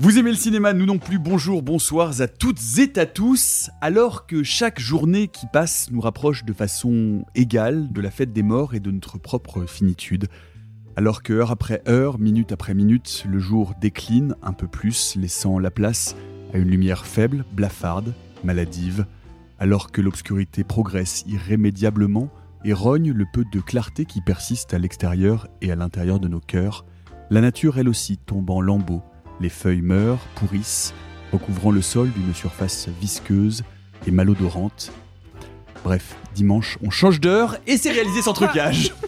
Vous aimez le cinéma, nous non plus, bonjour, bonsoir à toutes et à tous. Alors que chaque journée qui passe nous rapproche de façon égale de la fête des morts et de notre propre finitude, alors que heure après heure, minute après minute, le jour décline un peu plus, laissant la place à une lumière faible, blafarde, maladive, alors que l'obscurité progresse irrémédiablement et rogne le peu de clarté qui persiste à l'extérieur et à l'intérieur de nos cœurs, la nature elle aussi tombe en lambeaux, les feuilles meurent, pourrissent, recouvrant le sol d'une surface visqueuse et malodorante. Bref, dimanche, on change d'heure et c'est réalisé sans trucage.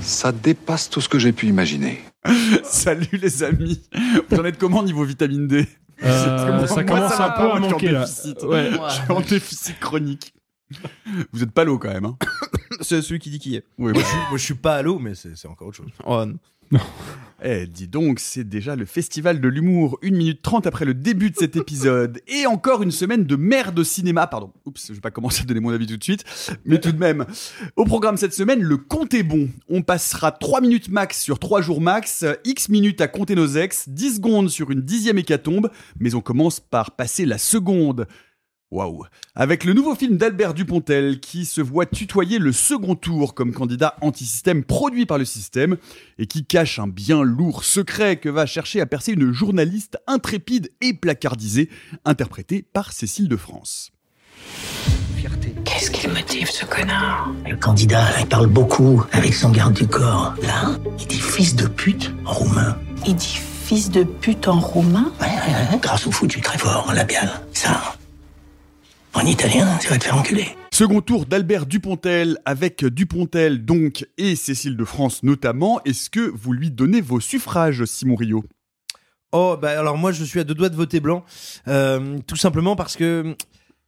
Ça dépasse tout ce que j'ai pu imaginer. Salut les amis. Vous en êtes comment niveau vitamine D? Euh, Parce que moi, ça moi, commence va un peu à manquer, là. déficit. Ouais. Je suis en déficit chronique. Vous êtes pas l'eau quand même. Hein C'est celui qui dit qui est. Oui, moi, bah. je suis, moi, je suis pas à l'eau, mais c'est c'est encore autre chose. Oh, Eh, dis donc, c'est déjà le festival de l'humour, 1 minute 30 après le début de cet épisode. Et encore une semaine de merde au cinéma. Pardon, oups, je vais pas commencer à donner mon avis tout de suite. Mais tout de même, au programme cette semaine, le compte est bon. On passera 3 minutes max sur 3 jours max, X minutes à compter nos ex, 10 secondes sur une dixième hécatombe. Mais on commence par passer la seconde. Waouh Avec le nouveau film d'Albert Dupontel qui se voit tutoyer le second tour comme candidat anti-système produit par le système et qui cache un bien lourd secret que va chercher à percer une journaliste intrépide et placardisée interprétée par Cécile de France. Qu'est-ce qu'il motive, ce connard? Le candidat, il parle beaucoup avec son garde du corps. Là, il dit fils de pute en roumain. Il dit fils de pute en roumain? Ouais, ouais, ouais, grâce au foutu très fort en labial. Ça, en italien, ça va te faire enculer. Second tour d'Albert Dupontel avec Dupontel donc et Cécile de France notamment. Est-ce que vous lui donnez vos suffrages, Simon Rio? Oh, bah alors moi, je suis à deux doigts de voter blanc. Euh, tout simplement parce que.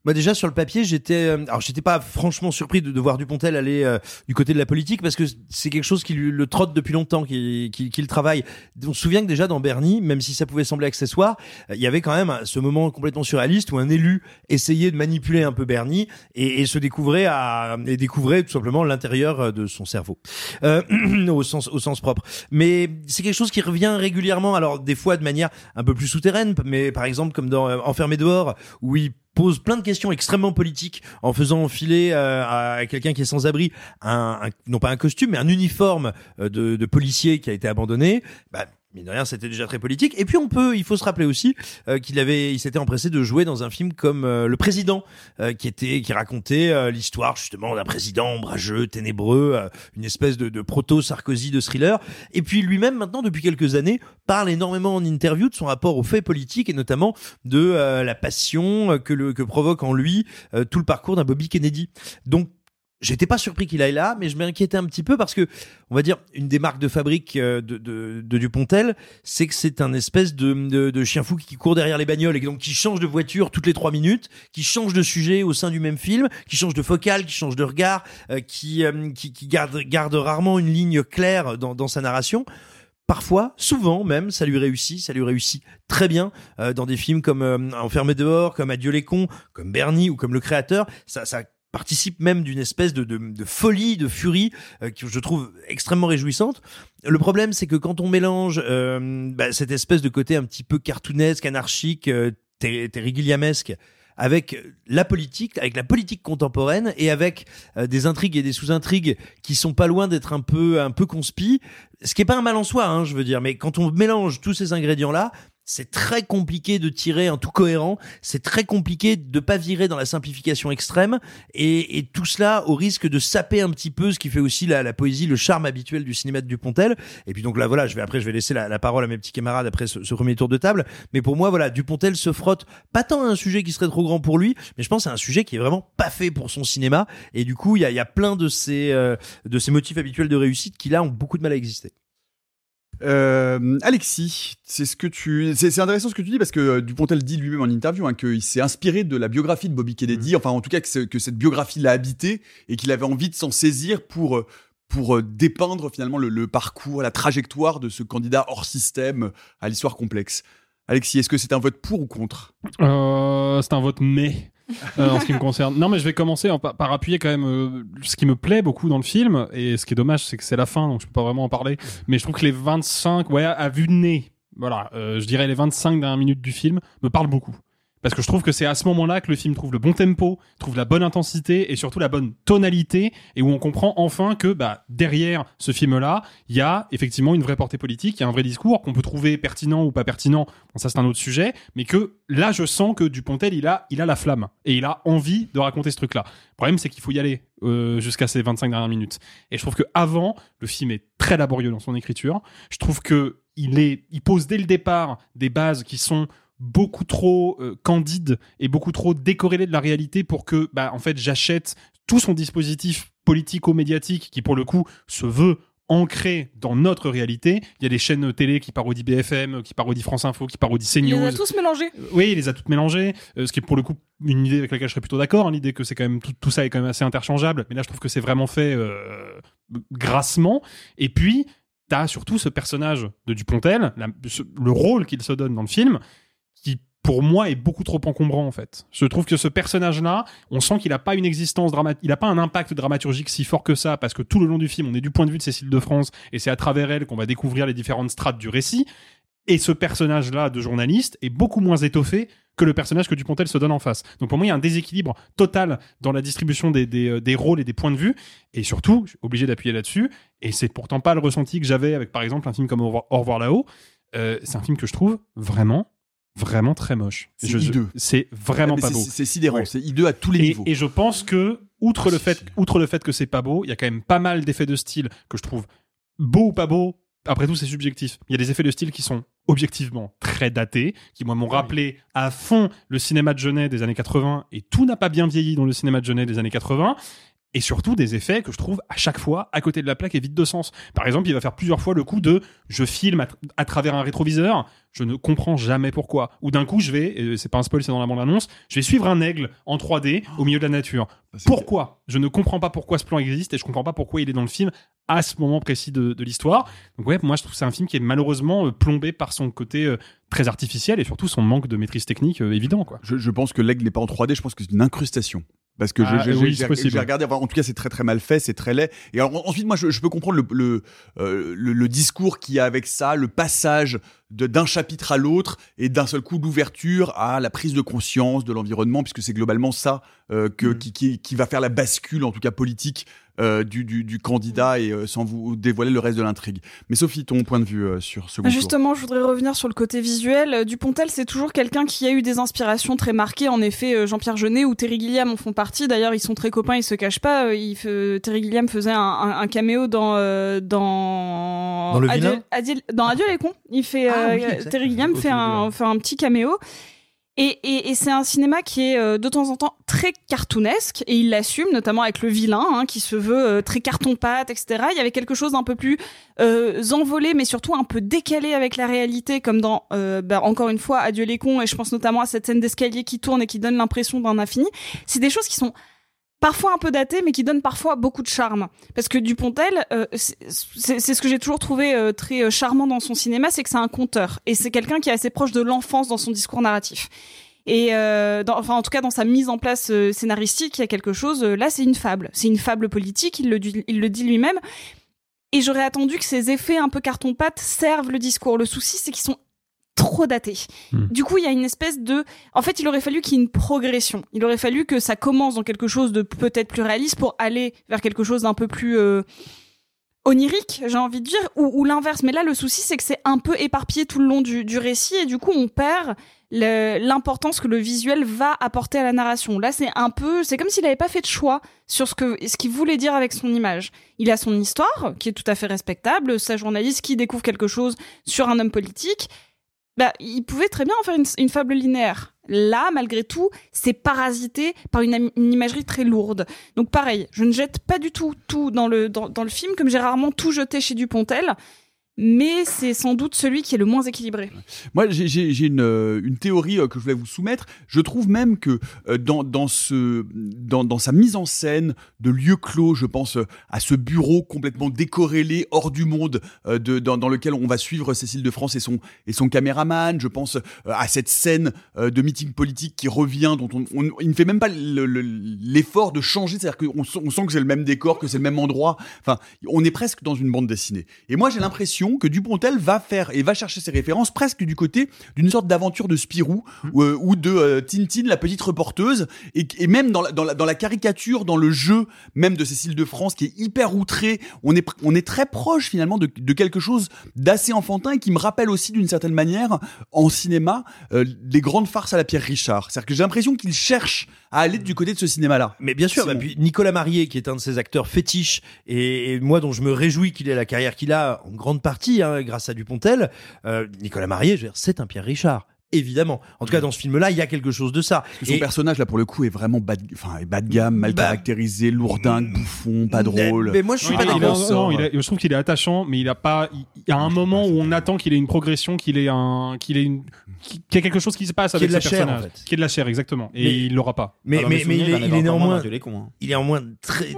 Bah déjà sur le papier j'étais euh, alors j'étais pas franchement surpris de, de voir Dupontel aller euh, du côté de la politique parce que c'est quelque chose qui lui le trotte depuis longtemps qui qui, qui le travaille. On se souvient que déjà dans Bernie même si ça pouvait sembler accessoire euh, il y avait quand même ce moment complètement surréaliste où un élu essayait de manipuler un peu Bernie et, et se découvrait à et découvrait tout simplement l'intérieur euh, de son cerveau. Euh, au sens au sens propre. Mais c'est quelque chose qui revient régulièrement alors des fois de manière un peu plus souterraine mais par exemple comme dans Enfermé dehors où il pose plein de questions extrêmement politiques en faisant enfiler euh, à quelqu'un qui est sans abri un, un- non pas un costume mais un uniforme euh, de, policier qui a été abandonné. Bah de rien c'était déjà très politique. Et puis on peut il faut se rappeler aussi euh, qu'il avait il s'était empressé de jouer dans un film comme euh, le président euh, qui était qui racontait euh, l'histoire justement d'un président ombrageux ténébreux euh, une espèce de, de proto Sarkozy de thriller. Et puis lui-même maintenant depuis quelques années parle énormément en interview de son rapport aux faits politiques et notamment de euh, la passion que le que provoque en lui tout le parcours d'un Bobby Kennedy. Donc J'étais pas surpris qu'il aille là, mais je m'inquiétais un petit peu parce que, on va dire, une des marques de fabrique euh, de, de, de Dupontel, c'est que c'est un espèce de, de, de chien fou qui court derrière les bagnoles et donc qui change de voiture toutes les trois minutes, qui change de sujet au sein du même film, qui change de focale, qui change de regard, euh, qui, euh, qui, qui garde, garde rarement une ligne claire dans, dans sa narration. Parfois, souvent même, ça lui réussit, ça lui réussit très bien euh, dans des films comme euh, Enfermé dehors, comme Adieu les cons, comme Bernie ou comme Le Créateur. Ça, ça participe même d'une espèce de, de, de folie, de furie euh, que je trouve extrêmement réjouissante. Le problème, c'est que quand on mélange euh, bah, cette espèce de côté un petit peu cartoonesque, anarchique, euh, Gilliamesque avec la politique, avec la politique contemporaine et avec euh, des intrigues et des sous-intrigues qui sont pas loin d'être un peu un peu conspi. Ce qui est pas un mal en soi, hein, je veux dire, mais quand on mélange tous ces ingrédients là, c'est très compliqué de tirer un tout cohérent, c'est très compliqué de pas virer dans la simplification extrême, et, et, tout cela au risque de saper un petit peu ce qui fait aussi la, la poésie, le charme habituel du cinéma de Dupontel. Et puis donc là voilà, je vais après je vais laisser la, la parole à mes petits camarades après ce, ce, premier tour de table, mais pour moi voilà, Dupontel se frotte pas tant à un sujet qui serait trop grand pour lui, mais je pense à un sujet qui est vraiment pas fait pour son cinéma, et du coup il y a, y a plein de ces euh, de ces motifs habituels de réussite qui là ont beaucoup de mal à exister. Euh, Alexis, c'est ce que tu, c'est intéressant ce que tu dis parce que euh, Dupontel dit lui-même en interview hein, qu'il s'est inspiré de la biographie de Bobby Kennedy, mmh. enfin en tout cas que, que cette biographie l'a habité et qu'il avait envie de s'en saisir pour euh, pour dépeindre finalement le, le, parcours, la trajectoire de ce candidat hors système à l'histoire complexe. Alexis, est-ce que c'est un vote pour ou contre? Euh, C'est un vote mais. Euh, en ce qui me concerne. Non, mais je vais commencer en, par, appuyer quand même euh, ce qui me plaît beaucoup dans le film. Et ce qui est dommage, c'est que c'est la fin, donc je peux pas vraiment en parler. Mais je trouve que les 25, ouais, à vue de nez, voilà, euh, je dirais les 25 dernières minutes du film me parlent beaucoup parce que je trouve que c'est à ce moment-là que le film trouve le bon tempo, trouve la bonne intensité et surtout la bonne tonalité et où on comprend enfin que bah, derrière ce film-là, il y a effectivement une vraie portée politique, il y a un vrai discours qu'on peut trouver pertinent ou pas pertinent, ça c'est un autre sujet, mais que là je sens que Dupontel il a, il a la flamme et il a envie de raconter ce truc-là. Le problème c'est qu'il faut y aller euh, jusqu'à ces 25 dernières minutes. Et je trouve que avant, le film est très laborieux dans son écriture. Je trouve que il est, il pose dès le départ des bases qui sont beaucoup trop euh, candide et beaucoup trop décorrélé de la réalité pour que, bah, en fait, j'achète tout son dispositif politico-médiatique qui, pour le coup, se veut ancré dans notre réalité. Il y a des chaînes télé qui parodient BFM, qui parodient France Info, qui parodient CNews. Il les a tous mélangés. Oui, il les a toutes mélangées. Euh, ce qui est pour le coup une idée avec laquelle je serais plutôt d'accord. Hein, L'idée que c'est quand même tout, tout, ça est quand même assez interchangeable. Mais là, je trouve que c'est vraiment fait euh, grassement. Et puis, t'as surtout ce personnage de Dupontel, la, le rôle qu'il se donne dans le film, pour moi est beaucoup trop encombrant en fait. Je trouve que ce personnage-là, on sent qu'il n'a pas une existence dramatique, il n'a pas un impact dramaturgique si fort que ça, parce que tout le long du film, on est du point de vue de Cécile de France, et c'est à travers elle qu'on va découvrir les différentes strates du récit. Et ce personnage-là de journaliste est beaucoup moins étoffé que le personnage que Dupontel se donne en face. Donc pour moi, il y a un déséquilibre total dans la distribution des, des, euh, des rôles et des points de vue. Et surtout, je suis obligé d'appuyer là-dessus, et c'est pourtant pas le ressenti que j'avais avec, par exemple, un film comme Au revoir, Au revoir là-haut. Euh, c'est un film que je trouve vraiment vraiment très moche. C'est hideux. C'est vraiment ah, pas beau. C'est sidérant. Ouais. C'est hideux à tous les et, niveaux. Et je pense que, outre, le, fait, outre le fait que c'est pas beau, il y a quand même pas mal d'effets de style que je trouve beau ou pas beau. Après tout, c'est subjectif. Il y a des effets de style qui sont objectivement très datés, qui moi m'ont rappelé à fond le cinéma de Genet des années 80, et tout n'a pas bien vieilli dans le cinéma de Genet des années 80 et surtout des effets que je trouve à chaque fois à côté de la plaque et vide de sens. Par exemple, il va faire plusieurs fois le coup de je filme à, à travers un rétroviseur, je ne comprends jamais pourquoi. Ou d'un coup, je vais, c'est pas un spoil, c'est dans la bande-annonce, je vais suivre un aigle en 3D au milieu de la nature. Pourquoi? Je ne comprends pas pourquoi ce plan existe et je comprends pas pourquoi il est dans le film à ce moment précis de, de l'histoire. Donc ouais, moi je trouve que c'est un film qui est malheureusement euh, plombé par son côté euh, très artificiel et surtout son manque de maîtrise technique euh, évident. Quoi. Je, je pense que l'aigle n'est pas en 3D, je pense que c'est une incrustation. Parce que ah, j'ai oui, regardé, enfin, en tout cas c'est très très mal fait, c'est très laid. Et alors, ensuite moi je, je peux comprendre le, le, euh, le, le discours qu'il y a avec ça, le passage d'un chapitre à l'autre et d'un seul coup d'ouverture à la prise de conscience de l'environnement, puisque c'est globalement ça euh, que, mmh. qui, qui, qui, va faire la bascule, en tout cas politique, euh, du, du, du, candidat et euh, sans vous dévoiler le reste de l'intrigue. Mais Sophie, ton point de vue euh, sur ce Justement, je voudrais revenir sur le côté visuel. Dupontel, c'est toujours quelqu'un qui a eu des inspirations très marquées. En effet, Jean-Pierre Jeunet ou Terry Gilliam en font partie. D'ailleurs, ils sont très copains, ils se cachent pas. Il, Terry Gilliam faisait un, un, un caméo dans dans dans, le Adieu, dans Adieu les cons. Il fait ah, oui, Terry Gilliam fait un, fait un petit caméo. Et, et, et c'est un cinéma qui est euh, de temps en temps très cartoonesque et il l'assume, notamment avec le vilain, hein, qui se veut euh, très carton-pâte, etc. Il y avait quelque chose d'un peu plus euh, envolé, mais surtout un peu décalé avec la réalité, comme dans, bah, encore une fois, Adieu les cons, et je pense notamment à cette scène d'escalier qui tourne et qui donne l'impression d'un infini. C'est des choses qui sont parfois un peu daté, mais qui donne parfois beaucoup de charme. Parce que Dupontel, euh, c'est ce que j'ai toujours trouvé euh, très euh, charmant dans son cinéma, c'est que c'est un conteur. Et c'est quelqu'un qui est assez proche de l'enfance dans son discours narratif. Et enfin, en tout cas, dans sa mise en place scénaristique, il y a quelque chose. Là, c'est une fable. C'est une fable politique. Il le, il le dit lui-même. Et j'aurais attendu que ces effets un peu carton-pâte servent le discours. Le souci, c'est qu'ils sont trop daté. Hmm. Du coup, il y a une espèce de... En fait, il aurait fallu qu'il y ait une progression. Il aurait fallu que ça commence dans quelque chose de peut-être plus réaliste pour aller vers quelque chose d'un peu plus... euh, onirique, j'ai envie de dire, ou, ou l'inverse. Mais là, le souci, c'est que c'est un peu éparpillé tout le long du, du récit, et du coup, on perd l'importance que le visuel va apporter à la narration. Là, c'est un peu, c'est comme s'il n'avait pas fait de choix sur ce que, ce qu'il voulait dire avec son image. Il a son histoire, qui est tout à fait respectable, sa journaliste qui découvre quelque chose sur un homme politique. Bah, il pouvait très bien en faire une, fable linéaire. Là, malgré tout, c'est parasité par une, une imagerie très lourde. Donc pareil, je ne jette pas du tout tout dans le, dans le film, comme j'ai rarement tout jeté chez Dupontel, mais c'est sans doute celui qui est le moins équilibré. Moi, j'ai- euh, une théorie euh, que je voulais vous soumettre. Je trouve même que euh, dans, dans, ce, dans, dans sa mise en scène de lieu clos, je pense à ce bureau complètement décorrélé, hors du monde, de, dans, dans lequel on va suivre Cécile de France et son, et son caméraman. Je pense à cette scène de meeting politique qui revient, dont on, il ne fait même pas le- le- l'effort de changer. C'est-à-dire qu'on on sent que c'est le même décor, que c'est le même endroit. Enfin, on est presque dans une bande dessinée. Et moi, j'ai l'impression que Dupontel va faire et va chercher ses références presque du côté d'une sorte d'aventure de Spirou ou, euh, ou de euh, Tintin, la petite reporteuse, et, et même dans la, dans, la, dans la caricature, dans le jeu même de Cécile de France, qui est hyper outré, on est, on est très proche finalement de, de quelque chose d'assez enfantin et qui me rappelle aussi d'une certaine manière en cinéma euh, les grandes farces à la Pierre Richard. C'est-à-dire que j'ai l'impression qu'il cherche à aller du côté de ce cinéma-là. Mais bien sûr, bah, puis Nicolas Marié, qui est un de ses acteurs fétiches, et, et moi dont je me réjouis qu'il ait la carrière qu'il a, en grande partie, hein, grâce à Dupontel, euh, Nicolas Marié, c'est un Pierre Richard. Évidemment. En tout cas, dans ce film-là, il y a quelque chose de ça. Parce que son Et- personnage là pour le coup est vraiment bas de, enfin, est bas de gamme, mal Bah- caractérisé, lourdingue, bouffon, pas drôle. mais moi, je suis pas il d'accord. il je trouve qu'il est attachant, mais il a pas. Il il y a un moment où on attend qu'il ait une progression, qu'il ait un, qu'il ait une, qu'il y a quelque chose qui se passe avec ce chair, personnage, en fait. qui est de la chair, exactement. Et Mais- il l'aura pas. Mais, Alors, mais, me mais souvenir, il, il est, en il avait est néanmoins, hein. il est néanmoins très,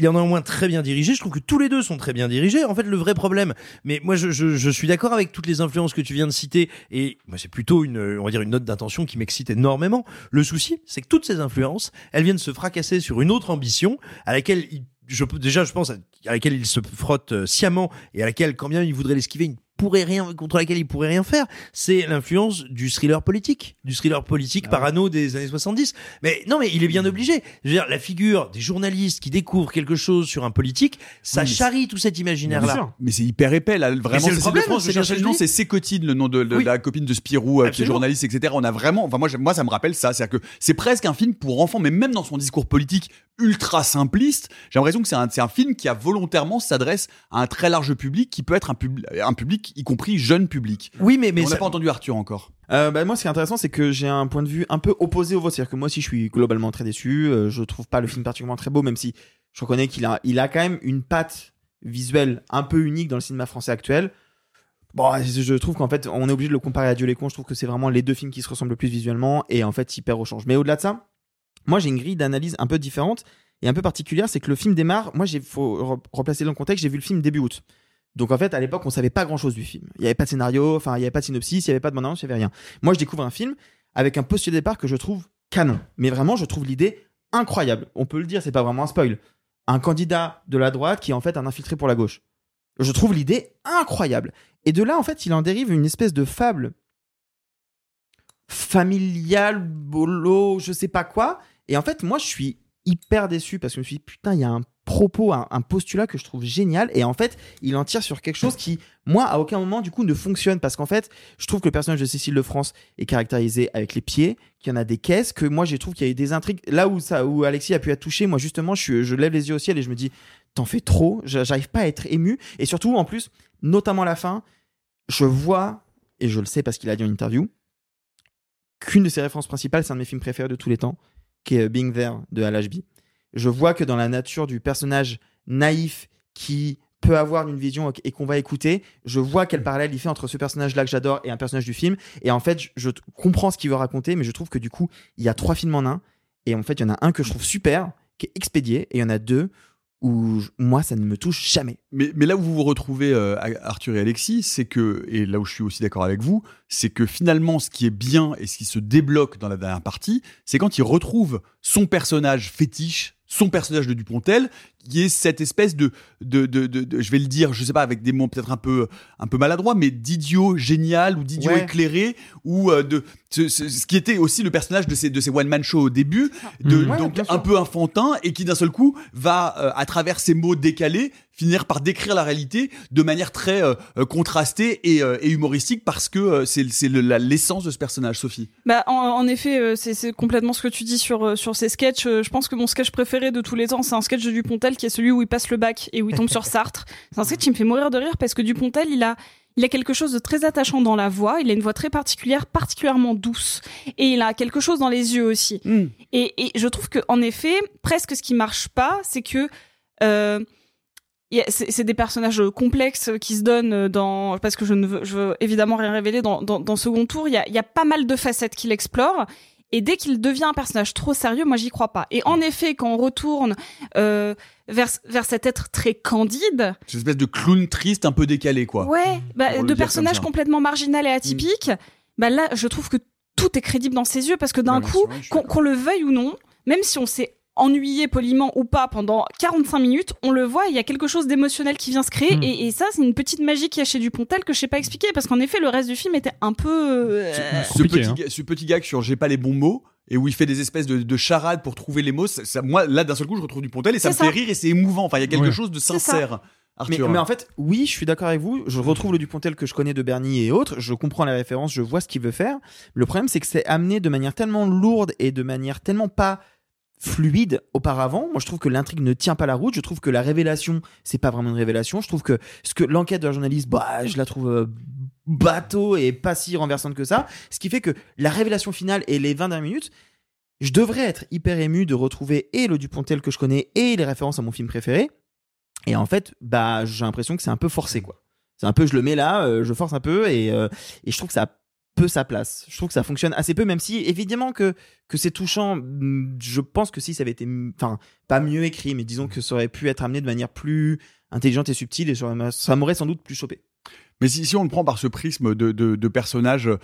il est néanmoins très bien dirigé. Je trouve que tous les deux sont très bien dirigés. En fait, le vrai problème, mais moi, je, je, je suis d'accord avec toutes les influences que tu viens de citer, et moi, c'est plutôt une, on va dire, une note d'intention qui m'excite énormément. Le souci, c'est que toutes ces influences, elles viennent se fracasser sur une autre ambition à laquelle il, je, déjà, je pense à, laquelle il se frotte euh, sciemment et à laquelle, quand bien il voudrait l'esquiver, il pourrait rien, contre laquelle il pourrait rien faire. C'est l'influence du thriller politique, du thriller politique parano des années 70. Mais non, mais il est bien obligé. Je veux dire, la figure des journalistes qui découvrent quelque chose sur un politique, ça Oui, charrie tout cet imaginaire-là. Mais c'est hyper épais là, vraiment. c'est le problème, je cherchais le nom, c'est Sécotine, le nom de, de Oui. la copine de Spirou, euh, qui est journaliste, etc. On a vraiment, enfin moi, moi ça me rappelle ça, c'est-à-dire que c'est presque un film pour enfants, mais même dans son discours politique ultra simpliste, j'ai l'impression que c'est un, un film qui a volontairement s'adresse à un très large public, qui peut être un, pub- un public, y compris jeune public. Oui, mais, mais on n'a ça- pas entendu Arthur encore. Euh, bah, moi, ce qui est intéressant, c'est que j'ai un point de vue un peu opposé au vôtre. C'est-à-dire que moi aussi, je suis globalement très déçu. Euh, je trouve pas le film particulièrement très beau, même si je reconnais qu'il a, il a quand même une patte visuelle un peu unique dans le cinéma français actuel. Bon, je trouve qu'en fait, on est obligé de le comparer à Dieu les cons. Je trouve que c'est vraiment les deux films qui se ressemblent le plus visuellement et en fait hyper au change. Mais au-delà de ça, moi, j'ai une grille d'analyse un peu différente et un peu particulière. C'est que le film démarre. Moi, il faut re- replacer dans le contexte. J'ai vu le film début août. Donc en fait, à l'époque, on savait pas grand-chose du film. Il y avait pas de scénario, enfin, il y avait pas de synopsis, il y avait pas de bande-annonce, il y avait rien. Moi, je découvre un film avec un postulat de départ que je trouve canon. Mais vraiment, je trouve l'idée incroyable. On peut le dire, c'est pas vraiment un spoil. Un candidat de la droite qui est en fait un infiltré pour la gauche. Je trouve l'idée incroyable. Et de là, en fait, il en dérive une espèce de fable familiale, bolo, je sais pas quoi. Et en fait, moi, je suis hyper déçu parce que je me suis dit, putain, il y a un propos, un, postulat que je trouve génial. Et en fait, il en tire sur quelque chose qui, moi, à aucun moment, du coup, ne fonctionne. Parce qu'en fait, je trouve que le personnage de Cécile de France est caractérisé avec les pieds, qu'il y en a des caisses, que moi, je trouve qu'il y a eu des intrigues. Là où, ça, où Alexis a pu être touché, moi, justement, je, je lève les yeux au ciel et je me dis, t'en fais trop, j'a- j'arrive pas à être ému. Et surtout, en plus, notamment à la fin, je vois, et je le sais parce qu'il a dit en interview, qu'une de ses références principales, c'est un de mes films préférés de tous les temps, qui est Being There de Al Ashby. Je vois que dans la nature du personnage naïf qui peut avoir une vision et qu'on va écouter, je vois quel parallèle il fait entre ce personnage-là que j'adore et un personnage du film. Et en fait, je, comprends ce qu'il veut raconter, mais je trouve que du coup, il y a trois films en un. Et en fait, il y en a un que je trouve super, qui est expédié, et il y en a deux où moi, ça ne me touche jamais. Mais, mais là où vous vous retrouvez, euh, Arthur et Alexis, c'est que, et là où je suis aussi d'accord avec vous, c'est que finalement, ce qui est bien et ce qui se débloque dans la dernière partie, c'est quand il retrouve son personnage fétiche, son personnage de Dupontel, qui est cette espèce de, de, de, de, je vais le dire, je sais pas, avec des mots peut-être un peu, un peu maladroits, mais d'idiot génial ou d'idiot Ouais. éclairé ou euh, de ce, ce- ce qui était aussi le personnage de ces, de ces one man show au début, de. Ouais, donc un peu enfantin et qui d'un seul coup va, euh, à travers ces mots décalés, finir par décrire la réalité de manière très euh, contrastée et, euh, et humoristique parce que euh, c'est c'est le- l'essence de ce personnage, Sophie. Bah, en, en effet, c'est complètement ce que tu dis sur, sur ces sketchs. Je pense que mon sketch préféré de tous les temps, c'est un sketch de Dupontel qui est celui où il passe le bac et où il tombe sur Sartre. C'est un sketch qui me fait mourir de rire parce que Dupontel, il a, il a quelque chose de très attachant dans la voix. Il a une voix très particulière, particulièrement douce. Et il a quelque chose dans les yeux aussi. Et, et je trouve que, en effet, presque ce qui marche pas, c'est que, euh, c'est des personnages complexes qui se donnent dans parce que je ne veux, je veux évidemment rien révéler dans, dans, dans Second Tour. Il y a, il y a pas mal de facettes qu'il explore. Et dès qu'il devient un personnage trop sérieux, moi j'y crois pas. Et en effet, quand on retourne euh, vers vers cet être très candide, Cette espèce de clown triste un peu décalé, quoi. ouais, bah, Pour le de ça. complètement marginal et atypique, bah là je trouve que tout est crédible dans ses yeux parce que d'un Ouais, bien coup, qu'on le veuille ou non, même si on s'est ennuyé poliment ou pas pendant 45 minutes, on le voit, il y a quelque chose d'émotionnel qui vient se créer Hmm. et, et ça c'est une petite magie qu'il y a chez Dupontel que je sais pas expliquer parce qu'en effet le reste du film était un peu euh, ce, petit, ga- ce petit gag sur j'ai pas les bons mots et où il fait des espèces de, de charades pour trouver les mots, ça, ça- moi là d'un seul coup je retrouve du Pontel et ça me fait rire et c'est émouvant. Enfin il y a quelque Ouais. chose de sincère. Mais, Arthur. mais en fait, oui, je suis d'accord avec vous. Je retrouve le Dupontel que je connais de Bernie et autres. Je comprends les références, je vois ce qu'il veut faire. Le problème, c'est que c'est amené de manière tellement lourde et de manière tellement pas fluide auparavant. Moi, je trouve que l'intrigue ne tient pas la route. Je trouve que la révélation, c'est pas vraiment une révélation. Je trouve que ce que l'enquête de la journaliste, bah, je la trouve euh, bateau et pas si renversante que ça. Ce qui fait que la révélation finale et les 20 dernières minutes, je devrais être hyper ému de retrouver et le Dupontel que je connais et les références à mon film préféré. Et en fait, bah, j'ai l'impression que c'est un peu forcé, quoi. C'est un peu, je le mets là, euh, je force un peu et, euh, et je trouve que ça a sa place. Je trouve que ça fonctionne assez peu, même si évidemment que, que c'est touchant. hum, Je pense que si ça avait été, enfin, pas mieux écrit, mais disons que ça aurait pu être amené de manière plus intelligente et subtile et ça m'a- ça m'aurait sans doute plus chopé. Mais si, si on le prend par ce prisme de, de, de euh,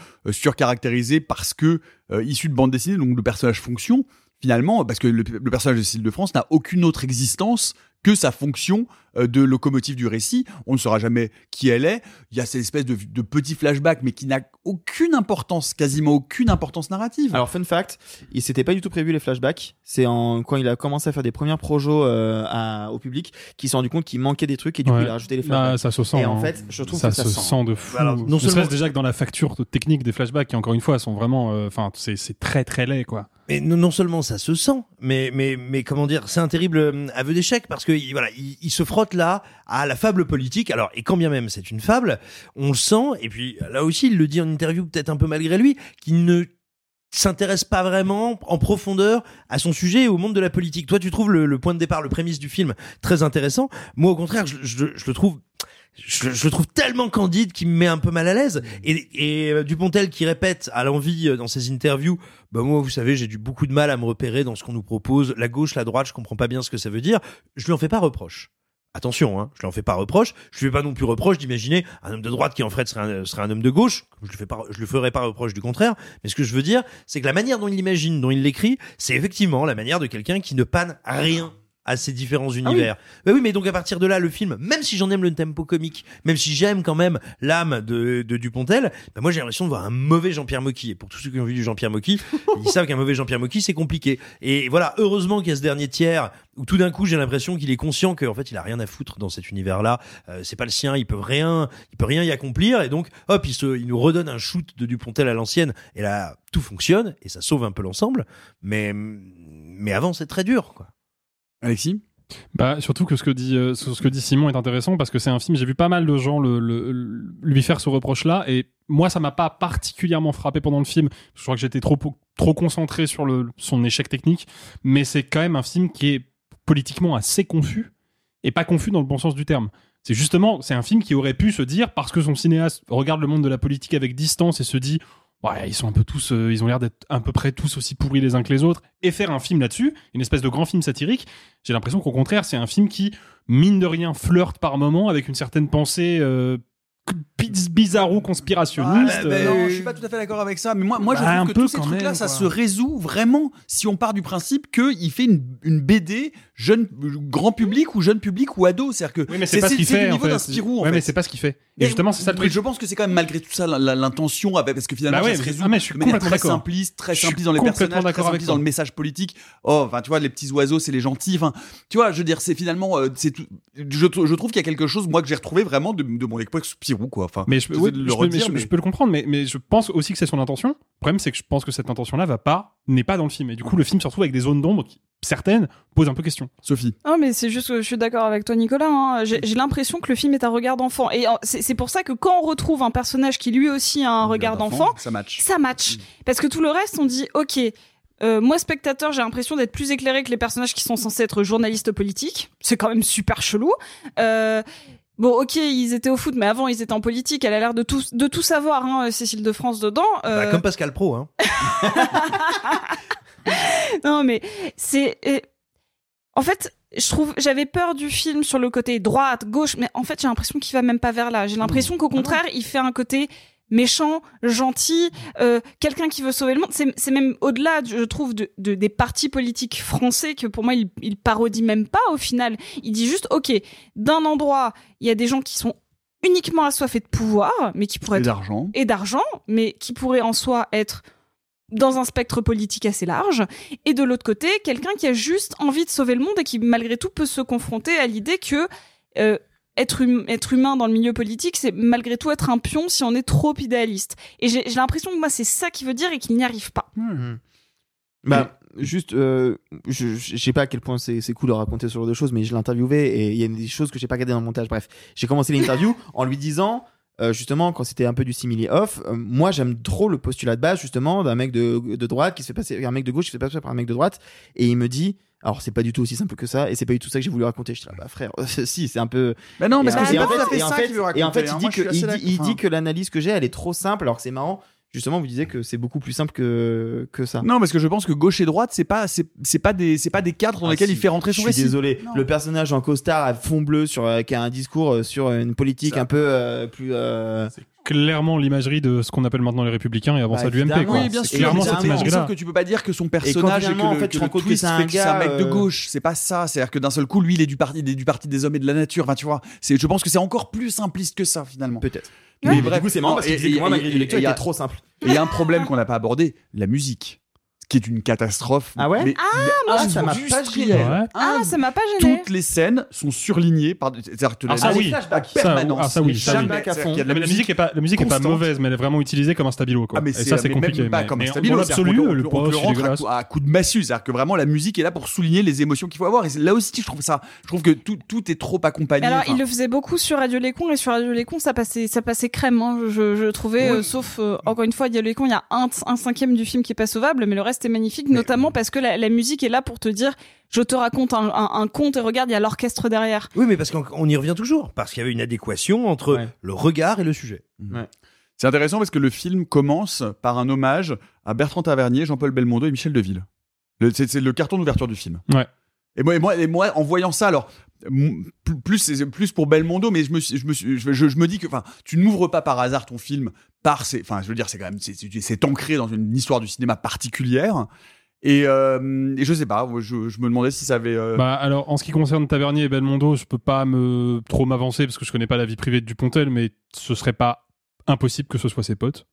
parce que euh, issus de bande dessinée, donc de personnages fonction, finalement, parce que le, le personnage de Cécile de France n'a aucune autre existence que sa fonction euh, de locomotive du récit. On ne saura jamais qui elle est. Il y a cette espèce de, de petit flashback, mais qui n'a aucune importance, quasiment aucune importance narrative. Alors, fun fact, il s'était pas du tout prévu les flashbacks. C'est en, quand il a commencé à faire des premiers projets euh, à- au public qu'il s'est rendu compte qu'il manquait des trucs et du coup il a rajouté les flashbacks. Bah, ça se sent. Et en hein. fait, je trouve ça que ça se sent. sent de fou. Alors, non seulement- déjà que dans la facture technique des flashbacks, qui encore une fois sont vraiment, euh, enfin, c'est c'est très très laid quoi. Mais non, seulement ça se sent, mais mais mais comment dire, c'est un terrible euh, aveu d'échec parce que il- voilà, il, se frotte là à la fable politique. Alors et quand bien même c'est une fable, on le sent. Et puis là aussi, il le dit en interview, peut-être un peu malgré lui, qu'il ne s'intéresse pas vraiment en profondeur à son sujet et au monde de la politique. Toi, tu trouves le, point de départ, le prémisse du film très intéressant. Moi, au contraire, je le trouve je, je le trouve tellement candide qu'il me met un peu mal à l'aise. Et, et euh, Dupontel qui répète à l'envie euh, dans ses interviews, bah moi vous savez j'ai du beaucoup de mal à me repérer dans ce qu'on nous propose, la gauche, la droite, je comprends pas bien ce que ça veut dire. Je lui en fais pas reproche. Attention, hein, je lui en fais pas reproche. Je lui fais pas non plus reproche d'imaginer un homme de droite qui en fait serait un, serait un homme de gauche. Je lui fais pas, je lui ferai pas reproche du contraire. Mais ce que je veux dire, c'est que la manière dont il l'imagine, dont il l'écrit, c'est effectivement la manière de quelqu'un qui ne panne rien à ces différents univers. Bah oui, mais donc à partir de là, le film, même si j'en aime le tempo comique, même si j'aime quand même l'âme de, de Dupontel, bah moi j'ai l'impression de voir un mauvais Jean-Pierre Mocky. Et pour tous ceux qui ont vu du Jean-Pierre Mocky, ils savent qu'un mauvais Jean-Pierre Mocky c'est compliqué. Et voilà, heureusement qu'il y a ce dernier tiers où tout d'un coup j'ai l'impression qu'il est conscient qu'en fait il a rien à foutre dans cet univers-là. Euh, c'est pas le sien, il peut rien, il peut rien y accomplir. Et donc hop, il, se, il nous redonne un shoot de Dupontel à l'ancienne. Et là, tout fonctionne et ça sauve un peu l'ensemble. Mais mais avant c'est très dur, quoi. Alexis Bah, surtout que ce que dit, euh, ce que dit Simon est intéressant parce que c'est un film, j'ai vu pas mal de gens lui faire ce reproche-là et moi, ça m'a pas particulièrement frappé pendant le film. Je crois que j'étais trop, concentré sur son échec technique, mais c'est quand même un film qui est politiquement assez confus et pas confus dans le bon sens du terme. C'est justement, c'est un film qui aurait pu se dire, parce que son cinéaste regarde le monde de la politique avec distance et se dit, ouais, ils sont un peu tous, euh, ils ont l'air d'être à peu près tous aussi pourris les uns que les autres, et faire un film là-dessus, une espèce de grand film satirique, j'ai l'impression qu'au contraire, c'est un film qui, mine de rien, flirte par moments avec une certaine pensée euh, bizarro conspirationniste. Ah, bah, euh, non, je suis pas tout à fait d'accord avec ça, mais moi, moi je Bah, trouve que tous ces trucs-là, ça se résout vraiment si on part du principe qu'il fait une, une BD jeune, grand public ou jeune public ou ado. C'est-à-dire que Oui, c'est pas ce qu'il fait. en Spirou, en ouais, fait. mais c'est pas ce qu'il fait. Et justement, c'est ça le truc. je pense que c'est quand même malgré tout ça l'intention, parce que finalement, Bah ouais, ça se résout ah, mais je suis de manière complètement très simpliste, très simpliste dans les personnages, très simpliste dans le message politique. Oh, enfin, tu vois, les petits oiseaux, c'est les gentils. Enfin, tu vois, je veux dire, c'est finalement, euh, c'est. Je, trou- je trouve qu'il y a quelque chose, moi, que j'ai retrouvé vraiment de, de mon époque Spirou, quoi. Enfin, Mais je, peux- oui, je le peux, mais redire, je- mais- je peux le comprendre, mais, mais je pense aussi que c'est son intention. Le problème, c'est que je pense que cette intention-là va pas, n'est pas dans le film. Et du coup, le film se retrouve avec des zones d'ombre qui, certaines, posent un peu question. Sophie. Non, mais c'est juste que je suis d'accord avec toi, Nicolas. hein. J'ai l'impression que le film est un regard d'enfant. Et c'est pour ça que quand on retrouve un personnage qui lui aussi a un regard d'enfant, ça match. ça match. Parce que tout le reste, on dit, ok, euh, moi spectateur, j'ai l'impression d'être plus éclairé que les personnages qui sont censés être journalistes politiques. C'est quand même super chelou. Euh, Bon, ok, ils étaient au foot, mais avant ils étaient en politique. Elle a l'air de tout, de tout savoir, hein, Cécile de France dedans. Euh, Bah, comme Pascal Pro, hein. non, mais c'est. euh, En fait, je trouve, j'avais peur du film sur le côté droite, gauche, mais en fait, j'ai l'impression qu'il va même pas vers là. J'ai l'impression qu'au contraire, il fait un côté méchant, gentil, euh, quelqu'un qui veut sauver le monde. C'est même au-delà, je trouve, de, de- des partis politiques français que pour moi, il, il parodie même pas au final. Il dit juste, ok, d'un endroit, il y a des gens qui sont uniquement assoiffés de pouvoir, mais qui pourraient Et être d'argent. et d'argent, mais qui pourrait en soi être dans un spectre politique assez large, et de l'autre côté, quelqu'un qui a juste envie de sauver le monde et qui malgré tout peut se confronter à l'idée que euh, être, hum- être humain dans le milieu politique, c'est malgré tout être un pion si on est trop idéaliste. Et j'ai l'impression que moi c'est ça qui veut dire et qu'il n'y arrive pas. Bah, juste, euh, je, je sais pas à quel point c'est cool de raconter ce genre de choses, mais je l'ai interviewé et il y a des choses que j'ai pas gardées dans le montage. Bref, j'ai commencé l'interview en lui disant, euh, justement, quand c'était un peu du simili off, euh, moi j'aime trop le postulat de base, justement, d'un mec de, de droite qui se fait passer, un mec de gauche qui se fait passer par un mec de droite, et il me dit, alors c'est pas du tout aussi simple que ça, et c'est pas du tout ça que j'ai voulu raconter. Je dis, ah, bah frère, si, c'est un peu. Mais non, Et parce que en pas tout à fait et en ça qu'il veut Et en fait, raconter, hein. il dit que, il assez dit, il d'accord. dit que l'analyse que j'ai, elle est trop simple, alors que c'est marrant. Justement, vous disiez que c'est beaucoup plus simple que, que ça. Non, parce que je pense que gauche et droite, c'est pas, c'est, c'est pas des, c'est pas des cadres dans Ah, lesquels si. il fait rentrer son Je suis récit. désolé. Non. Le personnage en costard à fond bleu sur euh, qui a un discours euh, sur une politique un peu euh, plus. Clairement, l'imagerie de ce qu'on appelle maintenant les républicains et avant Bah, ça l'UMP. quoi. Oui, bien C'est sûr. clairement mais cette c'est- imagerie-là. Sauf que tu peux pas dire que son Et personnage et, finalement, que en le, fait, que le que c'est un fait que c'est un gars, mec de euh, gauche. C'est pas ça. C'est-à-dire que d'un seul coup, lui, il est du parti, il est du parti des hommes et de la nature. Enfin, tu vois. C'est, je pense que c'est encore plus simpliste que ça, finalement. Peut-être. Mais Mais bref, du coup, c'est marrant parce qu'il et- disait que moi, et- ma grille de et- lecture et il y a- était trop simple. Et il y a un problème qu'on n'a pas abordé, la musique, qui est une catastrophe. Ah ouais mais- Ah, moi, ça m'a pas industrielle. gêné. Ouais. Ah, ça m'a pas gêné. Toutes les scènes sont surlignées par. C'est-à-dire que Ah, la- ça, oui. Ça, permanence. ah, ça, oui, ça, oui. à fond. la musique est pas, la musique est pas mauvaise, mais elle est vraiment utilisée comme un stabilo, quoi. Ah mais et ça, c'est compliqué. même pas mais- comme mais un stabilo, te- le est rentre à, coup- à coup de massue, c'est-à-dire que vraiment la musique est là pour souligner les émotions qu'il faut avoir. Et là aussi, je trouve ça, je trouve que tout, tout est trop accompagné. Alors, il le faisait beaucoup sur Radio Les Cons et sur Radio Les Cons, ça passait, ça passait crème. hein, je, trouvais, euh, sauf euh, encore une fois, Radio Les Cons, il y a un, un cinquième du film qui est pas sauvable, mais le reste est magnifique, notamment parce que la, la musique est là pour te dire, je te raconte un, un- un conte et regarde, il y a l'orchestre derrière. Oui, mais parce qu'on on y revient toujours. Parce qu'il y avait une adéquation entre Ouais. le regard et le sujet. C'est intéressant parce que le film commence par un hommage à Bertrand Tavernier, Jean-Paul Belmondo et Michel Deville. Le- C'est le carton d'ouverture du film. Ouais. Et moi, et moi, et moi, en voyant ça, alors plus- pour Belmondo, mais je me, dis que, enfin, tu n'ouvres pas par hasard ton film par ces, enfin, je veux dire, c'est quand même, c'est- ancré dans une histoire du cinéma particulière. Et, euh, et je sais pas, je, je me demandais si ça avait. euh, Bah alors en ce qui concerne Tavernier et Belmondo, je peux pas me trop m'avancer parce que je connais pas la vie privée de Dupontel, mais ce serait pas impossible que ce soit ses potes.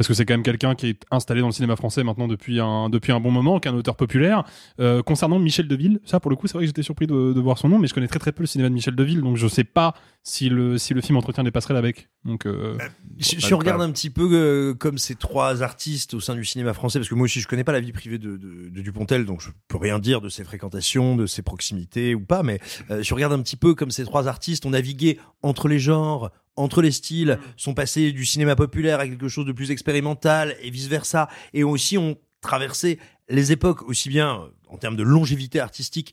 Parce que c'est quand même quelqu'un qui est installé dans le cinéma français maintenant depuis un, depuis un bon moment, qui est un auteur populaire. Euh, concernant Michel Deville, ça pour le coup, c'est vrai que j'étais surpris de, de voir son nom, mais je connais très très peu le cinéma de Michel Deville, donc je sais pas si le, si le film entretient des passerelles avec. Donc, euh, de on regarde un petit peu euh, comme ces trois artistes au sein du cinéma français, parce que moi aussi je connais pas la vie privée de, de, de Dupontel, donc je peux rien dire de ses fréquentations, de ses proximités ou pas, mais euh, si on regarde un petit peu comme ces trois artistes ont navigué entre les genres, entre les styles, sont passés du cinéma populaire à quelque chose de plus expérimental et vice versa, et aussi ont traversé les époques aussi bien en termes de longévité artistique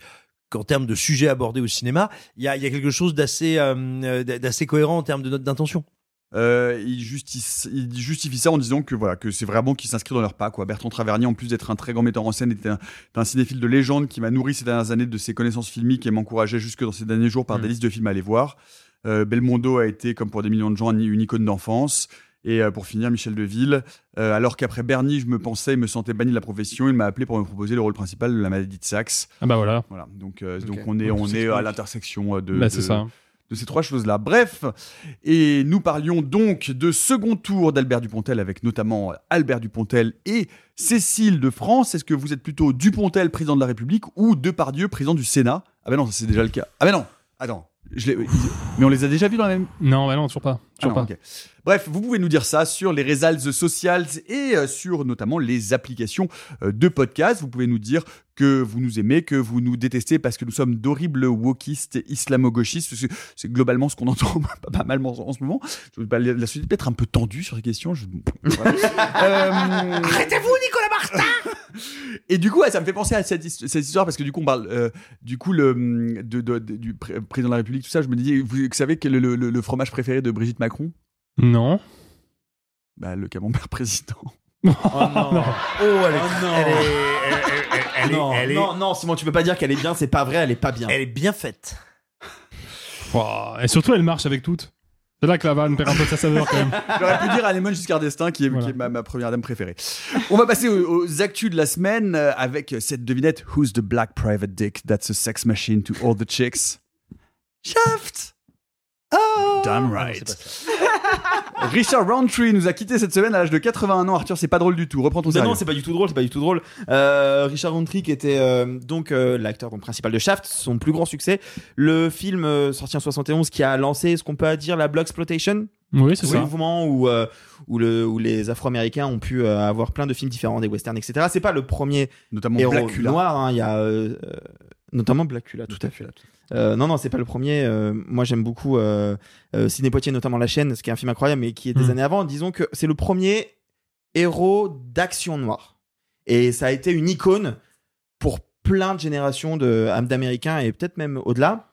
qu'en termes de sujets abordés au cinéma, il y a, il y a quelque chose d'assez euh, d'assez cohérent en termes de note d'intention. Euh, il, justice, il justifie ça en disant que voilà que c'est vraiment qu'il s'inscrit dans leur pas quoi. Bertrand Tavernier, en plus d'être un très grand metteur en scène, était un cinéphile de légende qui m'a nourri ces dernières années de ses connaissances filmiques et m'encourageait jusque dans ces derniers jours par Mm. des listes de films à aller voir. Euh, Belmondo a été, comme pour des millions de gens, une icône d'enfance. Et euh, pour finir, Michel Deville, euh, alors qu'après Bernie, je me pensais, me sentais banni de la profession, il m'a appelé pour me proposer le rôle principal de la maladie de Saxe. Ah bah voilà. Voilà, donc, euh, donc on est, Donc, on c'est est à l'intersection de, Bah, de- ces trois choses-là. Bref, et nous parlions donc de second tour d'Albert Dupontel avec notamment Albert Dupontel et Cécile de France. Est-ce que vous êtes plutôt Dupontel, président de la République, ou Depardieu, président du Sénat? Ah ben non, ça c'est déjà le cas. Ah ben non, attends. Mais on les a déjà vus dans la même. Non, bah non, toujours pas. Ah non, pas. Bref, vous pouvez nous dire ça sur les réseaux sociaux et euh, sur notamment les applications euh, de podcast. Vous pouvez nous dire que vous nous aimez, que vous nous détestez parce que nous sommes d'horribles wokistes islamo-gauchistes. C'est globalement ce qu'on entend pas, mal en, en ce moment. Je, la la société peut être un peu tendue sur les questions. Je- voilà. Euh, Arrêtez-vous, Nicolas Martin et du coup, ouais, ça me fait penser à cette, his- cette histoire parce que du coup, on parle euh, du coup le, de, de- de- du pré- président de la République, tout ça. Je me dis, vous, vous savez quel est le, le- le fromage préféré de Brigitte Macron Non. bah, Le camembert président. Oh non. Oh, elle est. non. Elle est. elle- est- Non, elle est- non, non, Simon, tu peux pas dire qu'elle est bien, c'est pas vrai, elle est pas bien. Elle est bien faite. Ouah. Et surtout, elle marche avec toutes. C'est là que la vanne perd un peu de sa saveur quand même. J'aurais pu dire Anémone Giscard d'Estaing, qui est, Voilà. qui est ma, ma première dame préférée. On va passer aux, aux actus de la semaine euh, avec cette devinette Who's the black private dick? That's a sex machine to all the chicks Shaft Oh Damn right. Richard Roundtree nous a quitté cette semaine à l'âge de 81 ans. Arthur, c'est pas drôle du tout. Reprends ton Non, sérieux. non, c'est pas du tout drôle, c'est pas du tout drôle. Euh, Richard Roundtree, qui était euh, donc euh, l'acteur donc, principal de Shaft, son plus grand succès, le film euh, sorti en 71 qui a lancé ce qu'on peut dire la Bloxploitation, Oui, c'est le ça. mouvement où, euh, où, le, où les Afro-Américains ont pu euh, avoir plein de films différents, des westerns, etc. C'est pas le premier Notamment héros Blackula. noir, hein, il y a notamment Blackula, tout à fait. Euh, non, non, c'est pas le premier. Euh, moi, j'aime beaucoup euh, euh, Sidney Poitier, notamment La Chaîne, ce qui est un film incroyable, mais qui est des Mm. années avant. Disons que c'est le premier héros d'action noire. Et ça a été une icône pour plein de générations de- d'Américains et peut-être même au-delà.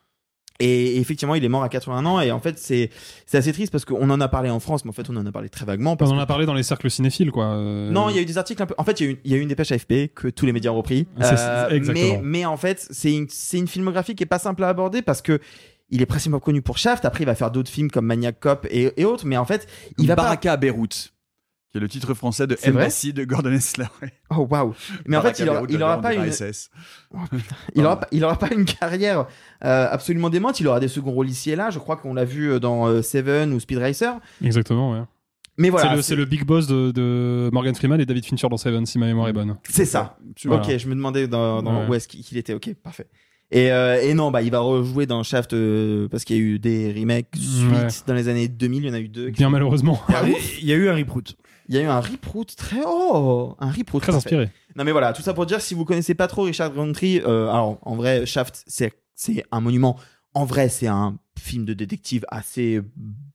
Et effectivement, il est mort à 81 ans. Et en fait, c'est c'est assez triste parce qu'on en a parlé en France, mais en fait, on en a parlé très vaguement. Parce On en a parlé dans les cercles cinéphiles, quoi. Euh, non, il y a eu des articles un peu. En fait, il y a eu, il y a eu une dépêche AFP que tous les médias ont repris. C'est- exactement. mais, mais en fait, c'est une, c'est une filmographie qui est pas simple à aborder parce que il est principalement connu pour Shaft. Après, il va faire d'autres films comme Maniac Cop et, et autres. Mais en fait, il va pas. Baraka à Beyrouth, qui est le titre français de Embassy de Gordon Hessler. Oh waouh. Mais en fait, il aura, Beyrouth, il aura pas une. Il aura, pas- il aura pas une carrière euh, absolument démente. Il aura des seconds rôles ici et là. Je crois qu'on l'a vu dans euh, Seven ou Speed Racer. Exactement, ouais. Mais voilà. c'est le, big boss de, de Morgan Freeman et David Fincher dans Seven, si ma mémoire est bonne. C'est ça. Voilà. Ok, je me demandais dans, dans Ouais. où est-ce qu'il était. Ok, parfait. Et, euh, et non, bah il va rejouer dans Shaft euh, parce qu'il y a eu des remakes Ouais. dans les années 2000. Il y en a eu deux. Bien malheureusement. Ah. Il y a eu un reboot. Il y a eu un rip-root très oh un rip-root Très parfait. inspiré. Non mais voilà, tout ça pour dire si vous connaissez pas trop Richard Roundtree, euh, alors en vrai Shaft c'est c'est un monument. En vrai, c'est un film de détective assez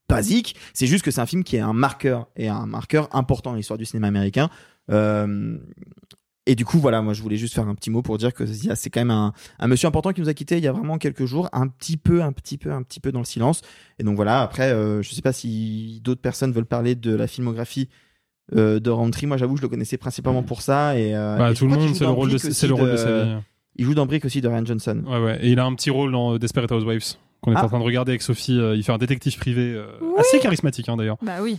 basique. C'est juste que c'est un film qui est un marqueur et un marqueur important dans l'histoire du cinéma américain. Euh, et du coup, voilà, moi je voulais juste faire un petit mot pour dire que c'est quand même un, un monsieur important qui nous a quittés il y a vraiment quelques jours, un petit peu, un petit peu, un petit peu dans le silence. Et donc voilà, après, euh, je sais pas si d'autres personnes veulent parler de la filmographie euh, de Roundtree. Moi j'avoue, je le connaissais principalement pour ça. Et, euh, Bah, et tout le monde, c'est le rôle de, c'est le rôle de sa vie. Il joue dans Brick aussi de Ryan Johnson. Ouais, ouais. Et il a un petit rôle dans Desperate Housewives qu'on est Ah. en train de regarder avec Sophie. Euh, il fait un détective privé euh, assez charismatique, hein, d'ailleurs. Bah oui.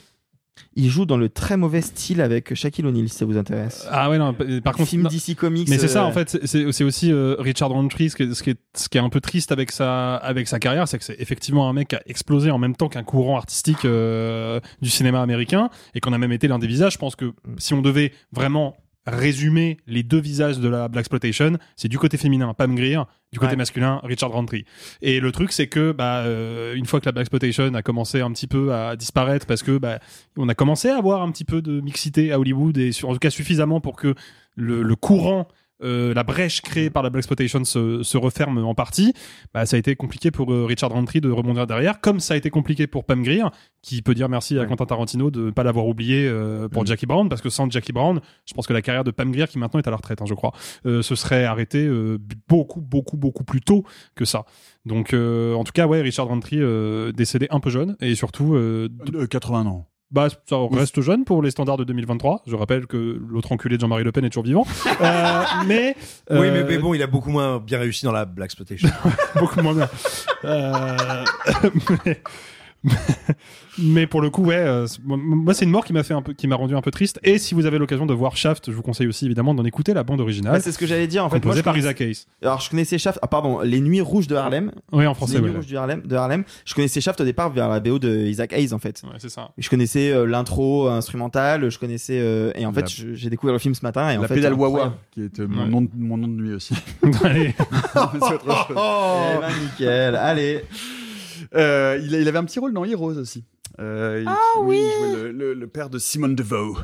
Il joue dans le très mauvais style avec Shaquille O'Neal, si ça vous intéresse. Ah ouais, non, par contre. film. DC Comics. Mais c'est ça, euh, en fait, c'est- aussi euh, Richard Roundtree, ce qui, est, ce, qui est, ce qui est un peu triste avec sa, avec sa carrière, c'est que c'est effectivement un mec qui a explosé en même temps qu'un courant artistique euh, du cinéma américain, et qu'on a même été l'un des visages. Je pense que si on devait vraiment résumer les deux visages de la Black Exploitation, c'est du côté féminin, Pam Grier, du côté Ouais. masculin, Richard Roundtree. Et le truc, c'est que bah, euh, une fois que la Black Exploitation a commencé un petit peu à disparaître, parce que bah, on a commencé à avoir un petit peu de mixité à Hollywood, et sur- en tout cas suffisamment pour que le, le courant euh, la brèche créée par la Black Exploitation se, se referme en partie, bah, ça a été compliqué pour euh, Richard Roundtree de rebondir derrière, comme ça a été compliqué pour Pam Grier, qui peut dire merci à Quentin Tarantino de ne pas l'avoir oublié euh, pour Mm. Jackie Brown, parce que sans Jackie Brown, je pense que la carrière de Pam Grier, qui maintenant est à la retraite, hein, je crois, euh, se serait arrêtée euh, beaucoup, beaucoup, beaucoup plus tôt que ça. Donc, euh, en tout cas, ouais, Richard Roundtree euh, décédé un peu jeune, et surtout... euh, Euh, 80 ans. Bah, ça reste jeune pour les standards de 2023. Je rappelle que l'autre enculé de Jean-Marie Le Pen est toujours vivant. Euh, mais, Oui, euh, mais, mais bon, il a beaucoup moins bien réussi dans la Black Exploitation. beaucoup moins bien. Euh, mais, Mais pour le coup, ouais, euh, moi- c'est une mort qui m'a fait un peu, qui m'a rendu un peu triste. Et si vous avez l'occasion de voir Shaft, je vous conseille aussi évidemment d'en écouter la bande originale. Ouais, c'est ce que j'allais dire en fait. Moi, par Isaac Hayes. Alors je connaissais Shaft, ah pardon, Les Nuits Rouges de Harlem. Oui, en français, Les Nuits ouais. Rouges du Harlem, de Harlem. Je connaissais Shaft au départ vers la BO de Isaac Hayes en fait. Ouais, c'est ça. Je connaissais euh, l'intro instrumentale, je connaissais euh, et en fait La- j'ai découvert le film ce matin et en la fait pédale. Wawa, qui est euh, mon, nom, de- mon nom de nuit aussi. Allez. C'est autre chose. Eh ben, nickel, allez. Euh, il, avait un petit rôle dans Heroes aussi. Euh, il- Ah Il jouait le, le- le père de Simone DeVoe.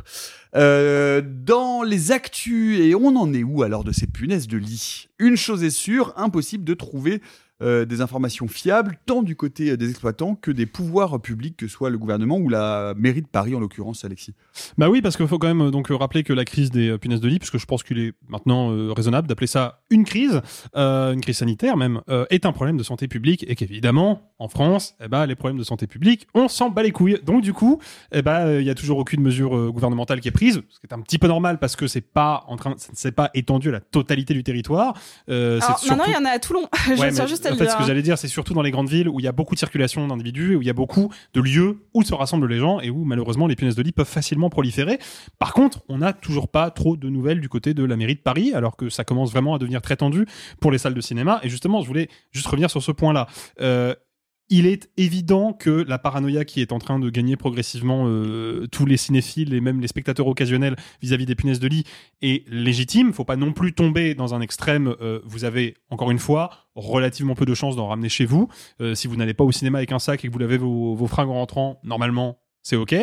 Euh, dans les actus, et on en est où alors de ces punaises de lit? Une chose est sûre, impossible de trouver euh, des informations fiables, tant du côté euh, des exploitants que des pouvoirs publics, que soit le gouvernement ou la mairie de Paris en l'occurrence, Alexis. Bah oui, parce qu'il faut quand même euh, donc rappeler que la crise des punaises de lit, puisque je pense qu'il est maintenant euh, raisonnable d'appeler ça une crise, euh, une crise sanitaire même, euh, est un problème de santé publique et qu'évidemment, en France, eh ben, les problèmes de santé publique, on s'en bat les couilles. Donc du coup, eh ben, euh, il y a toujours aucune mesure euh, gouvernementale qui est prise, ce qui est un petit peu normal parce que c'est pas en train, ça ne s'est pas étendu à la totalité du territoire. Euh, Alors c'est maintenant, surtout- il y en a à Toulon. je Ouais, mais juste en fait, ce que j'allais dire, c'est surtout dans les grandes villes où il y a beaucoup de circulation d'individus, où il y a beaucoup de lieux où se rassemblent les gens et où malheureusement les punaises de lit peuvent facilement proliférer. Par contre, on n'a toujours pas trop de nouvelles du côté de la mairie de Paris, alors que ça commence vraiment à devenir très tendu pour les salles de cinéma. Et justement, je voulais juste revenir sur ce point-là. Euh, il est évident que la paranoïa qui est en train de gagner progressivement euh, tous les cinéphiles et même les spectateurs occasionnels vis-à-vis des punaises de lit est légitime. Faut pas non plus tomber dans un extrême. euh, vous avez encore une fois relativement peu de chances d'en ramener chez vous. Euh, si vous n'allez pas au cinéma avec un sac et que vous lavez vos, vos fringues en rentrant, normalement c'est ok.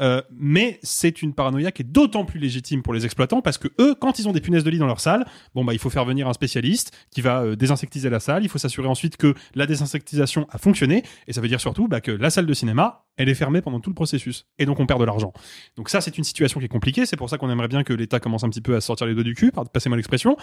Euh, mais c'est une paranoïa qui est d'autant plus légitime pour les exploitants parce que eux, quand ils ont des punaises de lit dans leur salle, bon bah il faut faire venir un spécialiste qui va euh, désinsectiser la salle. Il faut s'assurer ensuite que la désinsectisation a fonctionné et ça veut dire surtout bah, que la salle de cinéma elle est fermée pendant tout le processus et donc on perd de l'argent. Donc ça c'est une situation qui est compliquée. C'est pour ça qu'on aimerait bien que l'État commence un petit peu à sortir les doigts du cul, passez-moi l'expression.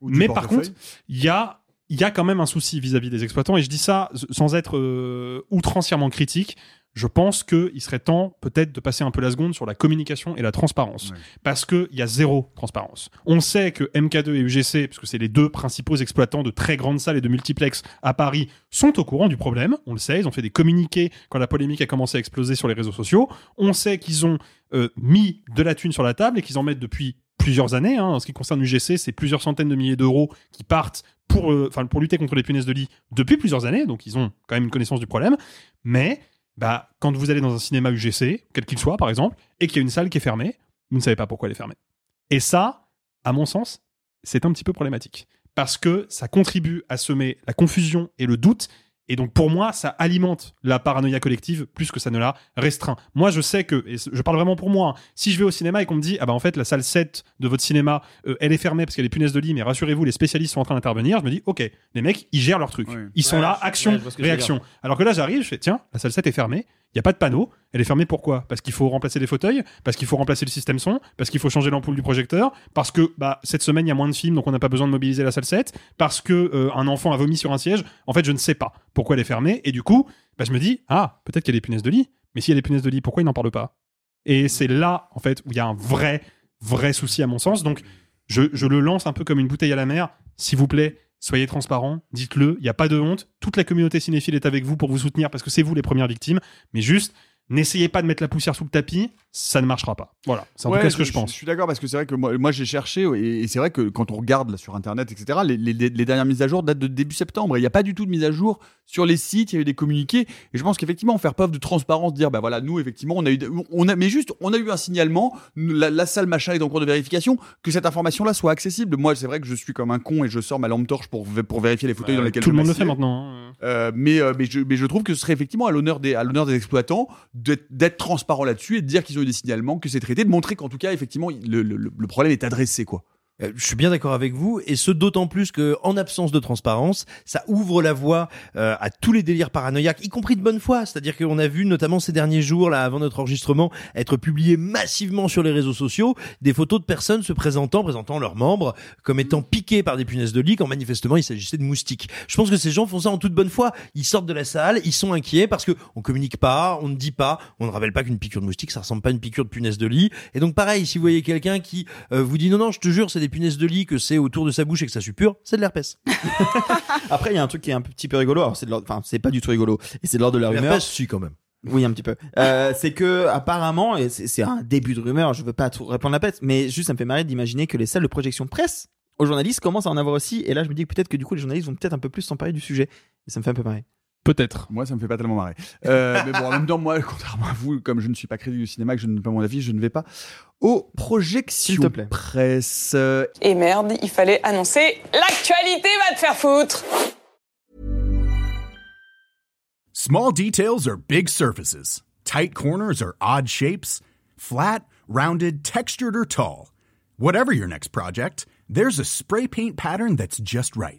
Mais par contre, il y a il y a quand même un souci vis-à-vis des exploitants et je dis ça sans être euh, outrancièrement critique. Je pense qu'il serait temps peut-être de passer un peu la seconde sur la communication et la transparence. Parce qu'il y a zéro transparence. On sait que MK2 et UGC, parce que c'est les deux principaux exploitants de très grandes salles et de multiplex à Paris, sont au courant du problème. On le sait, ils ont fait des communiqués quand la polémique a commencé à exploser sur les réseaux sociaux. On sait qu'ils ont euh, mis de la thune sur la table et qu'ils en mettent depuis plusieurs années. hein. En ce qui concerne UGC, c'est plusieurs centaines de milliers d'euros qui partent pour, euh, pour lutter contre les punaises de lit depuis plusieurs années. Donc ils ont quand même une connaissance du problème. Mais bah, quand vous allez dans un cinéma UGC, quel qu'il soit par exemple, et qu'il y a une salle qui est fermée, vous ne savez pas pourquoi elle est fermée. Et ça, à mon sens, c'est un petit peu problématique. Parce que ça contribue à semer la confusion et le doute. Et donc pour moi, ça alimente la paranoïa collective plus que ça ne la restreint. Moi, je sais que, et je parle vraiment pour moi, hein, si je vais au cinéma et qu'on me dit, ah bah en fait, la salle 7 de votre cinéma, euh, elle est fermée parce qu'il y a des punaises de lit, mais rassurez-vous, les spécialistes sont en train d'intervenir, je me dis, ok, les mecs, ils gèrent leur truc. Ils sont Ouais, là, action, ouais, réaction. Alors que là, j'arrive, je fais, tiens, la salle 7 est fermée, il n'y a pas de panneau, elle est fermée pourquoi? Parce qu'il faut remplacer des fauteuils, parce qu'il faut remplacer le système son, parce qu'il faut changer l'ampoule du projecteur, parce que bah, cette semaine il y a moins de films donc on n'a pas besoin de mobiliser la salle 7, parce que euh, un enfant a vomi sur un siège. En fait, je ne sais pas pourquoi elle est fermée et du coup, bah, je me dis ah peut-être qu'il y a des punaises de lit, mais s'il y a des punaises de lit, pourquoi ils n'en parlent pas? Et c'est là en fait où il y a un vrai vrai souci à mon sens. Donc je, je le lance un peu comme une bouteille à la mer. S'il vous plaît, soyez transparents, dites-le. Il n'y a pas de honte. Toute la communauté cinéphile est avec vous pour vous soutenir parce que c'est vous les premières victimes. Mais juste, n'essayez pas de mettre la poussière sous le tapis. Ça ne marchera pas. Voilà. C'est en Ouais, tout cas ce que je, pense. Je suis d'accord parce que c'est vrai que moi, moi, j'ai cherché et, et c'est vrai que quand on regarde là, sur internet, etc., les, les- les dernières mises à jour datent de début septembre. Il n'y a pas du tout de mise à jour sur les sites. Il y a eu des communiqués et je pense qu'effectivement, faire preuve de transparence, dire bah voilà, nous effectivement, on a eu, on a, mais juste, on a eu un signalement, la, la salle machin est en cours de vérification, que cette information-là soit accessible. Moi, c'est vrai que je suis comme un con et je sors ma lampe torche pour pour vérifier les fauteuils Bah, dans lesquels tout je le monde le fait maintenant. hein. Euh, mais, euh, mais, je, mais je trouve que ce serait effectivement à l'honneur des, à l'honneur des exploitants d'être, transparent là-dessus et de dire qu'ils ont eu des signalements, que c'est traité, de montrer qu'en tout cas, effectivement, le, le- le problème est adressé, quoi. Euh, Je suis bien d'accord avec vous, et ce d'autant plus que, en absence de transparence, ça ouvre la voie euh, à tous les délires paranoïaques, y compris de bonne foi. C'est-à-dire qu'on a vu, notamment ces derniers jours, là, avant notre enregistrement, être publié massivement sur les réseaux sociaux des photos de personnes se présentant, présentant leurs membres comme étant piqués par des punaises de lit, quand manifestement il s'agissait de moustiques. Je pense que ces gens font ça en toute bonne foi. Ils sortent de la salle, ils sont inquiets parce que on communique pas, on ne dit pas, on ne rappelle pas qu'une piqûre de moustique, ça ressemble pas à une piqûre de punaise de lit. Et donc pareil, si vous voyez quelqu'un qui euh, vous dit non non, je te jure, c'est des punaises de lit, que c'est autour de sa bouche et que ça suppure, c'est de l'herpès. Après, il y a un truc qui est un petit peu rigolo. Alors, c'est de l'ordre- enfin, c'est pas du tout rigolo. Et c'est de l'ordre de la rumeur. L'herpès, si quand même. Oui, un petit peu. Euh, c'est que apparemment, et c'est c'est un début de rumeur, je veux pas tout répondre la pète, mais juste ça me fait marrer d'imaginer que les salles de projection presse aux journalistes commencent à en avoir aussi. Et là, je me dis que peut-être que du coup, les journalistes vont peut-être un peu plus s'emparer du sujet. Et ça me fait un peu marrer. Peut-être. Moi, ça me fait pas tellement marrer. Euh, mais bon, en même temps, moi, contrairement à vous, comme je ne suis pas crédit du cinéma, que je ne donne pas mon avis, je ne vais pas aux projections te plaît. presse. Et merde, il fallait annoncer l'actualité va te faire foutre. Small details are big surfaces. Tight corners are odd shapes. Flat, rounded, textured, or tall. Whatever your next project, there's a spray paint pattern that's just right.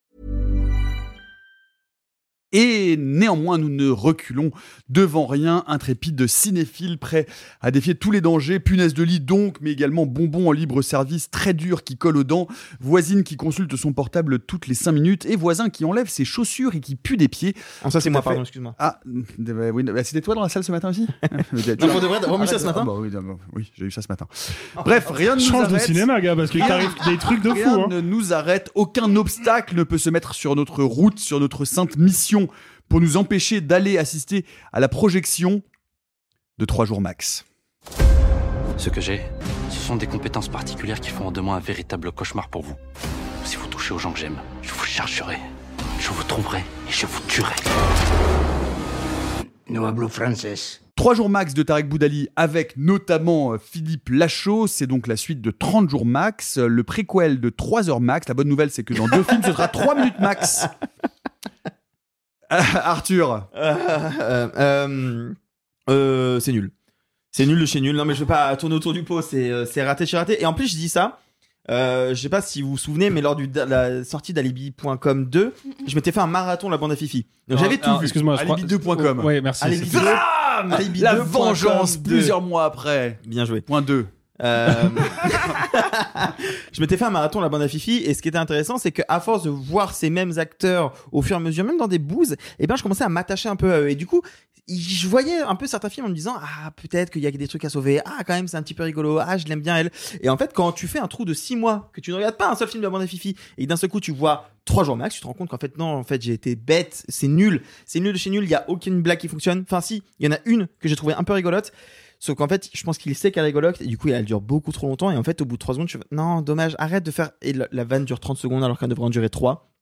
Et néanmoins, nous ne reculons devant rien, intrépide cinéphile prêt à défier tous les dangers, punaise de lit donc, mais également bonbon en libre service très dur qui colle aux dents, voisine qui consulte son portable toutes les 5 minutes et voisin qui enlève ses chaussures et qui pue des pieds. Ah, ça, c'est moi, fait. pardon, excuse-moi. Ah, bah, oui, bah, c'était toi dans la salle ce matin aussi Non, pour de vrai, t'as vraiment eu ça ce matin Ah, bah oui, bah, oui, j'ai eu ça ce matin. Bref, rien ne nous Change de cinéma, gars, parce qu'il t'arrive des trucs de fou. Rien hein. ne nous arrête, aucun obstacle ne peut se mettre sur notre route, sur notre sainte mission pour nous empêcher d'aller assister à la projection de 3 jours max. Ce que j'ai, ce sont des compétences particulières qui font de moi un véritable cauchemar pour vous. Si vous touchez aux gens que j'aime, je vous chargerai, je vous trouverai et je vous tuerai. No hablo francés. 3 jours max de Tarek Boudali avec notamment euh, Philippe Lachaud, c'est donc la suite de 30 jours max, le préquel de 3 heures max. La bonne nouvelle c'est que dans deux films ce sera 3 minutes max. Arthur, Euh, euh, euh, euh, c'est nul. C'est nul de chez nul. Non, mais je vais pas tourner autour du pot. C'est euh, c'est raté chez raté. Et en plus, je dis ça. Euh, je sais pas si vous vous souvenez, mais lors de la sortie d'Alibi.com 2, je m'étais fait un marathon de la bande à Fifi. Donc j'avais tout alors, vu. Excuse-moi, je crois- alibi2.com. Ouais, merci. Alibi c'est- 2. Bam Alibi la 2.com vengeance 2. plusieurs mois après. Bien joué. Point 2. Euh, je m'étais fait un marathon la bande à Fifi et ce qui était intéressant c'est qu'à force de voir ces mêmes acteurs au fur et à mesure même dans des bouses et ben je commençais à m'attacher un peu à eux. Et du coup je voyais un peu certains films en me disant ah peut-être qu'il y a des trucs à sauver. Ah quand même c'est un petit peu rigolo. Ah je l'aime bien elle et en fait quand tu fais un trou de six mois que tu ne regardes pas un seul film de la bande à Fifi et que d'un seul coup tu vois trois jours max tu te rends compte qu'en fait non en fait j'ai été bête. C'est nul. C'est nul de chez nul. Il y a aucune blague qui fonctionne. Enfin si il y en a une que j'ai trouvé un peu rigolote Sauf qu'en fait, je pense qu'il sait qu'elle est rigolote et du coup, elle dure beaucoup trop longtemps. Et en fait, au bout de 3 secondes, je fais non, dommage, arrête de faire. Et la, la vanne dure 30 secondes alors qu'elle devrait en durer 3.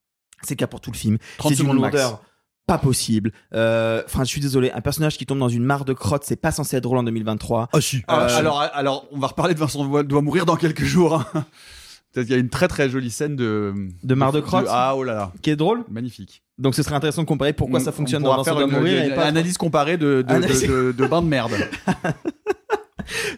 C'est le cas pour tout le film. 30 C'est d'une secondes max. lourdeur pas possible. Euh, Enfin, je suis désolé, un personnage qui tombe dans une mare de crotte, c'est pas censé être drôle en 2023. Ah si. Euh, alors, alors, on va reparler de Vincent doit, doit mourir dans quelques jours. hein. Qu'il y a une très très jolie scène de De mare de crotte Ah oh là là, Qui est drôle. magnifique. Donc, ce serait intéressant de comparer pourquoi On- ça fonctionne on dans Vincent doit mourir une et pas analyse comparée de, de, Analyse- de, de- de bain de merde.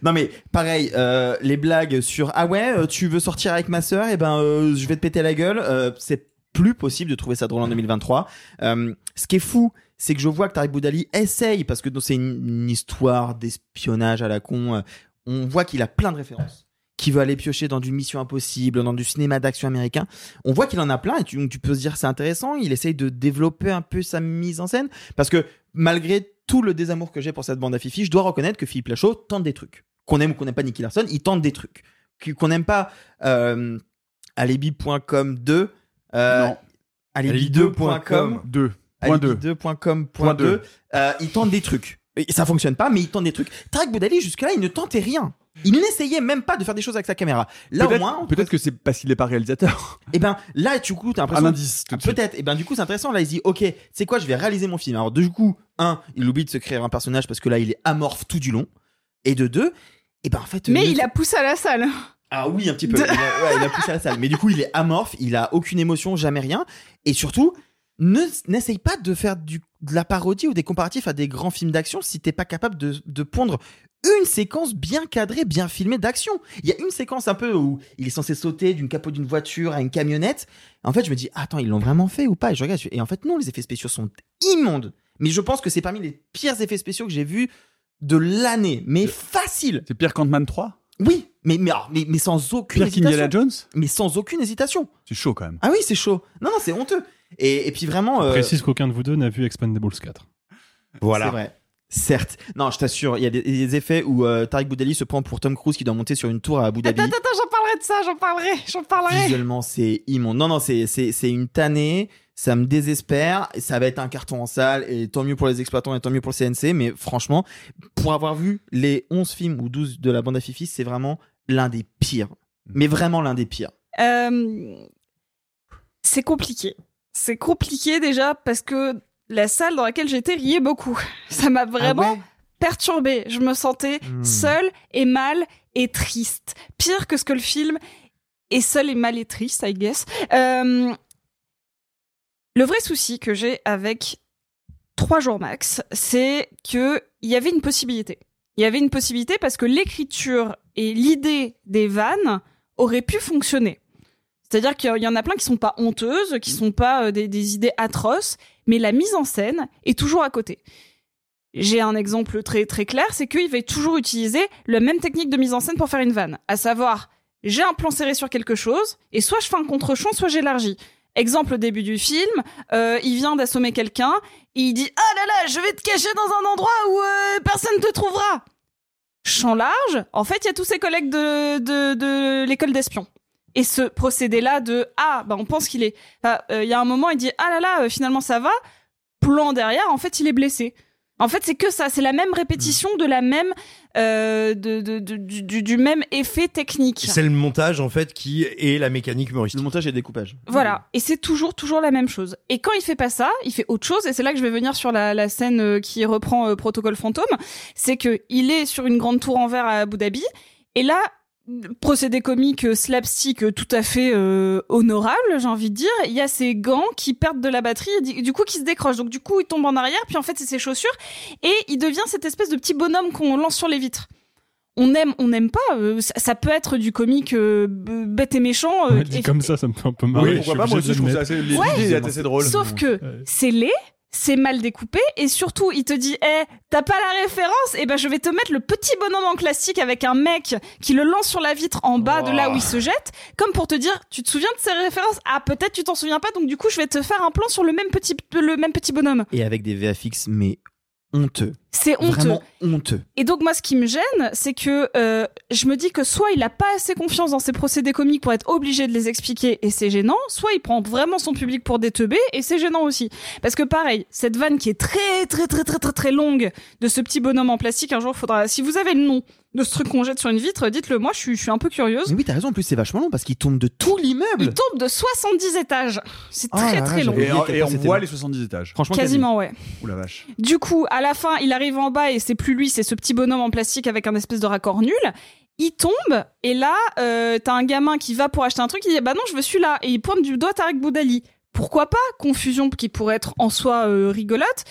Non mais pareil, euh, les blagues sur ah ouais, euh, tu veux sortir avec ma sœur, et ben euh, je vais te péter la gueule. euh, c'est plus possible de trouver ça drôle en 2023. Euh, ce qui est fou, c'est que je vois que Tariq Boudali essaye parce que c'est une, une histoire d'espionnage à la con. euh, on voit qu'il a plein de références. Qui veut aller piocher dans du Mission Impossible, dans du cinéma d'action américain. On voit qu'il en a plein et tu, donc tu peux se dire c'est intéressant. Il essaye de développer un peu sa mise en scène parce que malgré tout le désamour que j'ai pour cette bande à Fifi, je dois reconnaître que Philippe Lachaud tente des trucs. Qu'on aime ou qu'on n'aime pas Nicky Larson, il tente des trucs. Qu- Qu'on n'aime pas euh, alibi.com 2. Euh, Non. alibi2.com 2. Point 2. alibi2.com Point deux. 2. Euh, il tente des trucs. Et ça fonctionne pas, mais il tente des trucs. Tarek Boudali, jusque-là, il ne tentait rien. Il n'essayait même pas de faire des choses avec sa caméra. Là, au Peut-être moins, peut-être que c'est parce qu'il n'est pas réalisateur. et ben là, du coup, t'as l'impression. Un indice tout de suite. Peut-être. Et ben du coup, c'est intéressant. Là, il se dit, ok, c'est quoi Je vais réaliser mon film. Alors du coup, un, il oublie de se créer un personnage parce que là, il est amorphe tout du long. Et de deux, et ben en fait. Mais le- il a poussé à la salle. Ah oui, un petit peu. De- Il a, ouais, il a poussé à la salle. Mais du coup, il est amorphe. Il a aucune émotion, jamais rien. Et surtout, ne n'essaye pas de faire du, de la parodie ou des comparatifs à des grands films d'action si t'es pas capable de, de pondre une séquence bien cadrée, bien filmée d'action. Il y a une séquence un peu où il est censé sauter d'une capot d'une voiture à une camionnette. En fait, je me dis, attends, ils l'ont vraiment fait ou pas? Et je regarde, et en fait, non, les effets spéciaux sont immondes. Mais je pense que c'est parmi les pires effets spéciaux que j'ai vus de l'année. Mais facile. C'est pire qu'Ant-Man 3 Oui, mais, mais, alors, mais, mais sans aucune Pire hésitation. qu'Indiana Jones? Mais sans aucune hésitation. C'est chaud quand même. Ah oui, c'est chaud. Non, non, c'est honteux. Et, et puis vraiment. Je euh, précise qu'aucun de vous deux n'a vu Expendables 4. Voilà. C'est vrai. Certes. Non, je t'assure, il y a des, des effets où euh, Tariq Boudali se prend pour Tom Cruise qui doit monter sur une tour à Abu Dhabi. Attends, attends, j'en parlerai de ça, j'en parlerai, j'en parlerai. Visuellement, c'est immonde. Non, non, c'est, c'est, c'est une tannée. Ça me désespère. Et ça va être un carton en salle. Et tant mieux pour les exploitants et tant mieux pour le CNC. Mais franchement, pour avoir vu les 11 films ou 12 de la bande à Fifi, c'est vraiment l'un des pires. Mais vraiment l'un des pires. Euh, c'est compliqué. C'est compliqué déjà parce que la salle dans laquelle j'étais riait beaucoup. Ça m'a vraiment perturbée. Je me sentais Hmm. seule et mal et triste. Pire que ce que le film est seul et mal et triste, I guess. Euh, le vrai souci que j'ai avec trois jours max, c'est que il y avait une possibilité. Il y avait une possibilité parce que l'écriture et l'idée des vannes auraient pu fonctionner. C'est-à-dire qu'il y en a plein qui sont pas honteuses, qui sont pas euh, des, idées atroces, mais la mise en scène est toujours à côté. J'ai un exemple très très clair, c'est qu'il va toujours utiliser la même technique de mise en scène pour faire une vanne, à savoir j'ai un plan serré sur quelque chose et soit je fais un contre-champ, soit j'élargis. Exemple au début du film, euh, il vient d'assommer quelqu'un, il dit ah là là, je vais te cacher dans un endroit où euh, personne te trouvera. Champ large, en fait il y a tous ses collègues de, de, de l'école d'espions. Et ce procédé-là de ah bah on pense qu'il est, enfin, euh, il y a un moment il dit ah là là euh, finalement ça va, plan derrière en fait il est blessé. En fait, c'est que ça, c'est la même répétition de la même, euh, de, de- de- du, du- du même effet technique. C'est le montage en fait qui est la mécanique humoristique. Le montage et le découpage. Voilà, et c'est toujours toujours la même chose. Et quand il fait pas ça, il fait autre chose. Et c'est là que je vais venir sur la, la scène qui reprend euh, Protocole Fantôme. C'est que il est sur une grande tour en verre à Abu Dhabi, et là procédé comique slapstick tout à fait euh, honorable, j'ai envie de dire. Il y a ses gants qui perdent de la batterie et du- coup qui se décrochent. Donc du coup il tombe en arrière, puis en fait c'est ses chaussures et il devient cette espèce de petit bonhomme qu'on lance sur les vitres. On aime, on n'aime pas. euh, ça, ça peut être du comique euh, bête et méchant. euh, dit et- comme ça, ça me fait un peu marrer. Oui, je pourquoi pas, moi aussi, je trouve ça assez- l'idée est assez drôle. Sauf que c'est laid, c'est mal découpé et surtout il te dit eh t'as pas la référence? Et ben je vais te mettre le petit bonhomme en classique avec un mec qui le lance sur la vitre en bas de là où il se jette comme pour te dire tu te souviens de ces références? Ah peut-être tu t'en souviens pas donc du coup je vais te faire un plan sur le même petit le même petit bonhomme. Et avec des VFX, mais honteux. c'est honteux Vraiment honteux. Et donc moi, ce qui me gêne, c'est que euh, je me dis que soit il a pas assez confiance dans ses procédés comiques pour être obligé de les expliquer et c'est gênant, soit il prend vraiment son public pour des teubés et c'est gênant aussi. Parce que pareil, cette vanne qui est très très très très très très longue de ce petit bonhomme en plastique, un jour faudra, si vous avez le nom de ce truc qu'on jette sur une vitre, dites-le moi, je suis, je suis un peu curieuse. Mais oui, t'as raison, en plus c'est vachement long parce qu'il tombe de tout l'immeuble. Il tombe de 70 étages. C'est Oh très là très long. Et, on voit long. les 70 étages. Franchement, Quasiment, ouais. Ouh la vache. Du coup, à la fin, il arrive en bas et c'est plus lui, c'est ce petit bonhomme en plastique avec un espèce de raccord nul. Il tombe et là, euh, t'as un gamin qui va pour acheter un truc, il dit bah non, je veux celui-là et il pointe du doigt Tarek Boudali. Pourquoi pas? Confusion qui pourrait être en soi euh, rigolote.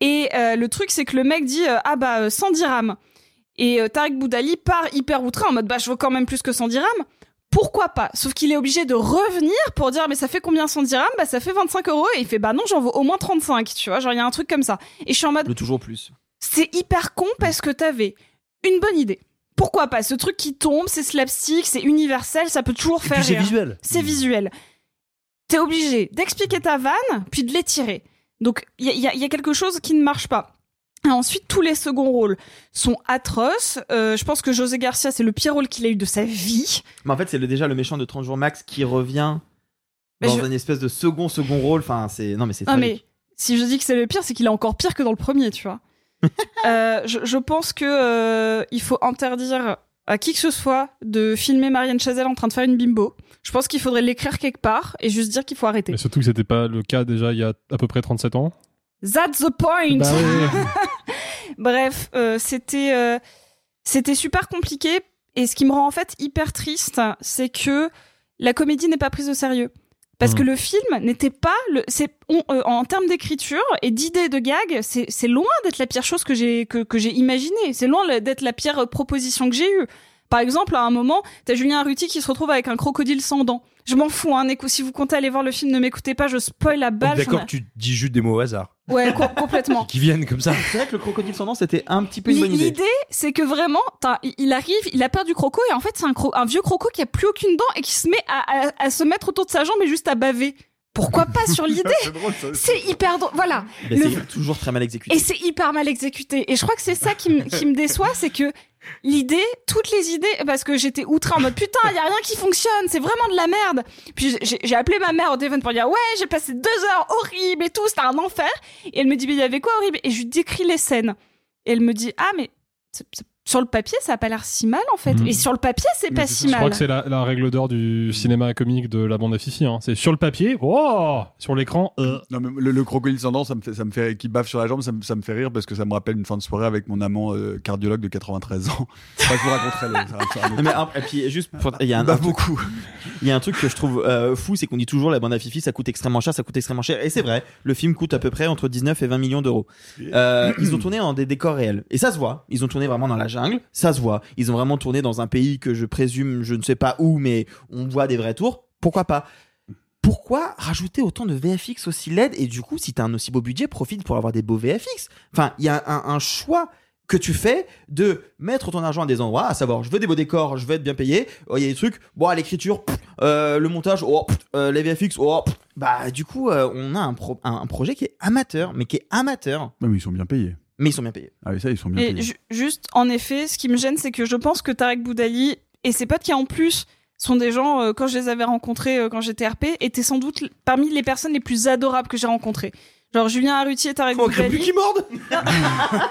Et euh, le truc, c'est que le mec dit euh, ah bah euh, 100 dirhams. Et euh, Tarek Boudali part hyper outré en mode bah je veux quand même plus que 100 dirhams. Pourquoi pas? Sauf qu'il est obligé de revenir pour dire mais ça fait combien 100 dirhams? Bah ça fait 25 euros et il fait bah non j'en vaux au moins 35 tu vois genre il y a un truc comme ça et je suis en mode Le toujours plus. c'est hyper con parce que t'avais une bonne idée. Pourquoi pas? Ce truc qui tombe, c'est slapstick, c'est universel, ça peut toujours faire c'est visuel. C'est visuel. T'es obligé d'expliquer ta vanne, puis de l'étirer. Donc il y y a quelque chose qui ne marche pas. Et ensuite, tous les seconds rôles sont atroces. Euh, je pense que José Garcia, c'est le pire rôle qu'il a eu de sa vie. Mais en fait, c'est le- déjà le méchant de 30 jours max qui revient Mais dans je- une espèce de second second rôle. Enfin, c'est non mais c'est Non mais si je dis que c'est le pire, c'est qu'il est encore pire que dans le premier, tu vois. Euh, je, je pense que euh, il faut interdire à qui que ce soit de filmer Marianne Chazelle en train de faire une bimbo. Je pense qu'il faudrait l'écrire quelque part et juste dire qu'il faut arrêter. Mais surtout que c'était pas le cas déjà il y a à peu près 37 ans. That's the point. Bah oui. Bref, euh, c'était euh, c'était super compliqué et ce qui me rend en fait hyper triste, c'est que la comédie n'est pas prise au sérieux. Parce Mm. que le film n'était pas le, c'est, on- euh, en termes d'écriture et d'idées de gag, c'est, c'est loin d'être la pire chose que j'ai, que, que j'ai imaginé. C'est loin d'être la pire proposition que j'ai eue. Par exemple, à un moment, t'as Julien Ruti qui se retrouve avec un crocodile sans dents. Je m'en fous, hein, Neko, si vous comptez aller voir le film, ne m'écoutez pas, je spoil la balle. D'accord, tu dis juste des mots au hasard. Ouais, co- complètement. Qui viennent comme ça. C'est vrai que le crocodile sans dents, c'était un petit peu une L'i- bonne idée. L'idée, c'est que vraiment, t'as- il- arrive, il a peur du croco et en fait, c'est un, cro- un vieux croco qui a plus aucune dent et qui se met à, à- à se mettre autour de sa jambe et juste à baver. Pourquoi pas sur l'idée C'est drôle, ça. C'est hyper drôle. Voilà. Mais Le- c'est toujours très mal exécuté. Et c'est hyper mal exécuté. Et je crois que c'est ça qui me qui me déçoit, c'est que l'idée, toutes les idées, parce que j'étais outrée en mode putain, il y a rien qui fonctionne, c'est vraiment de la merde. Puis j'ai appelé ma mère au téléphone pour dire ouais, j'ai passé deux heures horribles et tout, c'était un enfer. Et elle me dit mais il y avait quoi horrible? Et je décris les scènes. Et elle me dit ah mais c'est- sur le papier, ça a pas l'air si mal en fait. Mhm. Et sur le papier, c'est pas si Je mal. crois que c'est la, la règle d'or du cinéma comique de la bande à Fifi. Hein. C'est sur le papier, oh sur l'écran. euh. Non, mais le, le crocodile sans dents, ça me fait, ça me fait, qui baffe sur la jambe, ça me, ça me fait rire parce que ça me rappelle une fin de soirée avec mon amant euh, cardiologue de 93 ans. Enfin, je vous raconterai le. mais, un- et puis juste pour- il y a un, beaucoup. il y a un truc que je trouve euh, fou c'est qu'on dit toujours la bande à Fifi ça coûte extrêmement cher ça coûte extrêmement cher et c'est vrai le film coûte à peu près entre 19 et 20 millions d'euros euh, ils ont tourné dans des décors réels et ça se voit ils ont tourné vraiment dans la jungle ça se voit ils ont vraiment tourné dans un pays que je présume je ne sais pas où mais on voit des vrais tours pourquoi pas? Pourquoi rajouter autant de VFX aussi laid? Et du coup si t'as un aussi beau budget profite pour avoir des beaux VFX enfin il y a un, choix que tu fais de mettre ton argent à des endroits, à savoir, je veux des beaux décors, je veux être bien payé. Oh, Il y a des trucs, bon, l'écriture, euh, le montage, oh, euh, les VFX, oh, pff. bah du coup, euh, on a un, pro- un, un projet qui est amateur, mais qui est amateur, mais ils sont bien payés. Mais ils sont bien payés. Ah oui, ça, ils sont bien Et payés. ju- juste, en effet, ce qui me gêne, c'est que je pense que Tarek Boudali et ses potes qui, en plus, sont des gens, euh, quand je les avais rencontrés euh, quand j'étais RP, étaient sans doute parmi les personnes les plus adorables que j'ai rencontrées. Genre Julien Arrutier et Tarek un Boudali. plus qui morde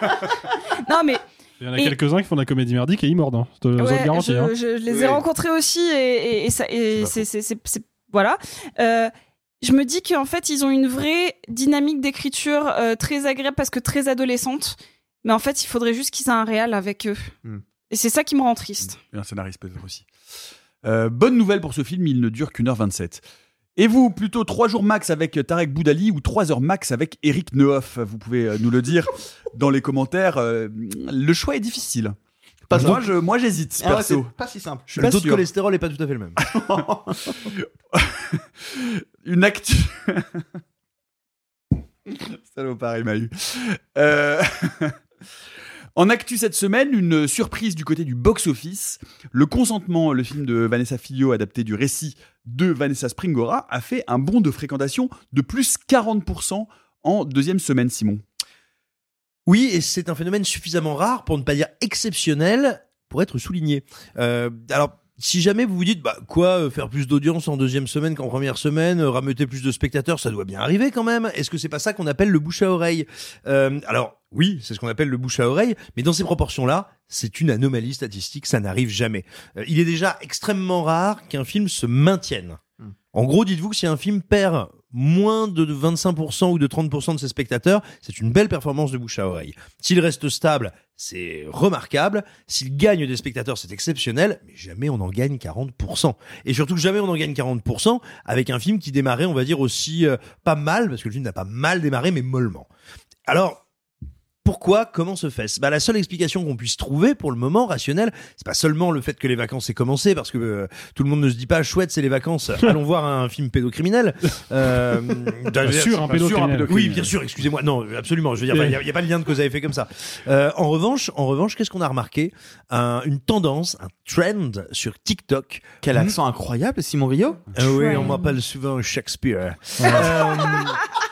Non, mais Il y en a Et- quelques-uns qui font de la comédie merdique et ils mordent. hein. Je te ouais, garantis. je, hein. je- je les Oui. ai rencontrés aussi et, et- et ça, et c'est, c'est, c'est- c'est- voilà. Euh, je me dis qu'en fait, ils ont une vraie dynamique d'écriture euh, très agréable parce que très adolescente. Mais en fait, il faudrait juste qu'ils aient un réel avec eux. Hmm. Et c'est ça qui me rend triste. Et un scénariste peut-être aussi. Euh, bonne nouvelle pour ce film, il ne dure qu'une heure 27. Et vous, plutôt 3 jours max avec Tarek Boudali ou 3 heures max avec Eric Nehoff Vous pouvez euh, nous le dire dans les commentaires. euh, le choix est difficile. Pas moi, simple. je, moi, j'hésite, Ah ouais, perso. c'est pas si simple. Je suis Le pas taux de sûr. cholestérol est pas tout à fait le même. Une actu. Salopard, il m'a eu. Euh, En actu cette semaine, une surprise du côté du box-office. Le consentement, le film de Vanessa Filio adapté du récit de Vanessa Springora, a fait un bond de fréquentation de plus 40% en deuxième semaine, Simon. Oui, et c'est un phénomène suffisamment rare, pour ne pas dire exceptionnel, pour être souligné. Euh, alors, si jamais vous vous dites, bah quoi, euh, faire plus d'audience en deuxième semaine qu'en première semaine, euh, rameuter plus de spectateurs, ça doit bien arriver quand même. Est-ce que c'est pas ça qu'on appelle le bouche à oreille? Euh, Alors, oui, c'est ce qu'on appelle le bouche à oreille, mais dans ces proportions-là, c'est une anomalie statistique, ça n'arrive jamais. Euh, il est déjà extrêmement rare qu'un film se maintienne. En gros, dites-vous que si un film perd moins de 25% ou de 30% de ses spectateurs, c'est une belle performance de bouche à oreille. S'il reste stable, c'est remarquable. S'il gagne des spectateurs, c'est exceptionnel, mais jamais on en gagne 40%. Et surtout, jamais on en gagne 40% avec un film qui démarrait, on va dire, aussi euh, pas mal, parce que le film n'a pas mal démarré, mais mollement. Alors, pourquoi Comment se fait bah, La seule explication qu'on puisse trouver pour le moment rationnelle, c'est pas seulement le fait que les vacances aient commencé, parce que euh, tout le monde ne se dit pas chouette, c'est les vacances, allons voir un film pédocriminel. Euh, Bien sûr, un pas sûr, un pédocriminel. oui, bien sûr, excusez-moi. Non, absolument. Je veux dire, il n'y a, y a pas de lien de cause à effet comme ça. Euh, en revanche, en revanche, qu'est-ce qu'on a remarqué? Un- Une tendance, un trend sur TikTok. Quel accent incroyable, Simon Rio? Ah oui, on m'appelle souvent Shakespeare.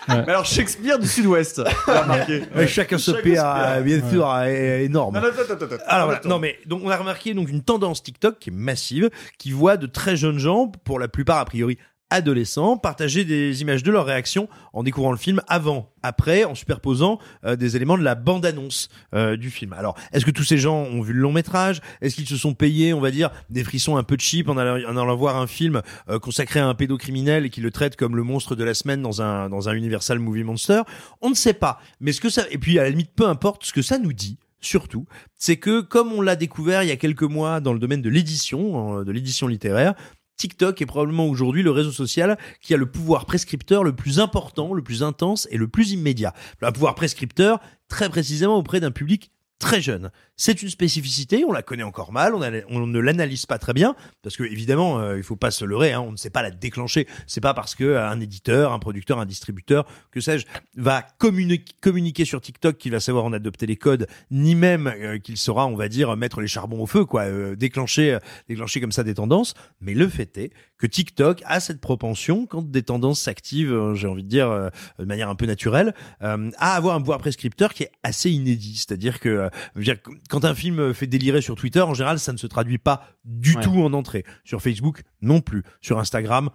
Mais alors, Shakespeare du Sud-Ouest. Euh, Chacun se euh, bien sûr, est énorme. Non, non, attends, attends, attends. Alors voilà, Attends. non mais donc on a remarqué donc une tendance TikTok qui est massive, qui voit de très jeunes gens, pour la plupart a priori adolescents, partager des images de leur réaction en découvrant le film avant, après, en superposant euh, des éléments de la bande-annonce euh, du film. Alors, est-ce que tous ces gens ont vu le long métrage? Est-ce qu'ils se sont payés, on va dire, des frissons un peu cheap en allant, en allant voir un film euh, consacré à un pédocriminel et qui le traite comme le monstre de la semaine dans un dans un Universal Movie Monster? On ne sait pas. Mais ce que ça et puis à la limite peu importe ce que ça nous dit surtout, c'est que comme on l'a découvert il y a quelques mois dans le domaine de l'édition, de l'édition littéraire, TikTok est probablement aujourd'hui le réseau social qui a le pouvoir prescripteur le plus important, le plus intense et le plus immédiat. Le pouvoir prescripteur, très précisément auprès d'un public très jeune. C'est une spécificité, on la connaît encore mal, on, ne l'analyse pas très bien, parce que évidemment, euh, il faut pas se leurrer, hein, on ne sait pas la déclencher. C'est pas parce que euh, un éditeur, un producteur, un distributeur, que sais-je, va communi- communiquer sur TikTok qu'il va savoir en adopter les codes, ni même euh, qu'il saura, on va dire, mettre les charbons au feu, quoi, euh, déclencher, déclencher comme ça des tendances. Mais le fait est que TikTok a cette propension, quand des tendances s'activent, j'ai envie de dire, de manière un peu naturelle, à avoir un pouvoir prescripteur qui est assez inédit. C'est-à-dire que, je quand un film fait délirer sur Twitter, en général, ça ne se traduit pas du Ouais. tout en entrée. Sur Facebook, non plus. Sur Instagram,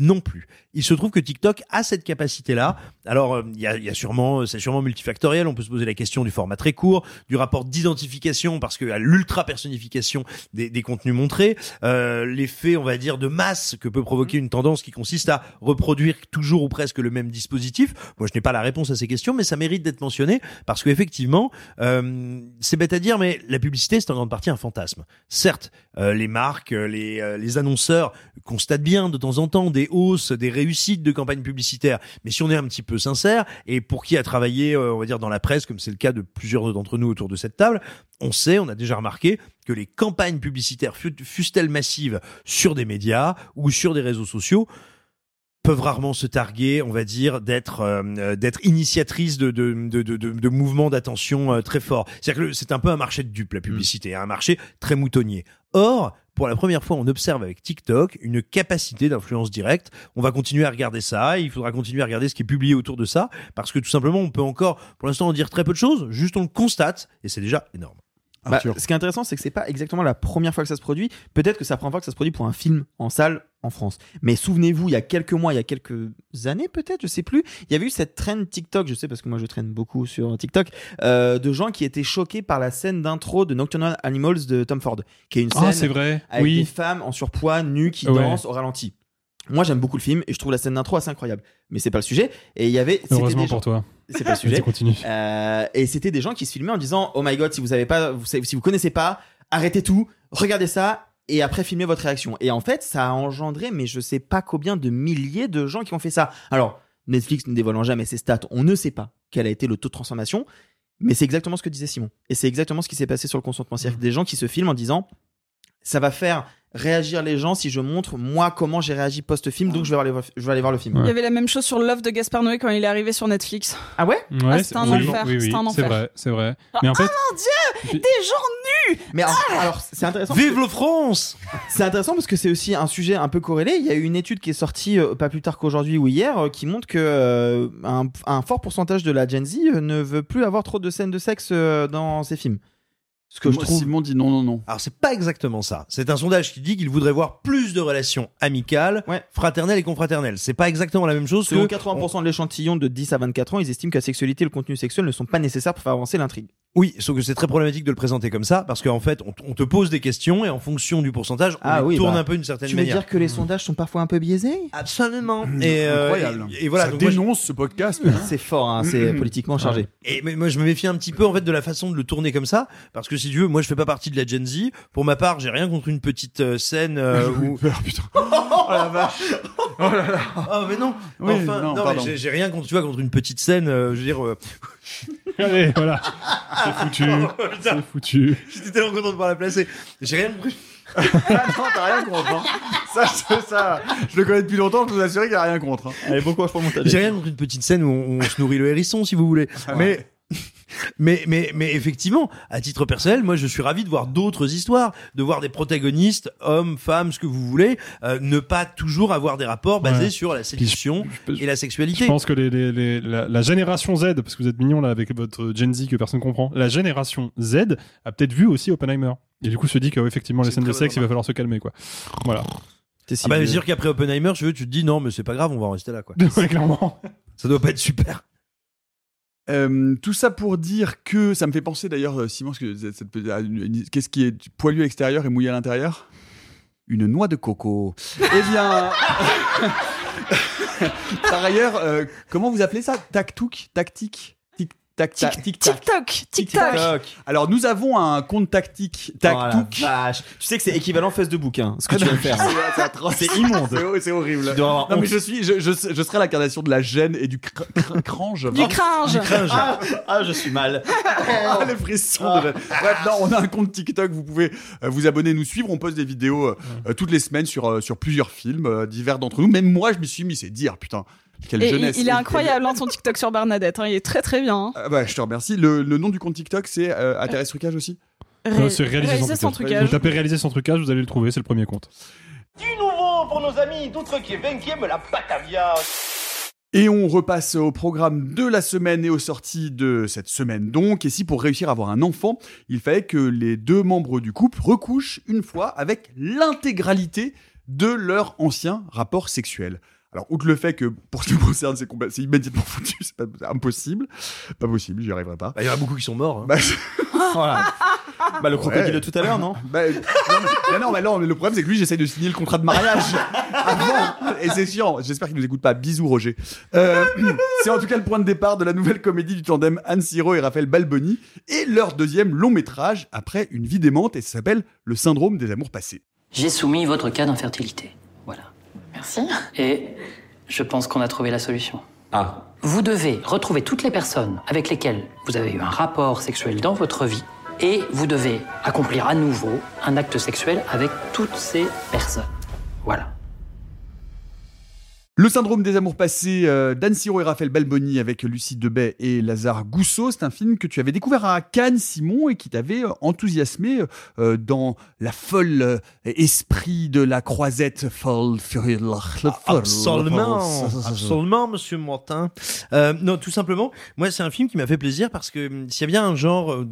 non plus. Il se trouve que TikTok a cette capacité-là. Alors, euh, il y, a, y a sûrement, c'est sûrement multifactoriel. On peut se poser la question du format très court, du rapport d'identification, parce que à l'ultra personnification des, des contenus montrés, euh, l'effet, on va dire, de masse que peut provoquer une tendance qui consiste à reproduire toujours ou presque le même dispositif. Moi, je n'ai pas la réponse à ces questions, mais ça mérite d'être mentionné parce qu'effectivement, euh, c'est bête à dire, mais la publicité, c'est en grande partie un fantasme. Certes, euh, les marques, euh, les, euh, les annonceurs constatent bien de temps en temps des hausses, des réussites de campagnes publicitaires. Mais si on est un petit peu sincère, et pour qui a travaillé, euh, on va dire, dans la presse, comme c'est le cas de plusieurs d'entre nous autour de cette table, on sait, on a déjà remarqué que les campagnes publicitaires, fussent-elles massives sur des médias ou sur des réseaux sociaux, peuvent rarement se targuer, on va dire, d'être euh, euh, d'être initiatrices de de, de, mouvements d'attention euh, très forts. C'est-à-dire que c'est un peu un marché de dupes, la publicité, un marché très moutonnier. Or, pour la première fois, on observe avec TikTok une capacité d'influence directe. On va continuer à regarder ça, il faudra continuer à regarder ce qui est publié autour de ça, parce que tout simplement, on peut encore, pour l'instant, en dire très peu de choses, juste on le constate, et c'est déjà énorme. Bah, ce qui est intéressant, c'est que c'est pas exactement la première fois que ça se produit. Peut-être que c'est la première fois que ça se produit pour un film en salle en France. Mais souvenez-vous, il y a quelques mois, il y a quelques années peut-être, je sais plus, il y avait eu cette traîne TikTok, je sais parce que moi je traîne beaucoup sur TikTok, euh, de gens qui étaient choqués par la scène d'intro de Nocturnal Animals de Tom Ford, qui est une Ah, scène c'est vrai, avec oui. des femmes en surpoids, nues, qui Ouais. dansent au ralenti. Moi, j'aime beaucoup le film et je trouve la scène d'intro assez incroyable. Mais c'est pas le sujet. Et il y avait. Heureusement des gens- pour toi. C'est pas le sujet. continue. Euh, et c'était des gens qui se filmaient en disant Oh my god, si vous avez pas, vous si vous connaissez pas, arrêtez tout, regardez ça et après filmez votre réaction. Et en fait, ça a engendré, mais je sais pas combien de milliers de gens qui ont fait ça. Alors, Netflix ne dévoilant jamais ses stats, on ne sait pas quel a été le taux de transformation. Mais c'est exactement ce que disait Simon. Et c'est exactement ce qui s'est passé sur le consentement. C'est-à-dire que des gens qui se filment en disant ça va faire réagir les gens si je montre moi comment j'ai réagi post-film, donc je vais aller voir, je vais aller voir le film. Il y avait la même chose sur Love de Gaspard Noé quand il est arrivé sur Netflix. Ah ouais? Ouais, Ah, c'est- c'était un oui, enfer. oui, un c'est enfer. vrai, c'est vrai. Mais en fait, Oh mon dieu Des gens nus Mais alors, alors, c'est intéressant. Vive le France C'est intéressant parce que c'est aussi un sujet un peu corrélé. Il y a eu une étude qui est sortie euh, pas plus tard qu'aujourd'hui ou hier euh, qui montre que euh, un, un fort pourcentage de la Gen Z ne veut plus avoir trop de scènes de sexe euh, dans ses films. Ce que je trouve. Simon dit non, non, non. Alors c'est pas exactement ça. C'est un sondage qui dit qu'il voudrait voir plus de relations amicales, fraternelles et confraternelles. C'est pas exactement la même chose Selon que 80% de l'échantillon de 10 à 24 ans, ils estiment que la sexualité et le contenu sexuel ne sont pas nécessaires pour faire avancer l'intrigue. Oui, sauf que c'est très problématique de le présenter comme ça parce qu'en fait, on, t- on te pose des questions et en fonction du pourcentage, on Ah les oui, tourne bah, un peu d'une certaine Tu veux manière. dire que les sondages sont parfois un peu biaisés? Absolument. Et, euh, Incroyable. et- et voilà. Ça donc moi, je- dénonce ce podcast. C'est fort, hein, c'est politiquement chargé. Et mais moi je me méfie un petit peu en fait de la façon de le tourner comme ça parce que si tu veux moi je fais pas partie de la Gen Z pour ma part j'ai rien contre une petite euh, scène euh, où putain oh la vache oh là là oh mais non Oui, enfin non, non, mais j'ai- j'ai rien contre tu vois contre une petite scène euh, je veux dire euh, allez, voilà. C'est foutu. Oh, putain. C'est foutu. j'étais tellement content de pouvoir la placer j'ai rien contre Ah non, t'as rien contre. hein. Ça, c'est ça. Je le connais depuis longtemps, je vous assure qu'il n'y a rien contre. hein. Allez, bon courage pour montage. J'ai rien contre une petite scène où on, on se nourrit le hérisson, si vous voulez. mais, mais, mais, mais effectivement, à titre personnel, moi, je suis ravi de voir d'autres histoires, de voir des protagonistes, hommes, femmes, ce que vous voulez, euh, ne pas toujours avoir des rapports basés Ouais. sur la séduction et la sexualité. Je pense que les, les- les- la, la génération Z, parce que vous êtes mignon là avec votre Gen Z que personne comprend, la génération Z a peut-être vu aussi Oppenheimer. Et du coup se dit qu'effectivement les scènes de sexe, il va falloir se calmer quoi. Voilà. Ah bah, c'est sûr qu'après Oppenheimer, je veux, tu te dis non, mais c'est pas grave, on va en rester là, quoi. Ouais, clairement. Ça doit pas être super. Euh, tout ça pour dire que ça me fait penser d'ailleurs, euh, Simon, qu'est-ce qui est poilu à l'extérieur et mouillé à l'intérieur? Une noix de coco. eh bien, par ailleurs, euh, comment vous appelez ça? Tactouk Tactique? Tac tac tic tac. TikTok, TikTok. Alors nous avons un compte tactique tac Oh. Vache. Tu sais que c'est équivalent fesse de bouquin, ce que tu viens de faire. C'est immonde. C'est- horrible. Non mais je suis, je, je, je serai l'incarnation de la gêne et du cr- cr- cringe. Du cringe. Ah, ah, je suis mal. Ah, les frissons de gêne. Bref, non, on a un compte TikTok, vous pouvez euh, vous abonner, nous suivre. On poste des vidéos euh, euh, toutes les semaines sur, euh, sur plusieurs films euh, divers d'entre nous. Même moi, je m'y suis mis, c'est dire, putain, quelle Et il, jeunesse. il est incroyable, hein, son TikTok sur Bernadette. hein, il est très très bien. hein. Ah bah, je te remercie. Le, le nom du compte TikTok, c'est euh, Intéresse Trucage aussi? Euh, c'est réaliser, Réaliser sans trucage. trucage. Vous tapez réaliser sans trucage, vous allez le trouver, c'est le premier compte. Du nouveau pour nos amis la Batavia. Et on repasse au programme de la semaine et aux sorties de cette semaine donc. Et si pour réussir à avoir un enfant, il fallait que les deux membres du couple recouchent une fois avec l'intégralité de leur ancien rapport sexuel. Alors, outre le fait que, pour ce qui me concerne, c'est immédiatement foutu, c'est pas- impossible. Pas possible, j'y arriverai pas. Bah, il y en a beaucoup qui sont morts. hein. Bah, Voilà. Bah, le crocodile Ouais. de tout à l'heure, non bah, non, mais, non, mais non, mais le problème, c'est que lui, j'essaye de signer le contrat de mariage avant. Et c'est chiant. J'espère qu'il nous écoute pas. Bisous, Roger. Euh, c'est en tout cas le point de départ de la nouvelle comédie du tandem Anne Siro et Raphaël Balboni et leur deuxième long métrage après une vie démente et ça s'appelle Le syndrome des amours passés. J'ai soumis votre cas d'infertilité. Merci. Et je pense qu'on a trouvé la solution. Ah. Vous devez retrouver toutes les personnes avec lesquelles vous avez eu un rapport sexuel dans votre vie et vous devez accomplir à nouveau un acte sexuel avec toutes ces personnes. Voilà. Le syndrome des amours passés euh, d'Anne Siro et Raphaël Balboni avec Lucie Debay et Lazare Gousseau. C'est un film que tu avais découvert à Cannes, Simon, et qui t'avait euh, enthousiasmé euh, dans la folle euh, esprit de la croisette folle. Absolument, absolument, monsieur Martin. Non, tout simplement, moi, c'est un film qui m'a fait plaisir parce que hum, s'il y a bien un genre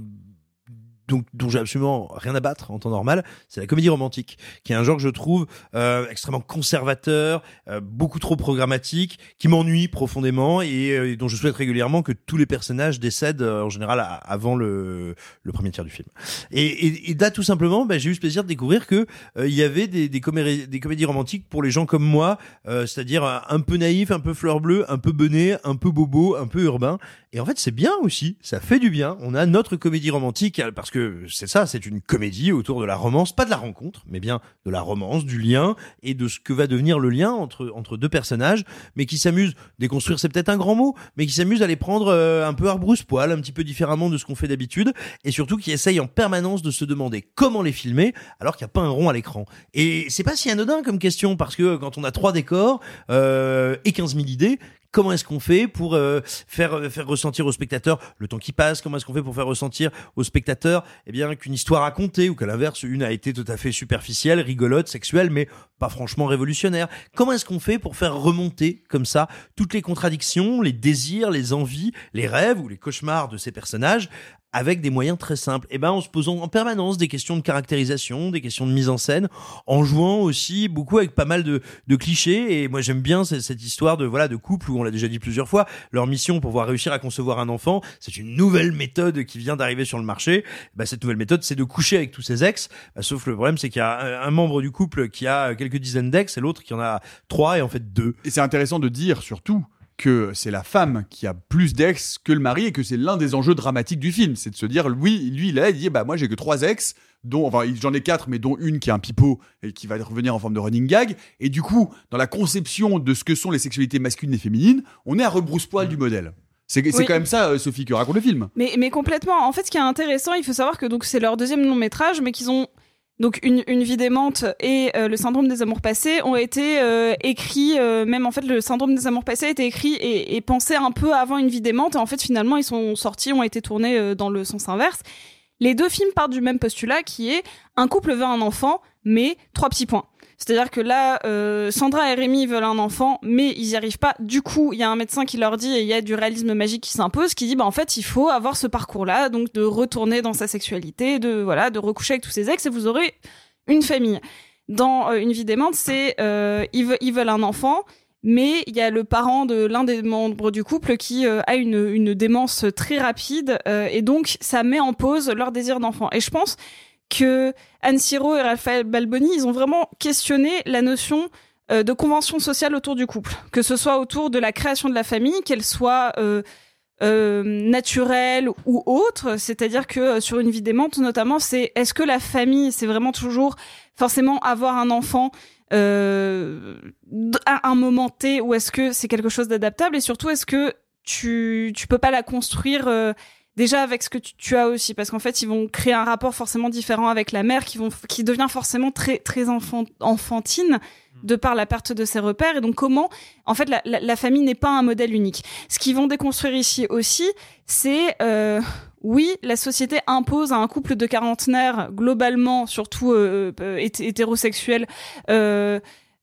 donc, dont j'ai absolument rien à battre en temps normal, c'est la comédie romantique, qui est un genre que je trouve euh, extrêmement conservateur, euh, beaucoup trop programmatique, qui m'ennuie profondément et, euh, dont je souhaite régulièrement que tous les personnages décèdent euh, en général avant le, le premier tiers du film. Et, et, et là, tout simplement, bah, j'ai eu ce plaisir de découvrir que euh, il y avait des, des, comédies, des comédies romantiques pour les gens comme moi, euh, c'est-à-dire un peu naïf, un peu fleur bleue, un peu bené, un peu bobo, un peu urbain. Et en fait, c'est bien aussi, ça fait du bien. On a notre comédie romantique euh, parce que c'est ça, c'est une comédie autour de la romance, pas de la rencontre, mais bien de la romance, du lien et de ce que va devenir le lien entre entre deux personnages, mais qui s'amusent déconstruire, c'est peut-être un grand mot, mais qui s'amusent à les prendre euh, un peu arbrousse-poil, un petit peu différemment de ce qu'on fait d'habitude, et surtout qui essayent en permanence de se demander comment les filmer alors qu'il n'y a pas un rond à l'écran. Et c'est pas si anodin comme question parce que quand on a trois décors euh, et 15 000 idées, comment est-ce qu'on fait pour euh, faire faire ressentir au spectateur le temps qui passe? Comment est-ce qu'on fait pour faire ressentir au spectateur eh bien qu'une histoire compter ou qu'à l'inverse une a été tout à fait superficielle, rigolote, sexuelle, mais pas franchement révolutionnaire? Comment est-ce qu'on fait pour faire remonter comme ça toutes les contradictions, les désirs, les envies, les rêves ou les cauchemars de ces personnages avec des moyens très simples. Et ben en se posant en permanence des questions de caractérisation, des questions de mise en scène, en jouant aussi beaucoup avec pas mal de, de clichés. Et moi j'aime bien cette, histoire de voilà de couple où on l'a déjà dit plusieurs fois, leur mission pour pouvoir réussir à concevoir un enfant, c'est une nouvelle méthode qui vient d'arriver sur le marché. Bah, cette nouvelle méthode, c'est de coucher avec tous ses ex. Bah, sauf le problème, c'est qu'il y a un membre du couple qui a quelques dizaines d'ex et l'autre qui en a trois et en fait deux. Et c'est intéressant de dire surtout que c'est la femme qui a plus d'ex que le mari et que c'est l'un des enjeux dramatiques du film. C'est de se dire, oui, lui, là, il dit, bah, moi, j'ai que trois ex, dont, enfin, j'en ai quatre, mais dont une qui est un pipeau et qui va revenir en forme de running gag. Et du coup, dans la conception de ce que sont les sexualités masculines et féminines, on est à rebrousse-poil du modèle. C'est Oui. quand même ça, euh, Sophie, que raconte le film. Mais, mais complètement. En fait, ce qui est intéressant, il faut savoir que donc c'est leur deuxième long métrage, mais qu'ils ont donc une, une vie démente et euh, le syndrome des amours passés ont été euh, écrits. euh, même en fait, le syndrome des amours passés a été écrit et, et pensé un peu avant une vie démente. Et en fait, finalement, ils sont sortis, ont été tournés dans le sens inverse. Les deux films partent du même postulat qui est un couple veut un enfant, mais trois petits points. C'est-à-dire que là, euh, Sandra et Rémi veulent un enfant, mais ils y arrivent pas. Du coup, il y a un médecin qui leur dit, et il y a du réalisme magique qui s'impose, qui dit, bah en fait, il faut avoir ce parcours-là, donc de retourner dans sa sexualité, de voilà, de recoucher avec tous ses ex, et vous aurez une famille. Dans euh, Une vie démente, c'est euh, ils, veulent, un enfant, mais il y a le parent de l'un des membres du couple qui euh, a une, démence très rapide, et donc ça met en pause leur désir d'enfant. Et je pense que Anne Siro et Raphaël Balboni, ils ont vraiment questionné la notion euh, de convention sociale autour du couple, que ce soit autour de la création de la famille, qu'elle soit euh, euh, naturelle ou autre, c'est-à-dire que euh, sur une vie d'aimante notamment, c'est est-ce que la famille, c'est vraiment toujours forcément avoir un enfant euh, à un moment T ou est-ce que c'est quelque chose d'adaptable? Et surtout est-ce que tu tu peux pas la construire euh, déjà avec ce que tu, tu as aussi parce qu'en fait ils vont créer un rapport forcément différent avec la mère qui vont qui devient forcément très très enfant, enfantine de par la perte de ses repères. Et donc comment en fait la, la, la famille n'est pas un modèle unique. Ce qu'ils vont déconstruire ici aussi c'est euh, oui la société impose à un couple de quarantenaires globalement surtout euh, euh, hété- hétérosexuels euh,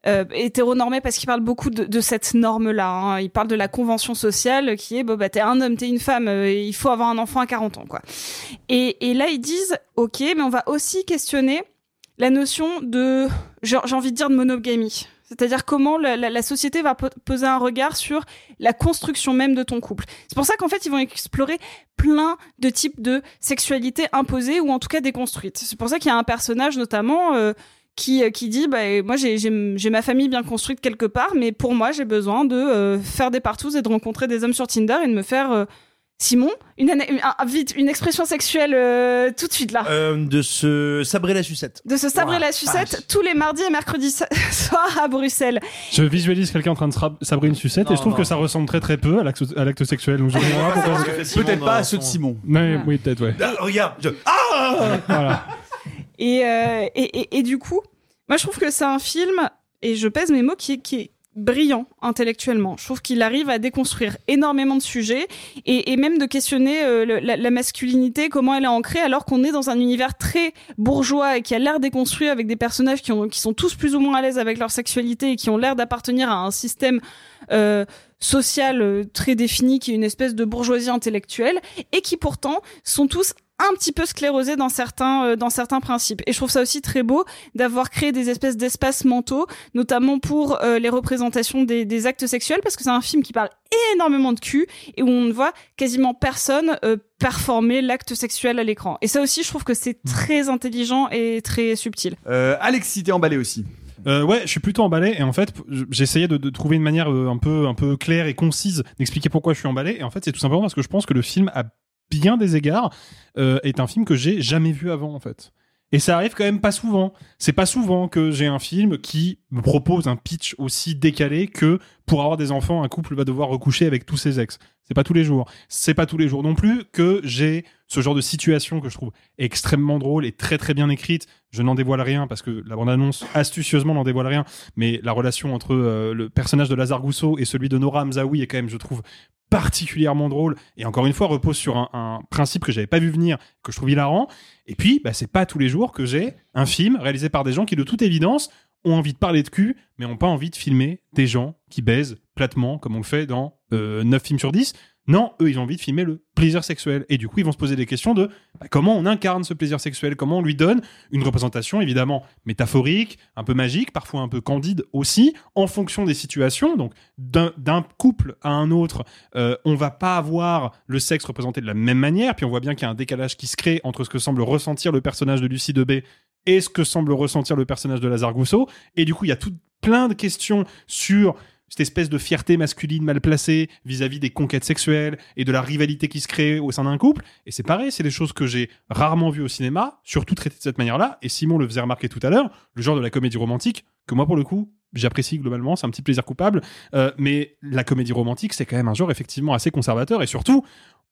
euh, hétéronormé parce qu'il parle beaucoup de, cette norme-là. hein. Il parle de la convention sociale qui est, bon, bah, t'es un homme, t'es une femme, euh, il faut avoir un enfant à 40 ans, quoi. Et, là, ils disent, ok, mais on va aussi questionner la notion de, j'ai envie de dire de monogamie. C'est-à-dire comment la, société va po- poser un regard sur la construction même de ton couple. C'est pour ça qu'en fait, ils vont explorer plein de types de sexualité imposées ou en tout cas déconstruites. C'est pour ça qu'il y a un personnage notamment euh, qui, euh, qui dit bah, moi j'ai ma famille bien construite quelque part, mais pour moi j'ai besoin de euh, faire des partous et de rencontrer des hommes sur Tinder et de me faire euh, Simon une, un- vite une expression sexuelle euh, tout de suite là. Euh, de se sabrer la sucette. De se sabrer la sucette vache. tous les mardis et mercredis so- soirs à Bruxelles. Je visualise quelqu'un en train de sabrer une sucette et je trouve non. que ça ressemble très très peu à l'acte à l'acte sexuel. Peut-être pas à ceux de Simon. Ouais, oui, peut-être, ouais. Ah, regarde, je- ah Voilà. Et, euh, et, et, et du coup, moi je trouve que c'est un film, et je pèse mes mots, qui qui est brillant intellectuellement. Je trouve qu'il arrive à déconstruire énormément de sujets et, et même de questionner euh, la, masculinité, comment elle est ancrée, alors qu'on est dans un univers très bourgeois et qui a l'air déconstruit avec des personnages qui, ont, qui sont tous plus ou moins à l'aise avec leur sexualité et qui ont l'air d'appartenir à un système euh, social très défini qui est une espèce de bourgeoisie intellectuelle et qui pourtant sont tous un petit peu sclérosés dans certains euh, dans certains principes. Et je trouve ça aussi très beau d'avoir créé des espèces d'espaces mentaux notamment pour euh, les représentations des, des actes sexuels parce que c'est un film qui parle énormément de cul et où on ne voit quasiment personne euh, performer l'acte sexuel à l'écran. Et ça aussi je trouve que c'est très intelligent et très subtil. Euh, Alexis, t'es emballé aussi. Euh, ouais, je suis plutôt emballé et en fait, j'essayais de, de trouver une manière euh, un peu un peu claire et concise d'expliquer pourquoi je suis emballé. Et en fait, c'est tout simplement parce que je pense que le film à bien des égards euh, est un film que j'ai jamais vu avant en fait. Et ça arrive quand même pas souvent. C'est pas souvent que j'ai un film qui me propose un pitch aussi décalé que pour avoir des enfants, un couple va devoir recoucher avec tous ses ex. C'est pas tous les jours. C'est pas tous les jours non plus que j'ai ce genre de situation que je trouve extrêmement drôle et très très bien écrite. Je n'en dévoile rien parce que la bande-annonce astucieusement n'en dévoile rien, mais la relation entre euh, le personnage de Lazare Gousseau et celui de Nora Hamzaoui est quand même, je trouve, particulièrement drôle et encore une fois repose sur un, principe que j'avais pas vu venir, que je trouve hilarant. Et puis, bah, c'est pas tous les jours que j'ai un film réalisé par des gens qui, de toute évidence, ont envie de parler de cul, mais ont pas envie de filmer des gens qui baisent platement, comme on le fait dans euh, 9 films sur 10. Non, eux, ils ont envie de filmer le plaisir sexuel. Et du coup, ils vont se poser des questions de bah, comment on incarne ce plaisir sexuel, comment on lui donne une représentation évidemment métaphorique, un peu magique, parfois un peu candide aussi, en fonction des situations. Donc, d'un couple à un autre, euh, on va pas avoir le sexe représenté de la même manière. Puis on voit bien qu'il y a un décalage qui se crée entre ce que semble ressentir le personnage de Lucie Debé et ce que semble ressentir le personnage de Lazare Gousseau. Et du coup, il y a tout plein de questions sur cette espèce de fierté masculine mal placée vis-à-vis des conquêtes sexuelles et de la rivalité qui se crée au sein d'un couple. Et c'est pareil, c'est des choses que j'ai rarement vues au cinéma, surtout traitées de cette manière-là. Et Simon le faisait remarquer tout à l'heure, le genre de la comédie romantique, que moi pour le coup, j'apprécie globalement, c'est un petit plaisir coupable. Euh, mais la comédie romantique, c'est quand même un genre effectivement assez conservateur. Et surtout,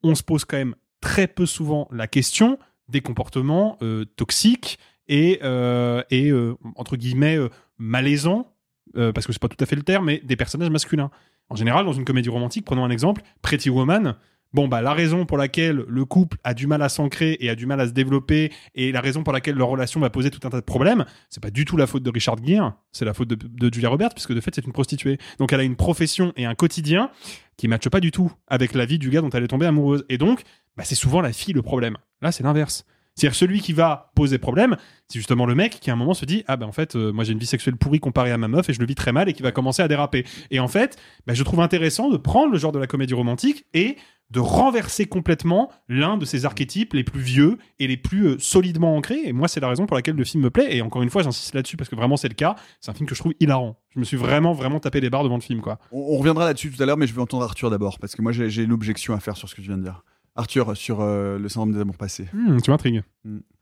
on se pose quand même très peu souvent la question des comportements euh, toxiques et, euh, et entre guillemets malaisants euh, parce que c'est pas tout à fait le terme, mais des personnages masculins. En général, dans une comédie romantique, prenons un exemple, Pretty Woman. Bon, bah, la raison pour laquelle le couple a du mal à s'ancrer et a du mal à se développer et la raison pour laquelle leur relation va poser tout un tas de problèmes, c'est pas du tout la faute de Richard Gere, c'est la faute de, Julia Roberts, puisque de fait, c'est une prostituée. Donc, elle a une profession et un quotidien qui matchent pas du tout avec la vie du gars dont elle est tombée amoureuse. Et donc, bah, c'est souvent la fille le problème. Là, c'est l'inverse. C'est-à-dire celui qui va poser problème, c'est justement le mec qui à un moment se dit ah ben en fait euh, moi j'ai une vie sexuelle pourrie comparée à ma meuf et je le vis très mal et qui va commencer à déraper. Et en fait, bah, je trouve intéressant de prendre le genre de la comédie romantique et de renverser complètement l'un de ces archétypes les plus vieux et les plus euh, solidement ancrés. Et moi, c'est la raison pour laquelle le film me plaît. Et encore une fois, j'insiste là-dessus parce que vraiment, c'est le cas. C'est un film que je trouve hilarant. Je me suis vraiment, vraiment tapé les barres devant le film, quoi. On, on reviendra là-dessus tout à l'heure, mais je vais entendre Arthur d'abord, parce que moi j'ai une objection à faire sur ce que tu viens de dire. Arthur, sur euh, le syndrome des amours passés. Hmm, tu m'intrigues.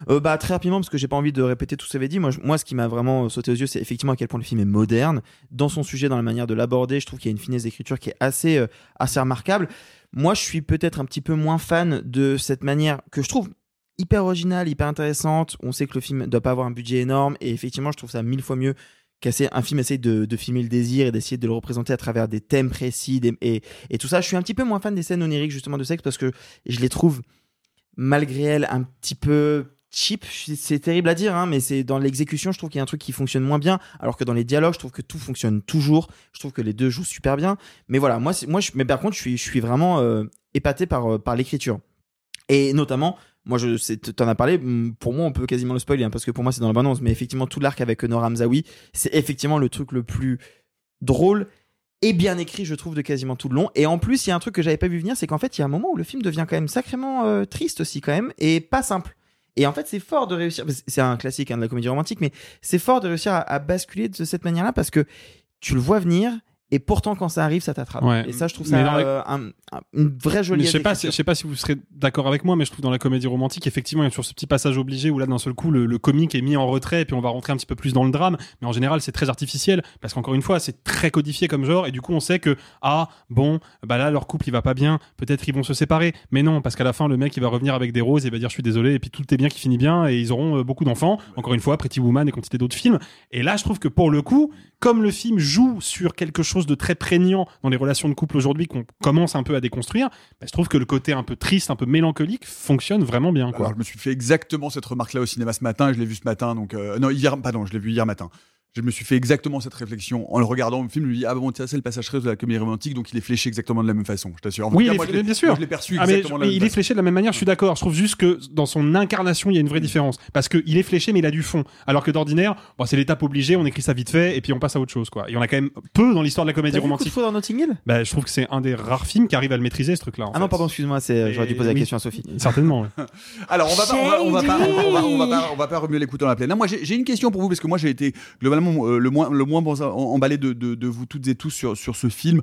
Euh, bah très rapidement parce que j'ai pas envie de répéter tout ce que vous avez dit. Moi, je- moi, ce qui m'a vraiment sauté aux yeux, c'est effectivement à quel point le film est moderne dans son sujet, dans la manière de l'aborder. Je trouve qu'il y a une finesse d'écriture qui est assez euh, assez remarquable. Moi, je suis peut-être un petit peu moins fan de cette manière que je trouve hyper originale, hyper intéressante. On sait que le film doit pas avoir un budget énorme et effectivement, je trouve ça mille fois mieux qu'un un film essaye de, filmer le désir et d'essayer de le représenter à travers des thèmes précis et, et tout ça. Je suis un petit peu moins fan des scènes oniriques justement de sexe parce que je les trouve malgré elles un petit peu cheap, c'est terrible à dire, hein, mais c'est dans l'exécution, je trouve qu'il y a un truc qui fonctionne moins bien, alors que dans les dialogues, je trouve que tout fonctionne toujours. Je trouve que les deux jouent super bien. Mais voilà, moi, moi, mais par contre, je suis, je suis vraiment euh, épaté par, euh, par l'écriture. Et notamment, moi, je, t'en as parlé. Pour moi, on peut quasiment le spoiler, hein, parce que pour moi, c'est dans l'abondance. Mais effectivement, tout l'arc avec Nora Hamzaoui, c'est effectivement le truc le plus drôle et bien écrit, je trouve, de quasiment tout le long. Et en plus, il y a un truc que j'avais pas vu venir, c'est qu'en fait, il y a un moment où le film devient quand même sacrément euh, triste aussi, quand même, et pas simple. Et en fait, c'est fort de réussir. C'est un classique hein, de la comédie romantique, mais c'est fort de réussir à, à basculer de cette manière-là parce que tu le vois venir. Et pourtant, quand ça arrive, ça t'attrape. Ouais. Et ça, je trouve ça la- euh, un- un- une vraie jolie. Mais je sais pas, si- je sais pas si vous serez d'accord avec moi, mais je trouve dans la comédie romantique, effectivement, il y a toujours ce petit passage obligé où là, d'un seul coup, le, le comique est mis en retrait et puis on va rentrer un petit peu plus dans le drame. Mais en général, c'est très artificiel parce qu'encore une fois, c'est très codifié comme genre et du coup, on sait que ah bon, bah là, leur couple il va pas bien, peut-être ils vont se séparer. Mais non, parce qu'à la fin, le mec il va revenir avec des roses et il va dire je suis désolé et puis tout est bien qui finit bien et ils auront euh, beaucoup d'enfants. Encore une fois, Pretty Woman et quantité d'autres films. Et là, je trouve que pour le coup, comme le film joue sur quelque chose de très prégnant dans les relations de couple aujourd'hui qu'on commence un peu à déconstruire, bah, je trouve que le côté un peu triste, un peu mélancolique fonctionne vraiment bien. Je me suis fait exactement cette remarque-là au cinéma ce matin, et je l'ai vu ce matin, donc euh, non hier, pardon, je l'ai vu hier matin. Je me suis fait exactement cette réflexion en le regardant le film. Je me dis ah bon tiens c'est le passage de la comédie romantique, donc il est fléché exactement de la même façon. Je t'assure. Oui, cas, il moi, je bien sûr. moi, je l'ai perçu Ah, mais exactement de la mais même il est fléché de la même manière, je suis d'accord. Je trouve juste que dans son incarnation, il y a une vraie différence. Parce qu'il est fléché, mais il a du fond. Alors que d'ordinaire, bon, c'est l'étape obligée, on écrit ça vite fait, et puis on passe à autre chose. Quoi. Il y en a quand même peu dans l'histoire de la comédie T'as vu Coup de romantique. foudre dans Notting Hill? Bah, je trouve que c'est un des rares films qui arrive à le maîtriser, ce truc-là. en Ah non, pardon, excuse-moi, c'est j'aurais dû Et poser la question à Sophie. Certainement. ouais. Alors on va pas, on va, on pas, on va, on va pas, on va pas remuer les dans la plaie. Non, moi j'ai j'ai une question pour vous parce que moi j'ai été globalement euh, le moins, le moins emballé de, vous toutes et tous sur ce film.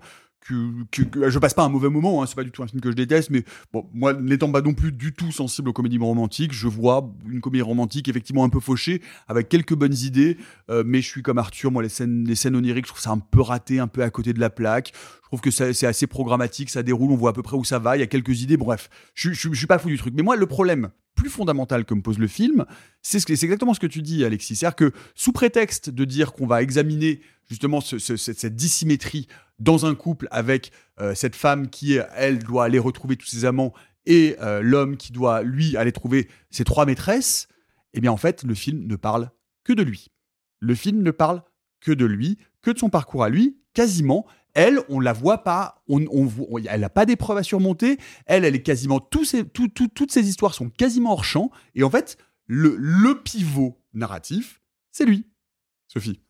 Que, je passe pas un mauvais moment, hein, c'est pas du tout un film que je déteste, mais bon, moi n'étant pas non plus du tout sensible aux comédies romantiques, je vois une comédie romantique effectivement un peu fauchée, avec quelques bonnes idées, euh, mais je suis comme Arthur, moi les scènes, les scènes oniriques, je trouve ça un peu raté, un peu à côté de la plaque. Je trouve que c'est assez programmatique, ça déroule, on voit à peu près où ça va, il y a quelques idées, bref, je, je, suis pas fou du truc. Mais moi, le problème plus fondamental que me pose le film, c'est ce exactement ce que tu dis, Alexis. C'est-à-dire que sous prétexte de dire qu'on va examiner justement ce- ce- cette, cette dissymétrie dans un couple avec euh, cette femme qui, elle, doit aller retrouver tous ses amants et euh, l'homme qui doit, lui, aller trouver ses trois maîtresses, eh bien, en fait, le film ne parle que de lui. Le film ne parle que de lui, que de son parcours à lui, quasiment. Elle, on la voit pas, elle n'a pas d'épreuve à surmonter. Elle, elle est quasiment tout- tout- toutes ces histoires sont quasiment hors champ. Et en fait, le pivot narratif, c'est lui, Sophie.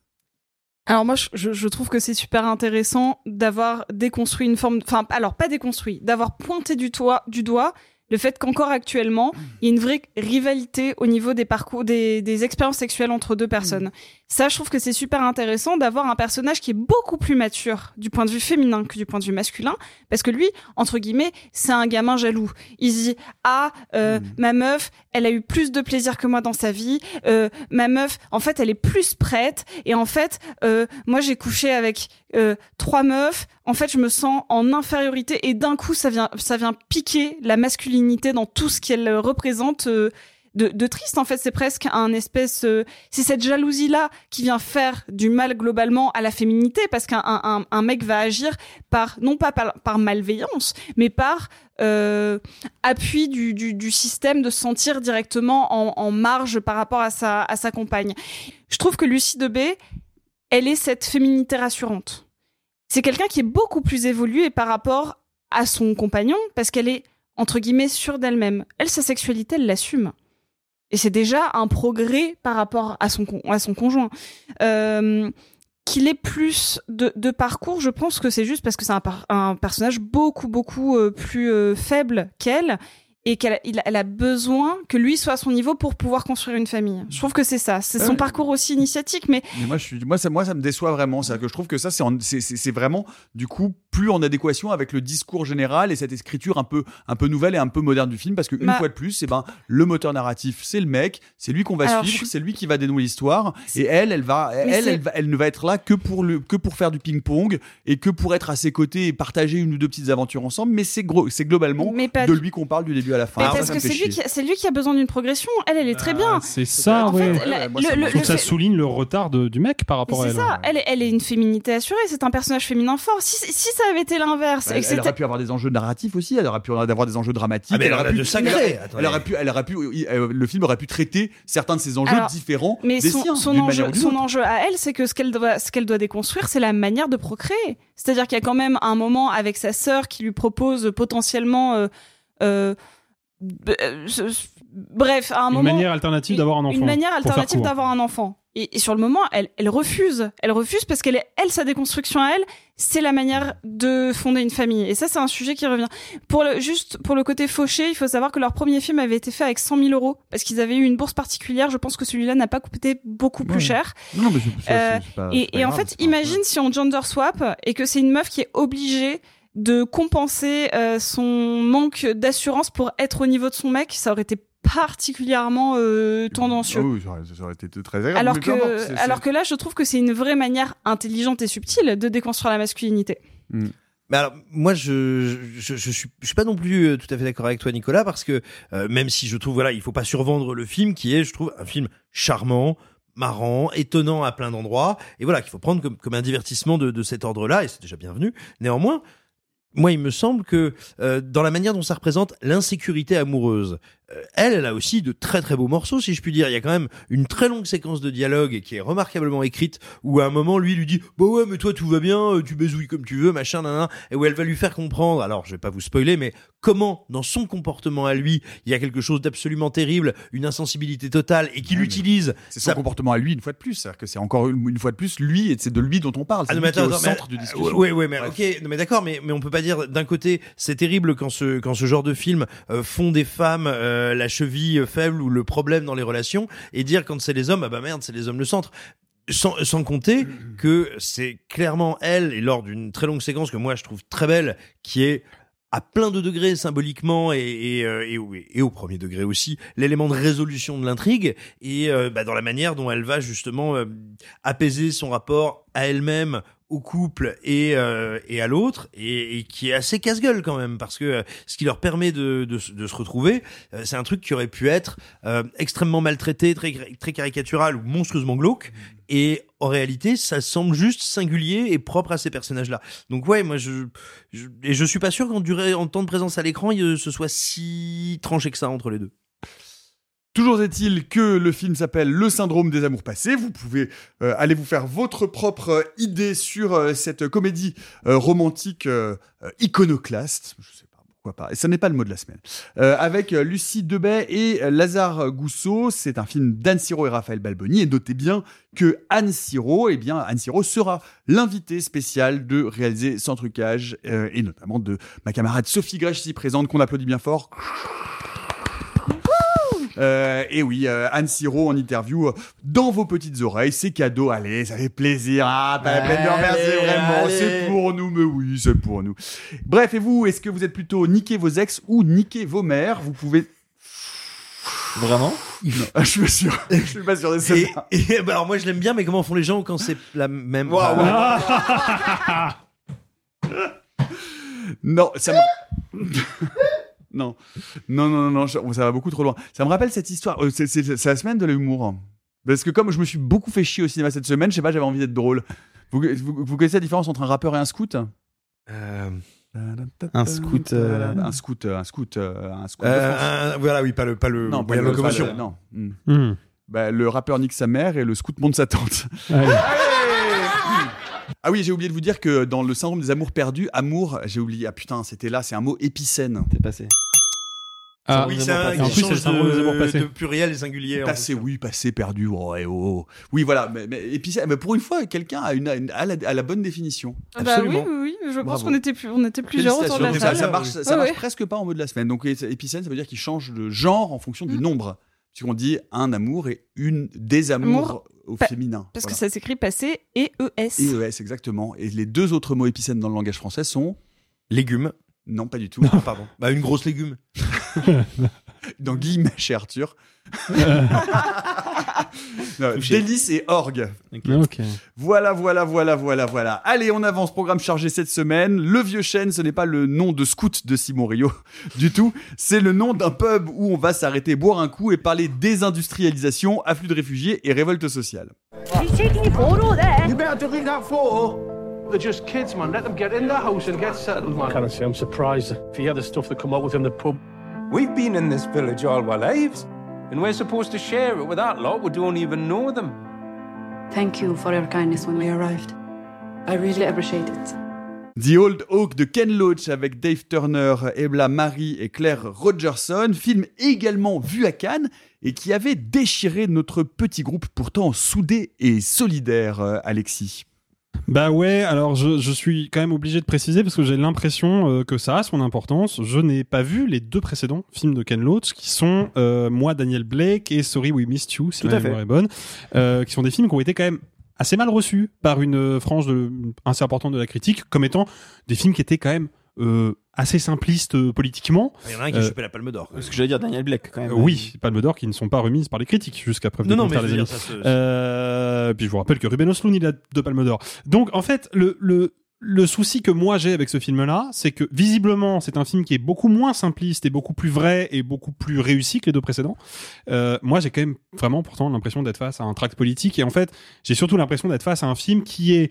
Alors moi, je- je, trouve que c'est super intéressant d'avoir déconstruit une forme, enfin, alors pas déconstruit, d'avoir pointé du, toit, du doigt le fait qu'encore actuellement, il y a une vraie rivalité au niveau des parcours, des, des expériences sexuelles entre deux personnes. Ça, je trouve que c'est super intéressant d'avoir un personnage qui est beaucoup plus mature du point de vue féminin que du point de vue masculin, parce que lui, entre guillemets, c'est un gamin jaloux. Il se dit ah, euh, ma meuf, elle a eu plus de plaisir que moi dans sa vie. Euh, ma meuf, en fait, elle est plus prête. Et en fait, euh, moi, j'ai couché avec euh, trois meufs. En fait, je me sens en infériorité et d'un coup, ça vient, ça vient piquer la masculinité dans tout ce qu'elle représente. De, triste en fait c'est presque un espèce euh, c'est cette jalousie là qui vient faire du mal globalement à la féminité parce qu'un un, mec va agir par non pas par, malveillance mais par euh, appui du, du, du système de se sentir directement en, en marge par rapport à sa, à sa compagne. Je trouve que Lucie Debé elle est cette féminité rassurante. C'est quelqu'un qui est beaucoup plus évolué par rapport à son compagnon parce qu'elle est entre guillemets sûre d'elle-même. Elle sa sexualité elle l'assume et c'est déjà un progrès par rapport à son, à son conjoint. Euh, qu'il ait plus de, de parcours, je pense que c'est juste parce que c'est un, personnage beaucoup beaucoup euh, plus euh, faible qu'elle et qu'elle elle a besoin que lui soit à son niveau pour pouvoir construire une famille. Je trouve que c'est ça. C'est son parcours aussi initiatique, mais Mais moi, je suis, moi, ça, moi, ça me déçoit vraiment. C'est que je trouve que ça, c'est vraiment, du coup, plus en adéquation avec le discours général et cette écriture un peu, un peu nouvelle et un peu moderne du film. Parce que une Bah- fois de plus, c'est ben, le moteur narratif, c'est le mec, c'est lui qu'on va Alors, suivre, suis- c'est lui qui va dénouer l'histoire. Et elle, elle va, elle, c'est- elle, va- elle ne va être là que pour le, que pour faire du ping-pong et que pour être à ses côtés et partager une ou deux petites aventures ensemble. Mais c'est gros, c'est globalement Mais pas de lui qu'on parle du début à la fin. Mais Alors, parce ça, ça que c'est lui, qui, c'est lui qui a besoin d'une progression. Elle, elle est très bien. Ah, C'est ça, En ouais. fait, la- Ouais, moi, le- ça, le- ça souligne le retard de- du mec par Mais rapport à c'est elle. ça, elle, est- elle est une féminité assurée, c'est un personnage féminin fort. Si, si ça avait été l'inverse, Elle, aurait pu avoir des enjeux narratifs aussi, elle aurait pu avoir des enjeux dramatiques. Ah, mais elle aurait pu, de elle, aurait pu, elle aurait pu, euh, le film aurait pu traiter certains de ces enjeux Alors, différents mais des son, siens, son d'une enjeu, son à elle, c'est que ce qu'elle doit, ce qu'elle doit déconstruire, c'est la manière de procréer. C'est-à-dire qu'il y a quand même un moment avec sa sœur qui lui propose potentiellement, euh, euh, euh, bref, à un Une moment, manière alternative d'avoir un enfant. une manière alternative d'avoir un enfant. Et, et sur le moment, elle, elle refuse. Elle refuse parce qu'elle, est- elle, sa déconstruction à elle, c'est la manière de fonder une famille. Et ça, c'est un sujet qui revient. Pour le, juste pour le côté fauché, il faut savoir que leur premier film avait été fait avec 100 000 euros parce qu'ils avaient eu une bourse particulière. Je pense que celui-là n'a pas coûté beaucoup plus Ouais. cher. Non, mais c'est- c'est- Euh, c'est pas- et c'est pas et en fait, imagine si on gender swap et que c'est une meuf qui est obligée de compenser euh, son manque d'assurance pour être au niveau de son mec, ça aurait été particulièrement euh, tendancieux. Ah oui, ça aurait, ça aurait été très agréable. Alors que, alors que là, je trouve que c'est une vraie manière intelligente et subtile de déconstruire la masculinité. Mais alors, moi, je, je, je, suis, je suis pas non plus euh, tout à fait d'accord avec toi, Nicolas, parce que euh, même si je trouve, voilà, il faut pas survendre le film, qui est, je trouve, un film charmant, marrant, étonnant à plein d'endroits, et voilà, qu'il faut prendre comme, comme un divertissement de, de cet ordre-là, et c'est déjà bienvenu. Néanmoins, moi, il me semble que euh, dans la manière dont ça représente l'insécurité amoureuse, euh, elle, elle a aussi de très très beaux morceaux, si je puis dire. Il y a quand même une très longue séquence de dialogue qui est remarquablement écrite, où à un moment, lui lui dit « Bah ouais, mais toi, tout va bien, euh, tu baisouilles comme tu veux, machin, nanana », et où elle va lui faire comprendre, alors je vais pas vous spoiler, mais comment, dans son comportement à lui, il y a quelque chose d'absolument terrible, une insensibilité totale, et qu'il utilise... C'est son comportement à lui une fois de plus, c'est-à-dire que c'est encore une, fois de plus lui et c'est de lui dont on parle. C'est Ah non, lui mais qui est attends, au mais- centre du discussion. Ouais, ouais, mais ok, non, mais d'accord, mais mais on peut pas dire d'un côté c'est terrible quand ce quand ce genre de film euh, font des femmes euh, la cheville faible ou le problème dans les relations et dire quand c'est les hommes ah bah merde c'est les hommes le centre. Sans, sans compter que c'est clairement elle et lors d'une très longue séquence que moi je trouve très belle qui est à plein de degrés symboliquement et, et, euh, et, au- premier degré aussi l'élément de résolution de l'intrigue et euh, bah, dans la manière dont elle va justement euh, apaiser son rapport à elle-même au couple et, euh, et à l'autre et, et qui est assez casse-gueule quand même parce que euh, ce qui leur permet de, de, se- de se retrouver euh, c'est un truc qui aurait pu être euh, extrêmement maltraité très, très caricatural ou monstrueusement glauque et en réalité ça semble juste singulier et propre à ces personnages là donc ouais moi je, je et je suis pas sûr qu'en durée en temps de présence à l'écran il ce soit si tranché que ça entre les deux Toujours est-il que le film s'appelle Le syndrome des amours passés. Vous pouvez euh, aller vous faire votre propre euh, idée sur euh, cette comédie romantique iconoclaste. Je sais pas pourquoi pas. Et ce n'est pas le mot de la semaine. Avec Lucie Debay et Lazare Gousseau. C'est un film d'Anne Siro et Raphaël Balboni. Et notez bien que Anne Siro, eh bien, Anne Siro sera l'invitée spéciale de réaliser sans trucage et notamment de ma camarade Sophie Grèche ici présente qu'on applaudit bien fort. Euh, et oui, euh, Anne Siro en interview euh, dans vos petites oreilles, c'est cadeau, allez, ça fait plaisir. Ah, pas la peine de remercier vraiment, c'est pour nous, mais oui, c'est pour nous. Bref, et vous, est-ce que vous êtes plutôt niquer vos ex ou niquer vos mères? Vous pouvez. Vraiment? Non, je suis pas sûr. Je suis pas sûr de ça. et, et, bah, alors moi je l'aime bien mais comment font les gens quand c'est la même? Non, ça me... non. non, non, non, ça va beaucoup trop loin. Ça me rappelle cette histoire. euh, c'est, la semaine de l'humour. Parce que comme je me suis beaucoup fait chier au cinéma cette semaine, je sais pas, j'avais envie d'être drôle. Vous, vous, vous connaissez la différence entre un rappeur et un scout? Euh, Un scout. euh, Un scout, un scout, un scout Euh, un- voilà oui pas le pas le Non, pas le- locomotion pas le- non. Bah, le rappeur nique sa mère et le scout monte sa tante. Allez. Ah oui, j'ai oublié de vous dire que dans le syndrome des amours perdus, amour, j'ai oublié. Ah putain, c'était là, c'est un mot épicène. T'es passé. Ah, oui, Zemmour c'est un En plus, c'est change le syndrome de de, pluriel et singulier. Passé, oui, passé, perdu. Oh, ouais, oh, oh. Oui, voilà. Mais, mais, et puis, ça- mais pour une fois, quelqu'un a, une, a, la, a la bonne définition. Ah Bah oui, oui, oui, je pense qu'on était, plus, on était plusieurs autour de la table. Ça, ça marche, ça, ça Ouais, marche ouais. presque pas en mode de la semaine. Donc, épicène, ça veut dire qu'il change de genre en fonction du nombre. Puisqu'on dit un amour et une des amours Amour, au pa- féminin. Parce Voilà. que ça s'écrit passé et ES. Et ES, exactement. Et les deux autres mots épicènes dans le langage français sont Légumes. Non, pas du tout. Ah, pardon. Bah, une grosse légume. dans Guillemets chez Arthur. Non, délice et orgue. Ok. Voilà, voilà, voilà, voilà, voilà. Allez, on avance. Programme chargé cette semaine. Le Vieux Chêne, ce n'est pas le nom de scout de Simon Rio du tout. C'est le nom d'un pub où on va s'arrêter boire un coup et parler désindustrialisation, afflux de réfugiés et révolte sociale. You They're just kids, man. Let them get in their house and get settled, man. Can I say I'm surprised if he had the stuff that come out within the pub. We've been in this village all our lives, and we're supposed to share it with that lot who don't even know them. Thank you for your kindness when we arrived. I really appreciate it. The Old Oak de Ken Loach avec Dave Turner, Ebla Marie et Claire Rogerson, film également vu à Cannes et qui avait déchiré notre petit groupe pourtant soudé et solidaire, euh, Alexis. Bah ouais, alors je, je suis quand même obligé de préciser parce que j'ai l'impression euh, que ça a son importance. Je n'ai pas vu les deux précédents films de Ken Loach qui sont euh, Moi, Daniel Blake et Sorry We Missed You, si Tout ma à fait. mémoire est bonne, euh, qui sont des films qui ont été quand même assez mal reçus par une frange de, assez importante de la critique comme étant des films qui étaient quand même euh, assez simplistes euh, politiquement. Il y en a un qui a Euh, chopé la palme d'or. Ce que j'allais dire, Daniel Blake, quand même. euh, oui, Palme d'Or qui ne sont pas remises par les critiques jusqu'à preuve Non, du non, contraire, les amis. dire, ça se- Euh, puis je vous rappelle que Ruben Östlund il a deux Palmes d'Or. Donc en fait, le, le, le souci que moi j'ai avec ce film-là, c'est que visiblement c'est un film qui est beaucoup moins simpliste et beaucoup plus vrai et beaucoup plus réussi que les deux précédents. Euh, moi j'ai quand même vraiment pourtant l'impression d'être face à un tract politique et en fait j'ai surtout l'impression d'être face à un film qui est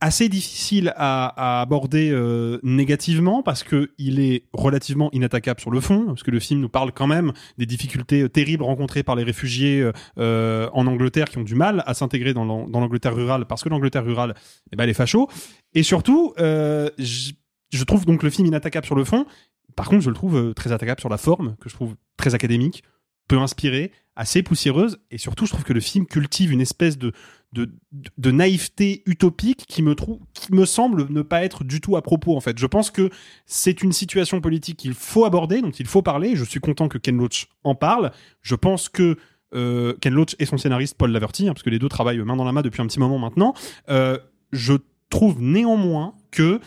assez difficile à, à aborder euh, négativement parce que il est relativement inattaquable sur le fond parce que le film nous parle quand même des difficultés euh, terribles rencontrées par les réfugiés euh, euh, en Angleterre qui ont du mal à s'intégrer dans l'An- dans l'Angleterre rurale parce que l'Angleterre rurale eh ben, elle est facho. Et surtout euh, je, je trouve donc le film inattaquable sur le fond. Par contre je le trouve euh, très attaquable sur la forme que je trouve très académique peu inspirée, assez poussiéreuse, et surtout je trouve que le film cultive une espèce de, de, naïveté utopique qui me, qui me semble ne pas être du tout à propos en fait. Je pense que c'est une situation politique qu'il faut aborder, dont il faut parler, je suis content que Ken Loach en parle, je pense que euh, Ken Loach et son scénariste Paul Laverty, hein, parce que les deux travaillent main dans la main depuis un petit moment maintenant, euh, je trouve néanmoins que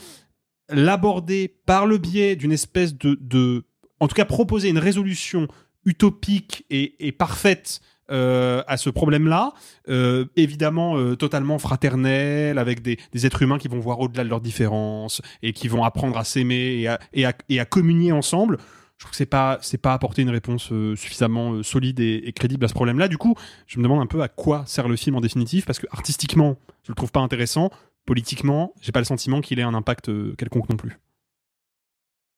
l'aborder par le biais d'une espèce de, de, en tout cas proposer une résolution utopique et parfaite euh, à ce problème-là, euh, évidemment euh, totalement fraternel, avec des, êtres humains qui vont voir au-delà de leurs différences et qui vont apprendre à s'aimer et à, communier ensemble. Je trouve que c'est pas c'est pas apporter une réponse suffisamment solide et, et crédible à ce problème-là. Du coup, je me demande un peu à quoi sert le film en définitive, parce que artistiquement, je le trouve pas intéressant. Politiquement, j'ai pas le sentiment qu'il ait un impact quelconque non plus.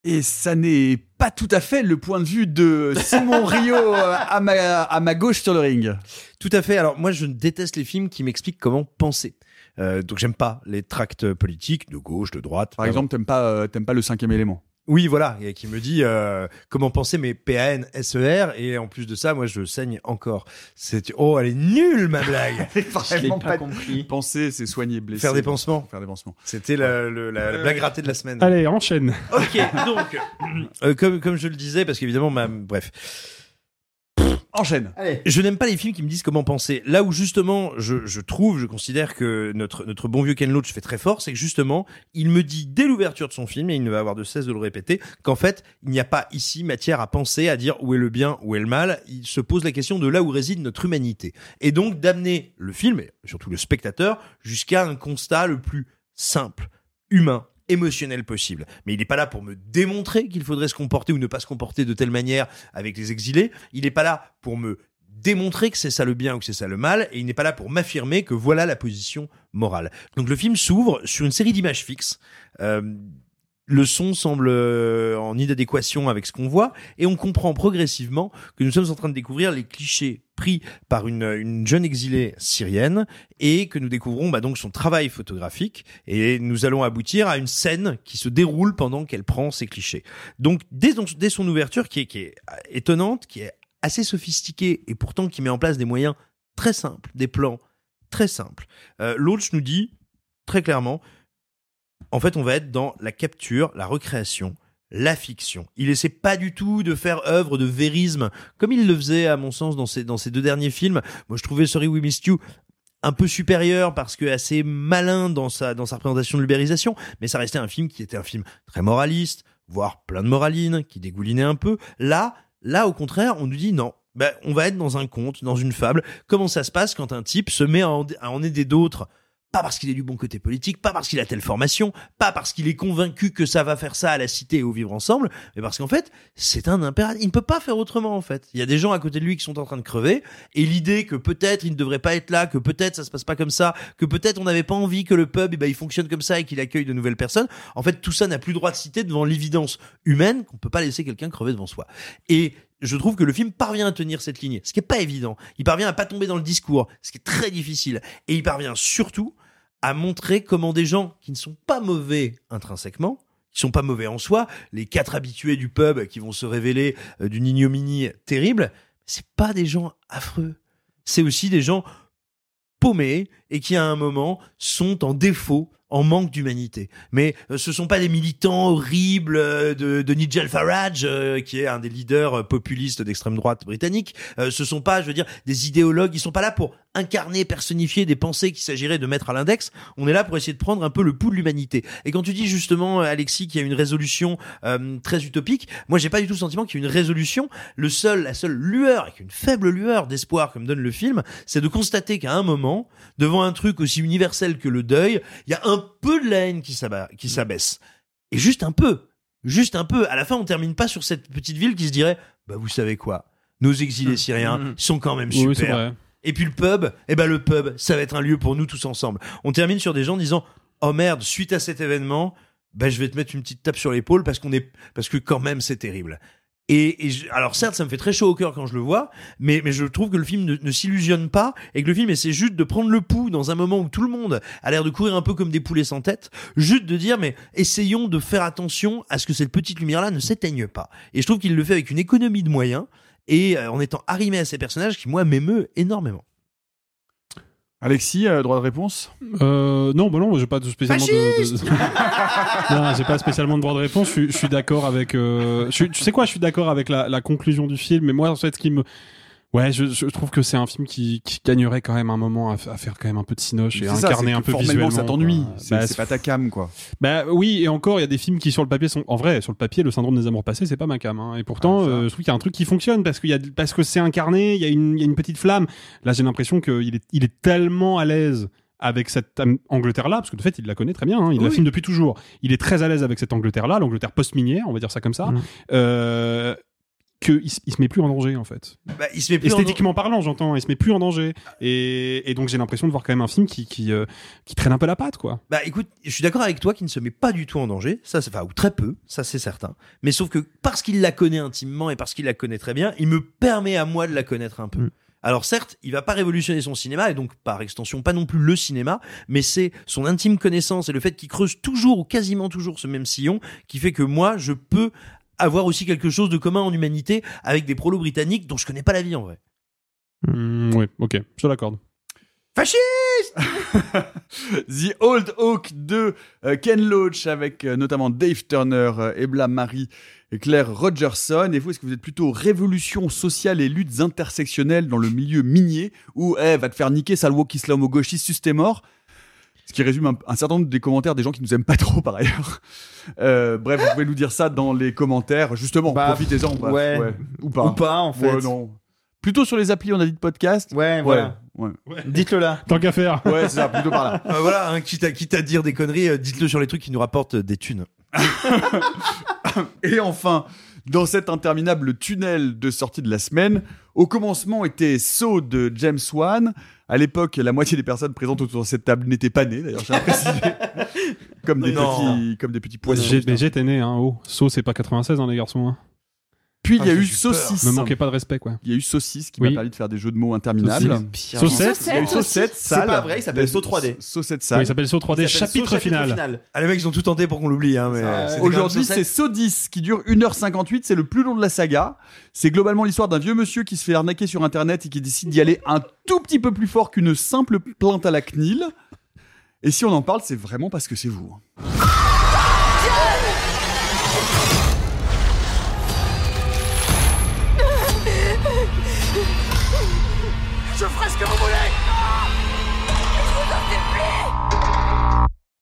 Et ça n'est pas tout à fait le point de vue de Simon Rio euh, à ma, à ma gauche sur le ring. Tout à fait. Alors moi, je déteste les films qui m'expliquent comment penser. Euh, donc j'aime pas les tracts politiques de gauche, de droite. Par exemple, t'aimes pas, euh, t'aimes pas le cinquième élément. Oui, voilà, et qui me dit euh, comment penser mes PAN, SER, et en plus de ça, moi, je saigne encore. C'est oh, elle est nulle ma blague. Vraiment pas, compris. Penser, c'est soigner, blesser. Faire des pansements. Faire des pansements. C'était la, la- la blague ratée de la semaine. Allez, enchaîne. Ok, donc euh, comme comme je le disais, parce qu'évidemment, ma, bref. Enchaîne. Je n'aime pas les films qui me disent comment penser. Là où justement, je, je trouve, je considère que notre, notre bon vieux Ken Loach fait très fort, c'est que justement, il me dit dès l'ouverture de son film, et il ne va avoir de cesse de le répéter, qu'en fait, il n'y a pas ici matière à penser, à dire où est le bien, où est le mal. Il se pose la question de là où réside notre humanité. Et donc d'amener le film, et surtout le spectateur, jusqu'à un constat le plus simple, humain, émotionnel possible. Mais il n'est pas là pour me démontrer qu'il faudrait se comporter ou ne pas se comporter de telle manière avec les exilés. Il n'est pas là pour me démontrer que c'est ça le bien ou que c'est ça le mal, et il n'est pas là pour m'affirmer que voilà la position morale. Donc le film s'ouvre sur une série d'images fixes. euh, le son semble euh, en inadéquation avec ce qu'on voit et on comprend progressivement que nous sommes en train de découvrir les clichés pris par une, une jeune exilée syrienne et que nous découvrons bah, donc son travail photographique et nous allons aboutir à une scène qui se déroule pendant qu'elle prend ces clichés. Donc dès, dès son ouverture qui est, qui est étonnante, qui est assez sophistiquée et pourtant qui met en place des moyens très simples, des plans très simples. Euh, nous dit très clairement en fait, on va être dans la capture, la recréation, la fiction. Il essaie pas du tout de faire œuvre de vérisme, comme il le faisait, à mon sens, dans ses, deux derniers films. Moi, je trouvais Sorry We Missed You un peu supérieur parce que assez malin dans sa, représentation de l'ubérisation, mais ça restait un film qui était un film très moraliste, voire plein de moraline, qui dégoulinait un peu. Là, là, au contraire, on nous dit non, ben, on va être dans un conte, dans une fable. Comment ça se passe quand un type se met à en aider d'autres pas parce qu'il est du bon côté politique, pas parce qu'il a telle formation, pas parce qu'il est convaincu que ça va faire ça à la cité et au vivre ensemble, mais parce qu'en fait, c'est un impératif. Il ne peut pas faire autrement, en fait. Il y a des gens à côté de lui qui sont en train de crever, et l'idée que peut-être il ne devrait pas être là, que peut-être ça se passe pas comme ça, que peut-être on n'avait pas envie que le pub, eh ben, il fonctionne comme ça et qu'il accueille de nouvelles personnes. En fait, tout ça n'a plus droit de citer devant l'évidence humaine qu'on peut pas laisser quelqu'un crever devant soi. Et je trouve que le film parvient à tenir cette ligne, ce qui est pas évident. Il parvient à pas tomber dans le discours, ce qui est très difficile. Et il parvient surtout à montrer comment des gens qui ne sont pas mauvais intrinsèquement, qui sont pas mauvais en soi, les quatre habitués du pub qui vont se révéler euh, d'une ignominie terrible, c'est pas des gens affreux. C'est aussi des gens paumés et qui à un moment sont en défaut en manque d'humanité. Mais euh, ce sont pas des militants horribles euh, de, de Nigel Farage, euh, qui est un des leaders populistes d'extrême droite britannique. ce sont pas, je veux dire, des idéologues. Ils sont pas là pour incarner, personnifier des pensées qu'il s'agirait de mettre à l'index. On est là pour essayer de prendre un peu le pouls de l'humanité. Et quand tu dis justement, Alexis, qu'il y a une résolution très utopique, moi j'ai pas du tout le sentiment qu'il y a une résolution. Le seul, la seule lueur, avec une faible lueur d'espoir comme donne le film, c'est de constater qu'à un moment, devant un truc aussi universel que le deuil, il y a un peu de la haine qui s'abaisse. Et juste un peu. Juste un peu. À la fin, on termine pas sur cette petite ville qui se dirait, bah, vous savez quoi? Nos exilés syriens Mmh. sont quand même Oui, super. vrai. et puis le pub, eh ben, le pub, ça va être un lieu pour nous tous ensemble. On termine sur des gens disant, oh merde, suite à cet événement, ben, je vais te mettre une petite tape sur l'épaule parce qu'on est, parce que quand même, c'est terrible. Et, et je- alors certes, ça me fait très chaud au cœur quand je le vois, mais, mais je trouve que le film ne, ne s'illusionne pas et que le film essaie juste de prendre le pouls dans un moment où tout le monde a l'air de courir un peu comme des poulets sans tête, juste de dire mais essayons de faire attention à ce que cette petite lumière-là ne s'éteigne pas. Et je trouve qu'il le fait avec une économie de moyens et euh, en étant arrimé à ces personnages qui moi m'émeut énormément. Alexis, euh, droit de réponse Euh, non, bah non, j'ai pas de spécialement de. de- non, j'ai pas spécialement de droit de réponse. Je, suis- je suis d'accord avec. euh, je tu sais quoi, je suis d'accord avec la, la conclusion du film. Mais moi, en fait, ce qui me. Ouais, je, je trouve que c'est un film qui, qui gagnerait quand même un moment à, faire quand même un peu de cinoche et à ça, incarner un peu visuellement. ça t'ennuie. C'est Bah, c'est pas ta cam, quoi. bah oui, et encore, il y a des films qui sur le papier sont en vrai, sur le papier, le syndrome des amours passés, c'est pas ma cam. hein. Et pourtant, euh, je trouve qu'il y a un truc qui fonctionne parce qu'il y a parce que c'est incarné, il y a une il y a une petite flamme. Là, j'ai l'impression qu'il est il est tellement à l'aise avec cette Angleterre-là, parce que de fait, il la connaît très bien, hein, il la Oui. filme depuis toujours. Il est très à l'aise avec cette Angleterre-là, l'Angleterre post-minière, on va dire ça comme ça. Mm. Euh, que il, s- il se met plus en danger en fait. Bah, il se met plus en Esthétiquement parlant, j'entends, il se met plus en danger. Et, et donc j'ai l'impression de voir quand même un film qui qui, euh, qui traîne un peu la patte quoi. Bah écoute, je suis d'accord avec toi qui ne se met pas du tout en danger, ça enfin ou très peu, ça c'est certain. Mais sauf que parce qu'il la connaît intimement et parce qu'il la connaît très bien, il me permet à moi de la connaître un peu. Alors certes, il va pas révolutionner son cinéma et donc par extension pas non plus le cinéma, mais c'est son intime connaissance et le fait qu'il creuse toujours ou quasiment toujours ce même sillon qui fait que moi je peux avoir aussi quelque chose de commun en humanité avec des prolos britanniques dont je connais pas la vie en vrai. Mm, oui, ok, je te l'accorde. Fasciste The Old Oak 2, euh, Ken Loach avec euh, notamment Dave Turner, euh, Ebla Marie et Claire Rogerson. Et vous, est-ce que vous êtes plutôt révolution sociale et luttes intersectionnelles dans le milieu minier ou eh, va te faire niquer sale woke islamo-gauchiste, t'es mort? Ce qui résume un, un certain nombre des commentaires des gens qui nous aiment pas trop par ailleurs. Euh, bref, vous pouvez nous dire ça dans les commentaires. Justement, Bah, profitez-en. bref, ouais. Ou pas. Ou pas, en fait. Ouais, non. Plutôt sur les applis, on a dit de podcast. Ouais, voilà. Ouais. Dites-le là. Tant qu'à faire. Ouais, c'est ça, plutôt par là. Euh, voilà, hein, quitte, à, quitte à dire des conneries, euh, dites-le sur les trucs qui nous rapportent euh, des thunes. Et enfin, dans cet interminable tunnel de sortie de la semaine, au commencement était Saw de James Wan. À l'époque, la moitié des personnes présentes autour de cette table n'étaient pas nées, d'ailleurs, j'ai précisé. comme des petits, comme des petits poissons. Mais j'étais né, hein, oh. So, c'est pas 96, hein, les garçons. Hein. Puis il y a Ah, eu saucisse. Me manquez pas de respect, quoi. Il y a eu saucisse qui Oui. m'a permis de faire des jeux de mots interminables. Saucisse. Saucette. Il y a eu saucette, C'est pas vrai, il s'appelle Saut 3D. Saucette Oui, sale. il s'appelle So 3D, Il s'appelle chapitre, Saut final. Ah, les mecs, ils ont tout tenté pour qu'on l'oublie, hein, mais. Ça, c'était Aujourd'hui, c'est Saut 10 qui dure 1h58. C'est le plus long de la saga. C'est globalement l'histoire d'un vieux monsieur qui se fait arnaquer sur internet et qui décide d'y aller un tout petit peu plus fort qu'une simple plainte à la CNIL. Et si on en parle, c'est vraiment parce que c'est vous. Ce que vous voulez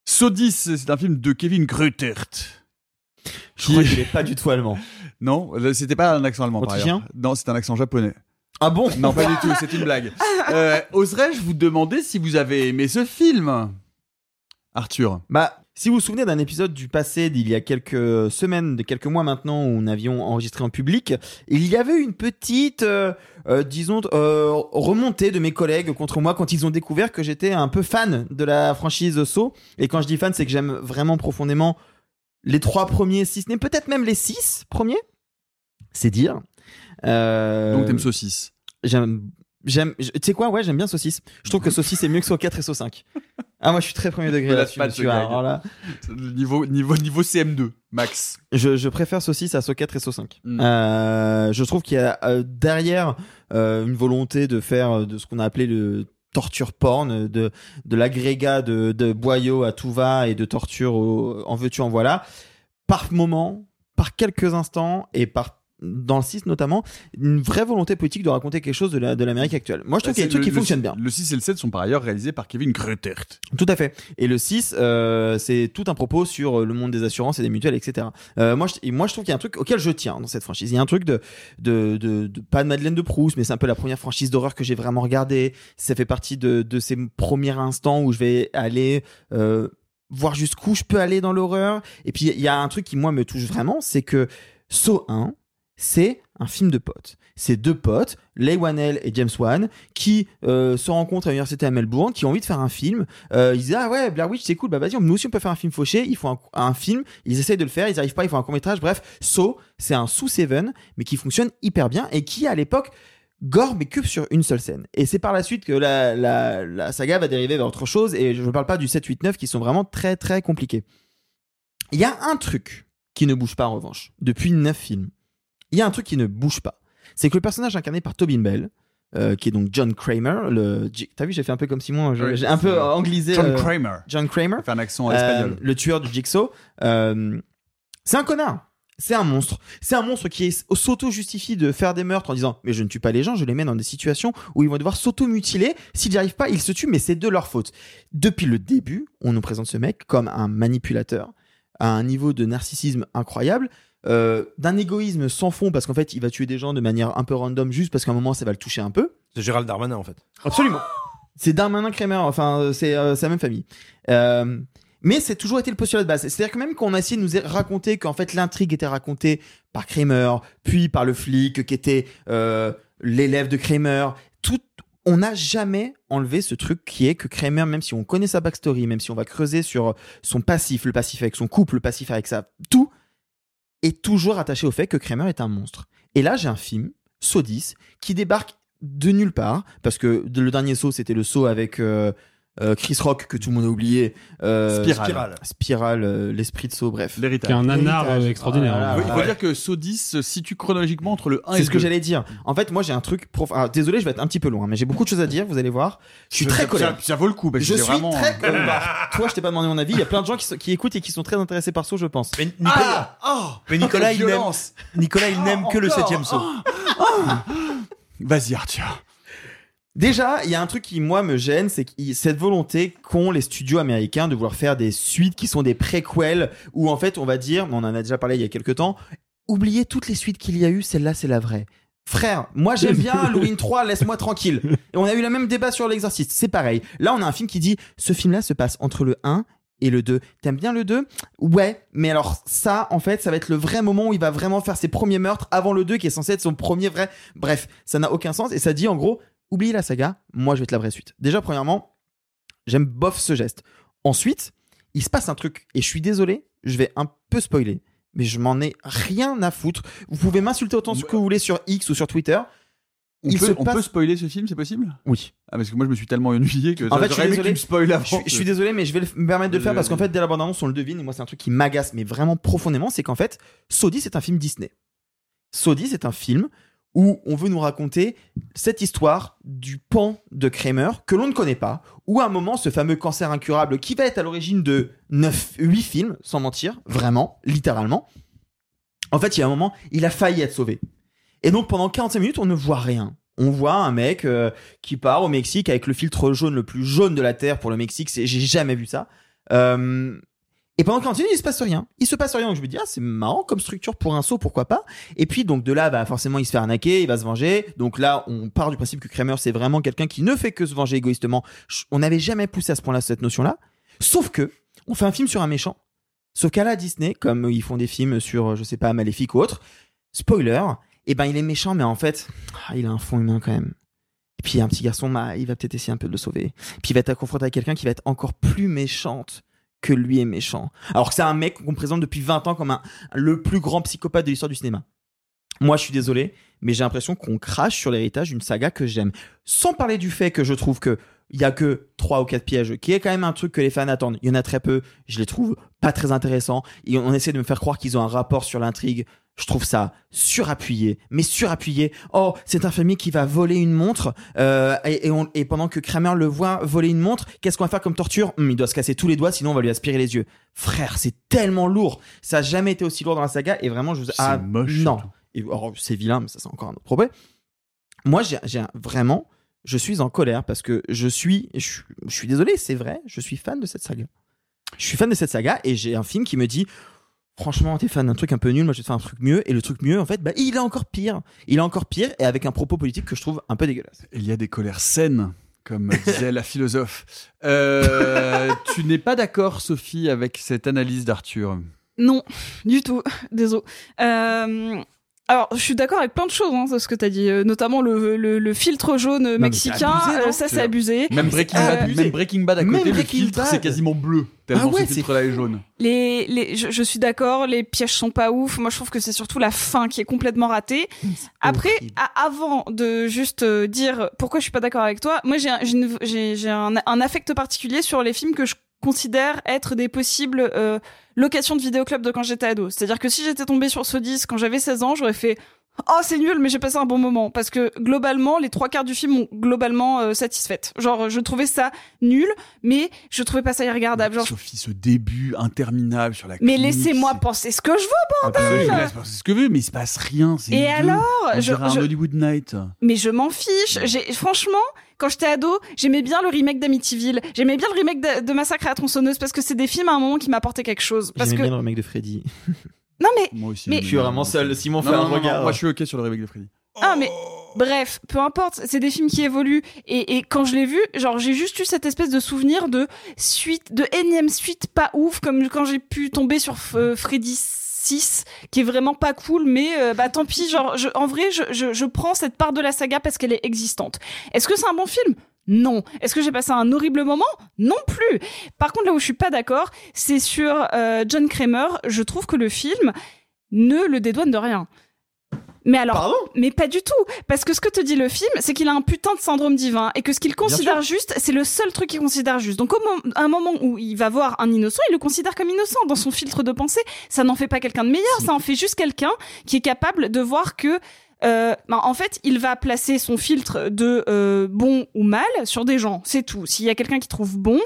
Saut 10, c'est un film de Kevin Grutert. Je crois qu'il est pas du tout allemand. Non, c'était pas un accent allemand par ailleurs. Non, c'est un accent japonais. Ah bon? Non, pas du tout, c'est une blague. Euh, Oserais-je vous demander si vous avez aimé ce film? Arthur. Bah, si vous vous souvenez d'un épisode du passé d'il y a quelques semaines, de quelques mois maintenant, où nous avions enregistré en public, il y avait une petite, euh, euh, disons, euh, remontée de mes collègues contre moi quand ils ont découvert que j'étais un peu fan de la franchise Saw. Et quand je dis fan, c'est que j'aime vraiment profondément les trois premiers, si ce n'est peut-être même les six premiers. C'est dire. Donc t'aimes saucisse. J'aime. J'aime, tu sais quoi, ouais, j'aime bien saucisse. Je trouve que saucisse est mieux que Saw 4 et Saw 5. Ah, moi, je suis très premier degré là-dessus, monsieur. gag. Alors là, Niveau, niveau, niveau CM2, max. je, je préfère saucisse à Saw 4 et Saw 5. Mm. Euh, je trouve qu'il y a euh, derrière euh, une volonté de faire de ce qu'on a appelé le torture porn, de, de l'agrégat de, de boyaux à tout va et de torture au- en veux-tu en voilà. Par moment, par quelques instants et par dans le 6 notamment, une vraie volonté politique de raconter quelque chose de la- de l'Amérique actuelle. Moi, je trouve qu'il y a des trucs qui fonctionnent bien. Le 6 et le 7 sont par ailleurs réalisés par Kevin Grutert. Tout à fait. Et le 6, euh, c'est tout un propos sur euh, le monde des assurances et des mutuelles, etc. Euh, moi, je, et moi, je trouve qu'il y a un truc auquel je tiens dans cette franchise. Il y a un truc de, de, de, de- pas de Madeleine de Proust, mais c'est un peu la première franchise d'horreur que j'ai vraiment regardée. Ça fait partie de, de ces premiers instants où je vais aller euh, voir jusqu'où je peux aller dans l'horreur. Et puis, il y a un truc qui, moi, me touche vraiment, c'est que Saw 1, c'est un film de potes. C'est deux potes, Leigh Whannell et James Wan, qui euh, se rencontrent à l'université à Melbourne, qui ont envie de faire un film. Euh, ils disent ah ouais Blair Witch c'est cool, bah vas-y nous aussi on peut faire un film fauché. Ils font un, film, ils essayent de le faire, ils arrivent pas, ils font un court métrage. Bref, So c'est un sous Seven, mais qui fonctionne hyper bien et qui à l'époque gore mais que sur une seule scène. Et c'est par la suite que la, la, la saga va dériver vers autre chose. Et je ne parle pas du 7, 8, 9 qui sont vraiment très très compliqués. Il y a un truc qui ne bouge pas en revanche depuis 9 films il y a un truc qui ne bouge pas. C'est que le personnage incarné par Tobin Bell, euh, qui est donc John Kramer, le... T'as vu, j'ai fait un peu comme Simon, Ouais, j'ai un peu anglisé. John euh, Kramer. John Kramer. Fait un accent Euh, espagnol. le tueur du Jigsaw. C'est un connard. C'est un monstre. C'est un monstre qui s'auto-justifie de faire des meurtres en disant Mais je ne tue pas les gens, je les mets dans des situations où ils vont devoir s'auto-mutiler. S'ils n'y arrivent pas, ils se tuent, mais c'est de leur faute. Depuis le début, on nous présente ce mec comme un manipulateur, à un niveau de narcissisme incroyable. Euh, d'un égoïsme sans fond parce qu'en fait il va tuer des gens de manière un peu random juste parce qu'à un moment ça va le toucher un peu C'est Gérald Darmanin en fait. Absolument. C'est Darmanin Kramer, enfin euh, c'est euh, la même famille. Euh, mais c'est toujours été le postulat de base. C'est-à-dire que même qu'on a essayé de nous raconter qu'en fait l'intrigue était racontée par Kramer, puis par le flic qui était euh, l'élève de Kramer, tout, on n'a jamais enlevé ce truc qui est que Kramer, même si on connaît sa backstory, même si on va creuser sur son passif, le passif avec son couple, le passif avec sa tout, est toujours attaché au fait que Kramer est un monstre. Et là, j'ai un film, 10, qui débarque de nulle part, parce que le dernier saut, c'était le saut avec euh, euh, Chris Rock, que tout le monde a oublié. euh, Spiral. Spiral, Spiral, euh, l'esprit de saut, bref. L'héritage. Qui est un nanar euh, extraordinaire. Oh là là, Oui, il faut ouais. dire que Saw 10 se situe chronologiquement entre le 1 et C'est ce que 2. j'allais dire. En fait, moi, j'ai un truc. Prof... Désolé, je vais être un petit peu loin, mais j'ai beaucoup de choses à dire. Vous allez voir. Je suis très colère. ça vaut le coup, parce je suis vraiment- très. Euh, bah, toi, je t'ai pas demandé mon avis. Il y a plein de gens qui, sont- qui écoutent et qui sont très intéressés par ça, je pense. Mais Nicolas, Ah mais Nicolas, il n'aime. Nicolas, il n'aime que le encore. septième saut. Vas-y, Arthur. Déjà, il y a un truc qui, moi, me gêne, c'est cette volonté qu'ont les studios américains de vouloir faire des suites qui sont des préquels, où en fait, on va dire, on en a déjà parlé il y a quelques temps, oubliez toutes les suites qu'il y a eu, celle-là, c'est la vraie. Frère, moi j'aime bien Halloween 3, laisse-moi tranquille. Et on a eu le même débat sur l'exorciste, c'est pareil. Là, on a un film qui dit, ce film-là se passe entre le 1 et le 2. T'aimes bien le 2 Ouais, mais alors ça, en fait, ça va être le vrai moment où il va vraiment faire ses premiers meurtres avant le 2 qui est censé être son premier vrai. Bref, ça n'a aucun sens et ça dit en gros, oubliez la saga, moi je vais être la vraie suite. Déjà, premièrement, j'aime bof ce geste. Ensuite, il se passe un truc, et je suis désolé, je vais un peu spoiler, mais je m'en ai rien à foutre. Vous pouvez m'insulter autant ce que vous voulez sur X ou sur Twitter. On, Il peut, se on passe- peut spoiler ce film, c'est possible? Oui. Ah, parce que moi je me suis tellement ennuyé que En fait, je suis j'aurais aimé que désolé. tu me spoiles avant. Je suis, je suis désolé, mais je vais me permettre de le faire parce qu'en fait, dès la bande-annonce, on le devine. Et moi, c'est un truc qui m'agace, mais vraiment profondément. C'est qu'en fait, Sodi, c'est un film Disney. Sodi, c'est un film où on veut nous raconter cette histoire du pan de Kramer que l'on ne connaît pas, où à un moment, ce fameux cancer incurable qui va être à l'origine de 9, 8 films, sans mentir, vraiment, littéralement. En fait, il y a un moment, il a failli être sauvé. Et donc, pendant 45 minutes, on ne voit rien. On voit un mec euh, qui part au Mexique avec le filtre jaune le plus jaune de la Terre pour le Mexique. J'ai jamais vu ça. Euh, et pendant 40 minutes, il se passe rien. Il se passe rien. Donc je me dis, ah, c'est marrant comme structure pour un saut, pourquoi pas. Et puis, donc de là, bah, forcément, il se fait arnaquer, il va se venger. Donc là, on part du principe que Kramer, c'est vraiment quelqu'un qui ne fait que se venger égoïstement. On n'avait jamais poussé à ce point-là cette notion-là. Sauf que, on fait un film sur un méchant. Sauf qu'à la Disney, comme ils font des films sur, je sais pas, Maléfique ou autre, spoiler, et ben il est méchant, mais en fait, ah, il a un fond humain quand même. Et puis un petit garçon, bah, il va peut-être essayer un peu de le sauver. Puis il va être confronté avec quelqu'un qui va être encore plus méchante que lui est méchant. Alors que c'est un mec qu'on présente depuis 20 ans comme le plus grand psychopathe de l'histoire du cinéma. Moi, je suis désolé, mais j'ai l'impression qu'on crache sur l'héritage d'une saga que j'aime. Sans parler du fait que je trouve que il y a que trois ou quatre pièges, qui est quand même un truc que les fans attendent. Il y en a très peu. Je les trouve pas très intéressants. Et on essaie de me faire croire qu'ils ont un rapport sur l'intrigue. Je trouve ça surappuyé, mais surappuyé. Oh, c'est un famille qui va voler une montre, euh, et, et on- et pendant que Kramer le voit voler une montre, qu'est-ce qu'on va faire comme torture? Hum, Il doit se casser tous les doigts, sinon on va lui aspirer les yeux. Frère, c'est tellement lourd. Ça a jamais été aussi lourd dans la saga, et vraiment, je vous ah, moche, non. Alors, c'est vilain, mais ça c'est encore un autre problème. Moi, j'ai vraiment, je suis en colère parce que je suis, je, suis- je suis désolé, c'est vrai, je suis fan de cette saga. Je suis fan de cette saga et j'ai un film qui me dit, franchement, t'es fan d'un truc un peu nul, moi je vais te faire un truc mieux. Et le truc mieux, en fait, bah, il est encore pire. Il est encore pire et avec un propos politique que je trouve un peu dégueulasse. Il y a des colères saines, comme disait la philosophe. Euh, tu n'es pas d'accord, Sophie, avec cette analyse d'Arthur? Non, du tout. Désolé. Euh, alors, je suis d'accord avec plein de choses hein, de ce que tu as dit, euh, notamment le, le, le filtre jaune mais mexicain. abusé, euh, ça, c'est abusé. Même Breaking, Bad, Euh, même Breaking Bad à côté, Même le Breaking filtre, Bad. c'est quasiment bleu. Tellement Ah ouais, ce filtre-là est jaune. Les, les, je, je suis d'accord, les pièges sont pas ouf. Moi, je trouve que c'est surtout la fin qui est complètement ratée. Après, à- avant de juste euh, dire pourquoi je suis pas d'accord avec toi, moi j'ai un, un, un affect particulier sur les films que je considère être des possibles euh, locations de vidéoclub de quand j'étais ado. C'est-à-dire que si j'étais tombée sur ce disque quand j'avais 16 ans, j'aurais fait Oh, c'est nul, mais j'ai passé un bon moment. Parce que globalement, les trois quarts du film m'ont globalement euh, satisfaite. Genre, je trouvais ça nul, mais je trouvais pas ça irregardable. Genre, Sophie, ce début interminable sur la mais laissez-moi penser ce que je veux, bordel! Absolument, laisse penser ce que veut, mais il se passe rien. c'est Et alors On Je- un je- Hollywood Night. Mais je m'en fiche. J'ai franchement, quand j'étais ado, j'aimais bien le remake d'Amityville. J'aimais bien le remake de, de Massacre à la tronçonneuse parce que c'est des films à un moment qui m'apportaient quelque chose. Parce J'aimais que bien le remake de Freddy. non mais Moi aussi. Mais- Je suis vraiment seul. Simon Non, fait non, un non, non, regard. Moi, je suis ok sur le remake de Freddy. ah mais bref, peu importe. C'est des films qui évoluent et, et quand je l'ai vu, genre j'ai juste eu cette espèce de souvenir de suite, de énième suite pas ouf comme quand j'ai pu tomber sur euh, Freddy 6 qui est vraiment pas cool mais euh, bah tant pis genre je- en vrai je, je, je prends cette part de la saga parce qu'elle est existante est-ce que c'est un bon film? Non. Est-ce que j'ai passé un horrible moment Non plus. Par contre, là où je suis pas d'accord, c'est sur euh, John Kramer. Je trouve que le film ne le dédouane de rien. Mais alors, mais pas du tout, parce que ce que te dit le film, c'est qu'il a un putain de syndrome divin et que ce qu'il considère juste, c'est le seul truc qu'il considère juste. Donc, au mo- à un moment où il va voir un innocent, il le considère comme innocent dans son filtre de pensée. Ça n'en fait pas quelqu'un de meilleur, ça en fait juste quelqu'un qui est capable de voir que euh, ben, en fait, il va placer son filtre de euh, bon ou mal sur des gens, c'est tout. S'il y a quelqu'un qui trouve bon,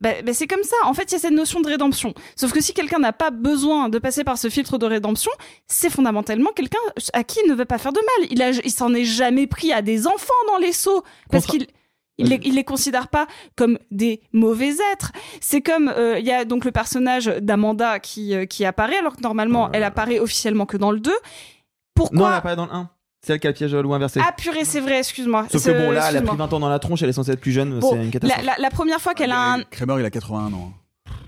ben, ben, c'est comme ça. En fait, il y a cette notion de rédemption. Sauf que si quelqu'un n'a pas besoin de passer par ce filtre de rédemption, c'est fondamentalement quelqu'un à qui il ne veut pas faire de mal. Il, a, il s'en est jamais pris à des enfants dans les seaux parce Contra- qu'il il les, il les considère pas comme des mauvais êtres. C'est comme euh, il y a donc le personnage d'Amanda qui euh, qui apparaît alors que normalement elle apparaît officiellement que dans le 2. Pourquoi Non, elle apparaît dans le 1. C'est elle qui a le piège à loup inversé. Ah purée, c'est vrai, excuse-moi. Sauf que C'est- bon, là, elle a pris 20 ans dans la tronche, elle est censée être plus jeune, Bon, c'est une catastrophe. la, la- la première fois qu'elle a un, Kramer, il a 81 ans. hein.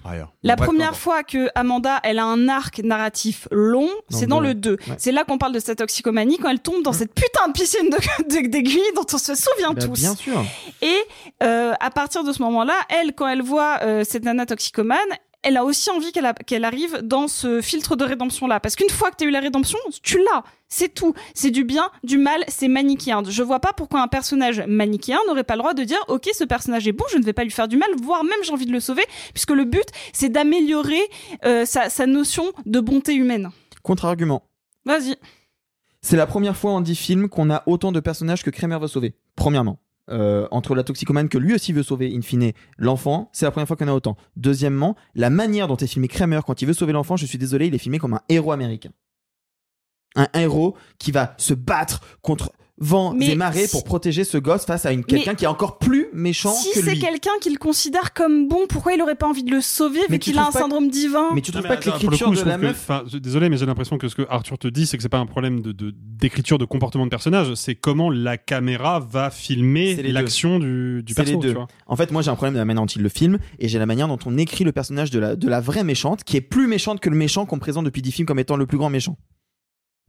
Ailleurs. la Bref, première fois que Amanda, elle a un arc narratif long, c'est dans le 2. Ouais. C'est là qu'on parle de sa toxicomanie quand elle tombe dans cette putain de piscine de- de- d'aiguilles dont on se souvient Bah, tous. bien sûr. Et euh, à partir de ce moment-là, elle, quand elle voit euh, cette nana toxicomane, elle a aussi envie qu'elle arrive dans ce filtre de rédemption là. Parce qu'une fois que tu as eu la rédemption, tu l'as. C'est tout. C'est du bien, du mal, c'est manichéen. Je vois pas pourquoi un personnage manichéen n'aurait pas le droit de dire ok ce personnage est bon, je ne vais pas lui faire du mal, voire même j'ai envie de le sauver, puisque le but c'est d'améliorer euh, sa, sa notion de bonté humaine. Contre-argument. Vas-y. C'est la première fois en 10 films qu'on a autant de personnages que Kramer veut sauver. Premièrement. Euh, entre la toxicomane que lui aussi veut sauver, in fine, l'enfant, c'est la première fois qu'on a autant. Deuxièmement, la manière dont est filmé Kramer quand il veut sauver l'enfant, je suis désolé, il est filmé comme un héros américain. Un héros qui va se battre contre vents Mais et marées si- pour protéger ce gosse face à une quelqu'un Mais- qui est encore plus méchant Si que c'est lui. quelqu'un qu'il considère comme bon, pourquoi il aurait pas envie de le sauver Mais vu qu'il a un trouves pas- syndrome divin Mais tu trouves Non, pas mais que l'écriture de la que- meuf désolé, mais j'ai l'impression que ce que Arthur te dit, c'est que c'est pas un problème de d'écriture de, comportement de personnage, c'est comment la caméra va filmer C'est l'action du, du C'est les perso. deux. tu vois. En fait, moi j'ai un problème de la manière dont il le filme et j'ai la manière dont on écrit le personnage de la, de la vraie méchante qui est plus méchante que le méchant qu'on présente depuis 10 films comme étant le plus grand méchant.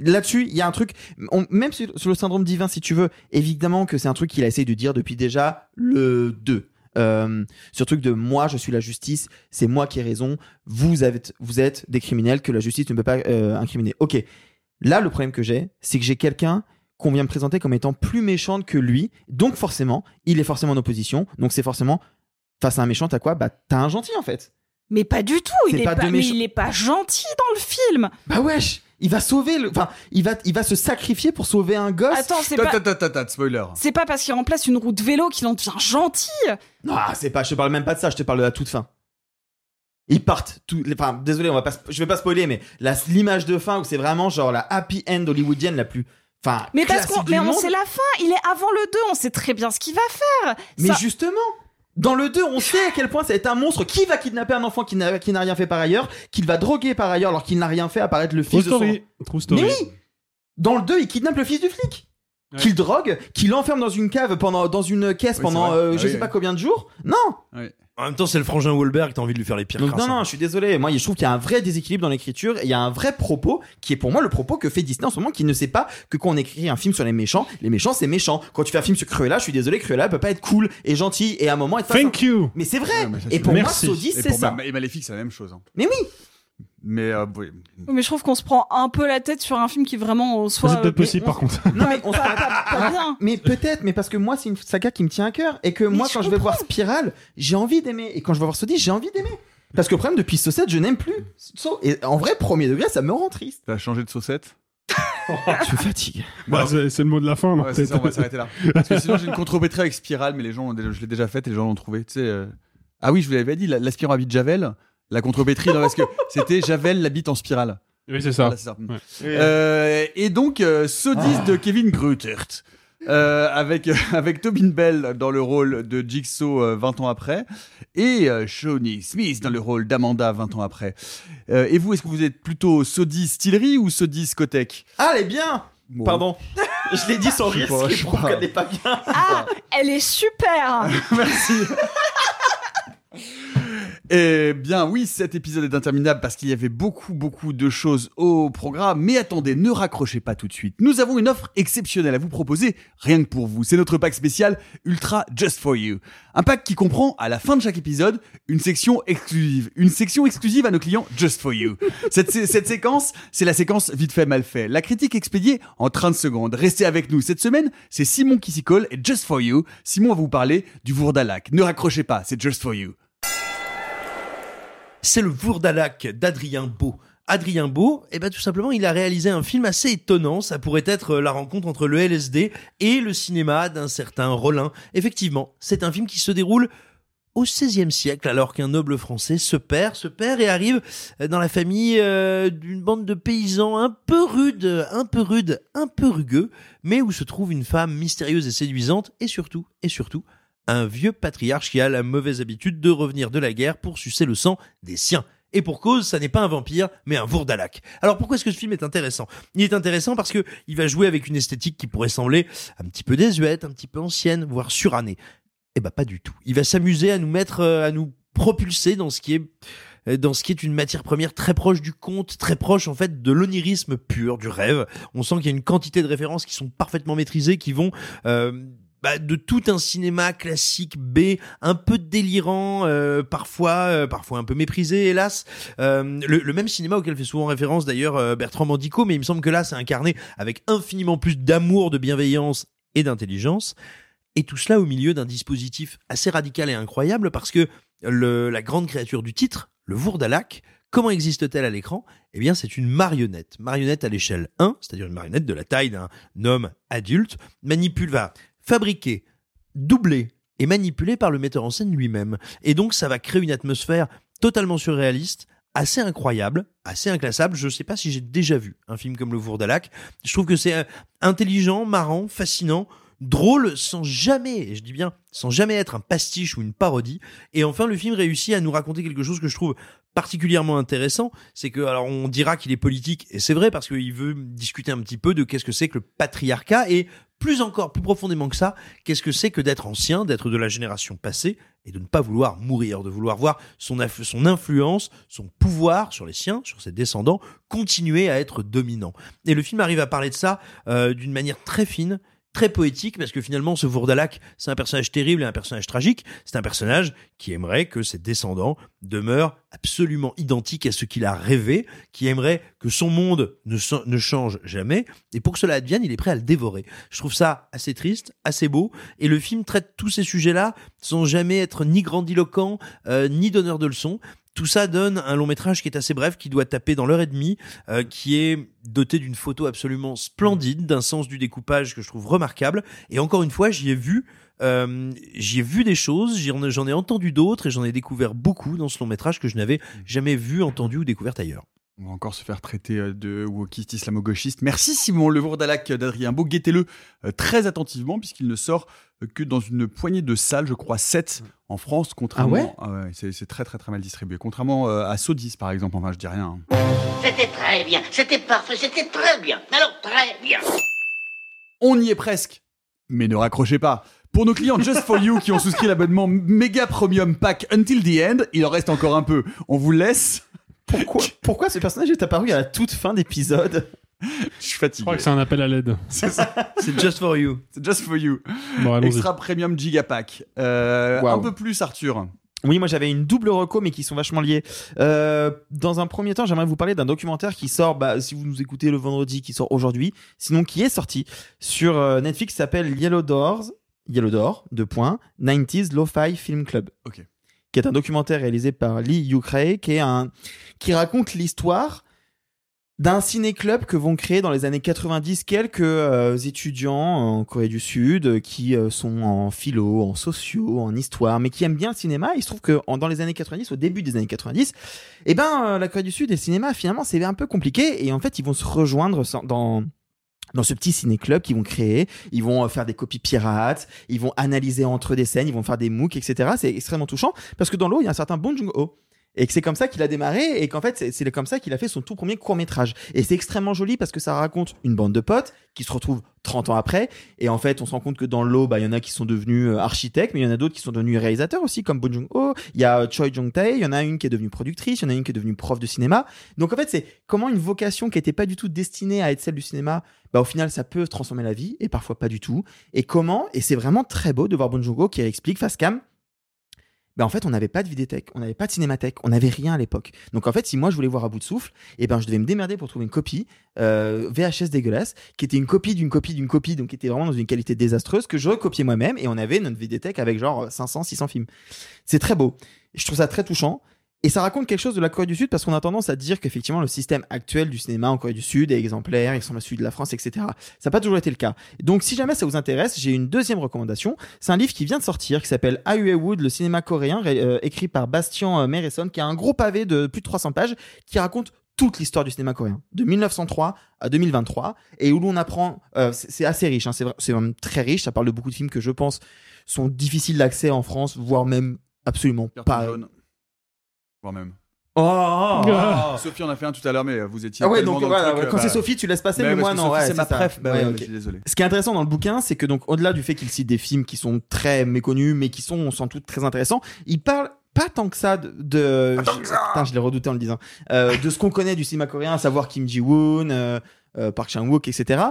Là-dessus, il y a un truc, on- même sur, sur le syndrome divin, si tu veux, évidemment que c'est un truc qu'il a essayé de dire depuis déjà le 2. Euh, ce truc de moi, je suis la justice, c'est moi qui ai raison, vous êtes, vous êtes des criminels que la justice ne peut pas euh, incriminer. Ok, là le problème que j'ai, c'est que j'ai quelqu'un qu'on vient me présenter comme étant plus méchante que lui, donc forcément, il est forcément en opposition, donc c'est forcément face à un méchant, t'as quoi? Bah t'as un gentil en fait. Mais pas du tout. Il est pas mais il est pas gentil dans le film. Bah wesh, il va sauver le, enfin, il va, il va se sacrifier pour sauver un gosse. Attends, c'est pas. ta- ta- ta- ta- spoiler. C'est pas parce qu'il remplace une roue de vélo qu'il en devient gentil. Non, c'est pas, je te parle même pas de ça, je te parle de la toute fin. Ils partent, tout, enfin, désolé, on va pas, je vais pas spoiler, mais la- l'image de fin où c'est vraiment genre la happy end hollywoodienne la plus, enfin, Mais parce qu'on, mais on sait la fin. Il est avant le 2. On sait très bien ce qu'il va faire. Mais Ça- justement, dans le 2, on sait à quel point ça va être un monstre qui va kidnapper un enfant qui n'a qui n'a rien fait par ailleurs, qu'il va droguer par ailleurs alors qu'il n'a rien fait apparaître le True fils de son... True story. Mais oui Dans le 2, il kidnappe le fils du flic. Ouais. Qu'il drogue, qu'il enferme dans une cave pendant dans une caisse Oui, pendant c'est vrai. euh, Ah je oui, sais oui. pas combien de jours. Non. En même temps, c'est le frangin Wahlberg, t'as envie de lui faire les pires Donc crasses, non hein. non, je suis désolé. Moi, je trouve qu'il y a un vrai déséquilibre dans l'écriture. et Il y a un vrai propos qui est pour moi le propos que fait Disney en ce moment, qui ne sait pas que quand on écrit un film sur les méchants, les méchants c'est méchant. Quand tu fais un film sur Cruella, je suis désolé, Cruella peut pas être cool et gentil et à un moment être Thank you. Mais c'est vrai. Ouais, mais ça, et pour moi, Merci. Et c'est pour ça. Ma- Et Maléfique, c'est la même chose. hein. Mais oui. Mais euh, oui. Mais je trouve qu'on se prend un peu la tête sur un film qui vraiment en soit. C'est peut-être possible, mais par contre. Non mais on se Pas, pas- pas bien. Mais peut-être, mais parce que moi c'est une saga qui me tient à cœur et que moi quand je vais voir Spiral, j'ai envie d'aimer et quand je vais voir Sodis, j'ai envie d'aimer. Parce que le problème depuis Saucette, je n'aime plus. So- Et en vrai, premier degré, ça me rend triste. T'as changé de saucette je me fatigue. Bah, c'est c'est le mot de la fin. non, Ouais, c'est ça, on va s'arrêter là. Parce que sinon, j'ai une contrepétrie avec Spiral, mais les gens, je l'ai déjà faite et les gens l'ont trouvé. Tu sais, euh, Ah oui, je vous l'avais dit, la- l'aspirant à Javel, la contrepétrie, non, parce que c'était Javel, la bite en spirale. Oui, c'est ça. Voilà. Euh, et donc, euh, Sodis de Kevin Grutert. euh, avec, avec Tobin Bell dans le rôle de Jigsaw euh, 20 ans après et euh, Shawnee Smith dans le rôle d'Amanda 20 ans après. Euh, et vous, est-ce que vous êtes plutôt Sodis Stillery ou Sodis Kotek Ah, elle est bien Bon. Pardon. je l'ai dit sans rire, pas, ce qui je sais prouve pas. qu'elle n'est pas bien. Ah, elle est super. Merci. Eh bien oui, cet épisode est interminable parce qu'il y avait beaucoup beaucoup de choses au programme. Mais attendez, ne raccrochez pas tout de suite. Nous avons une offre exceptionnelle à vous proposer, rien que pour vous. C'est notre pack spécial Ultra Just for You. Un pack qui comprend, à la fin de chaque épisode, une section exclusive. Une section exclusive à nos clients Just for You. Cette, sé- cette séquence, c'est la séquence vite fait mal fait. La critique expédiée en 30 secondes. Restez avec nous. Cette semaine, c'est Simon qui s'y colle et Just for You. Simon va vous parler du Vourdalac. Ne raccrochez pas, c'est Just for You. C'est le Vourdalac d'Adrien Beau. Adrien Beau, eh ben tout simplement, il a réalisé un film assez étonnant. Ça pourrait être euh, la rencontre entre le LSD et le cinéma d'un certain Rollin. Effectivement, c'est un film qui se déroule au XVIe siècle, alors qu'un noble français se perd, se perd et arrive dans la famille euh, d'une bande de paysans un peu rude, un peu rude, un peu rugueux, mais où se trouve une femme mystérieuse et séduisante, et surtout, et surtout, un vieux patriarche qui a la mauvaise habitude de revenir de la guerre pour sucer le sang des siens. Et pour cause, ça n'est pas un vampire, mais un Vourdalak. Alors pourquoi est-ce que ce film est intéressant? Il est intéressant parce que il va jouer avec une esthétique qui pourrait sembler un petit peu désuète, un petit peu ancienne, voire surannée. Eh ben pas du tout. Il va s'amuser à nous mettre, euh, à nous propulser dans ce qui est euh, dans ce qui est une matière première très proche du conte, très proche en fait de l'onirisme pur, du rêve. On sent qu'il y a une quantité de références qui sont parfaitement maîtrisées, qui vont euh, bah, de tout un cinéma classique B, un peu délirant, euh, parfois, euh, parfois un peu méprisé, hélas. Euh, le, le même cinéma auquel fait souvent référence d'ailleurs euh, Bertrand Mandico, mais il me semble que là, c'est incarné avec infiniment plus d'amour, de bienveillance et d'intelligence. Et tout cela au milieu d'un dispositif assez radical et incroyable parce que le, la grande créature du titre, le Vourdalak, comment existe-t-elle à l'écran? Eh bien, c'est une marionnette. Marionnette à l'échelle 1, c'est-à-dire une marionnette de la taille d'un homme adulte, manipule, fabriquée, doublée et manipulée par le metteur en scène lui-même. Et donc, ça va créer une atmosphère totalement surréaliste, assez incroyable, assez inclassable. Je ne sais pas si j'ai déjà vu un film comme Le Vourdalak. Je trouve que c'est euh, intelligent, marrant, fascinant, drôle sans jamais, et je dis bien sans jamais être un pastiche ou une parodie. Et enfin, le film réussit à nous raconter quelque chose que je trouve particulièrement intéressant, c'est que alors on dira qu'il est politique et c'est vrai parce qu'il veut discuter un petit peu de qu'est-ce que c'est que le patriarcat et plus encore, plus profondément que ça, qu'est-ce que c'est que d'être ancien, d'être de la génération passée et de ne pas vouloir mourir, de vouloir voir son, influence, son pouvoir sur les siens, sur ses descendants, continuer à être dominant. Et le film arrive à parler de ça euh, d'une manière très fine, très poétique parce que finalement ce Vourdalak c'est un personnage terrible et un personnage tragique. C'est un personnage qui aimerait que ses descendants demeurent absolument identiques à ce qu'il a rêvé qui aimerait que son monde ne, change jamais. Et pour que cela advienne il est prêt à le dévorer. Je trouve ça assez triste assez beau. Et le film traite tous ces sujets là sans jamais être ni grandiloquent euh, ni donneur de leçons tout ça donne un long métrage qui est assez bref, qui doit taper dans l'heure et demie, euh, qui est doté d'une photo absolument splendide, d'un sens du découpage que je trouve remarquable. Et encore une fois, j'y ai vu, euh, j'y ai vu des choses, j'en ai entendu d'autres et j'en ai découvert beaucoup dans ce long métrage que je n'avais jamais vu, entendu ou découvert ailleurs. On va encore se faire traiter euh, de wokiste islamo-gauchiste. Merci Simon Le Vourdalac d'Adrien Beau. Guettez-le euh, très attentivement puisqu'il ne sort euh, que dans une poignée de salles, je crois 7 en France, contrairement. Ah ouais, ah c'est très très très mal distribué. Contrairement à Sodis par exemple, enfin je dis rien. hein. C'était très bien, c'était parfait, c'était très bien. Alors très bien. On y est presque. Mais ne raccrochez pas. Pour nos clients Just For You qui ont souscrit l'abonnement Mega Premium Pack Until the End, il en reste encore un peu. On vous laisse. Pourquoi, pourquoi ce personnage est apparu à la toute fin d'épisode Je suis fatigué. Je crois que c'est un appel à l'aide. C'est ça. C'est Just For You. C'est Just For You. Bon. Extra Premium Gigapack. Euh. Un peu plus Arthur. Oui, moi j'avais une double reco, mais qui sont vachement liées. Euh, dans un premier temps, j'aimerais vous parler d'un documentaire qui sort, bah, si vous nous écoutez le vendredi, qui sort aujourd'hui, sinon qui est sorti sur euh, Netflix, qui s'appelle Yellow Doors, Yellow Door, deux points, 90s Lo-Fi Film Club. Ok. Qui est un documentaire réalisé par Lee Yukrei, qui est un, qui raconte l'histoire d'un ciné-club que vont créer dans les années 90 quelques euh, étudiants en Corée du Sud euh, qui euh, sont en philo, en sociaux, en histoire, mais qui aiment bien le cinéma. Il se trouve que dans les années 90, au début des années 90, eh ben la Corée du Sud et le cinéma finalement c'est un peu compliqué et en fait ils vont se rejoindre dans dans ce petit ciné-club qu'ils vont créer, ils vont euh, faire des copies pirates, ils vont analyser entre des scènes, ils vont faire des MOOC, etc. C'est extrêmement touchant parce que dans l'eau, il y a un certain Bong Joon-ho et que c'est comme ça qu'il a démarré et qu'en fait c'est- comme ça qu'il a fait son tout premier court métrage et c'est extrêmement joli parce que ça raconte une bande de potes qui se retrouvent 30 ans après. Et en fait on se rend compte que dans l'eau bah il y en a qui sont devenus euh, architectes mais il y en a d'autres qui sont devenus réalisateurs aussi comme Bong Joon-ho. Il y a euh, Choi Jong-tae il y en a une qui est devenue productrice il y en a une qui est devenue prof de cinéma. Donc en fait c'est comment une vocation qui était pas du tout destinée à être celle du cinéma bah au final ça peut transformer la vie et parfois pas du tout. Et comment et c'est vraiment très beau de voir Bong Joon-ho qui explique face cam ben en fait, on n'avait pas de vidéothèque, on n'avait pas de cinémathèque, on n'avait rien à l'époque. Donc en fait, si moi je voulais voir à bout de souffle, et ben je devais me démerder pour trouver une copie euh, VHS dégueulasse, qui était une copie d'une copie d'une copie, donc qui était vraiment dans une qualité désastreuse que je recopiais moi-même, et on avait notre vidéothèque avec genre 500, 600 films. C'est très beau. Je trouve ça très touchant. Et ça raconte quelque chose de la Corée du Sud parce qu'on a tendance à dire qu'effectivement le système actuel du cinéma en Corée du Sud est exemplaire, il ressemble à celui de la France, etc. Ça n'a pas toujours été le cas. Donc si jamais ça vous intéresse, j'ai une deuxième recommandation. C'est un livre qui vient de sortir qui s'appelle Aue Wood, le cinéma coréen, ré- euh, écrit par Bastian euh, Meresson, qui a un gros pavé de plus de 300 pages qui raconte toute l'histoire du cinéma coréen, de 1903 à 2023, et où l'on apprend, euh, c'est assez riche, hein, c'est vraiment très riche, ça parle de beaucoup de films que je pense sont difficiles d'accès en France, voire même absolument pas. jaune. Voire même. Oh, oh, oh. Sophie en a fait un tout à l'heure, mais vous étiez. Ah ouais, donc dans le voilà, truc, ouais, quand bah, c'est Sophie, tu laisses passer, bah, mais moi non. Sophie, ouais, c'est ma ça. préf. Bah Ouais, ouais, ok. je suis désolé. Ce qui est intéressant dans le bouquin, c'est que donc au-delà du fait qu'il cite des films qui sont très méconnus, mais qui sont sans doute très intéressants, il parle pas tant que ça de, de... je, putain, je l'ai redouté en le disant, euh, de ce qu'on connaît du cinéma coréen, à savoir Kim Ji-woon, euh, euh, Park Chan-wook, etc.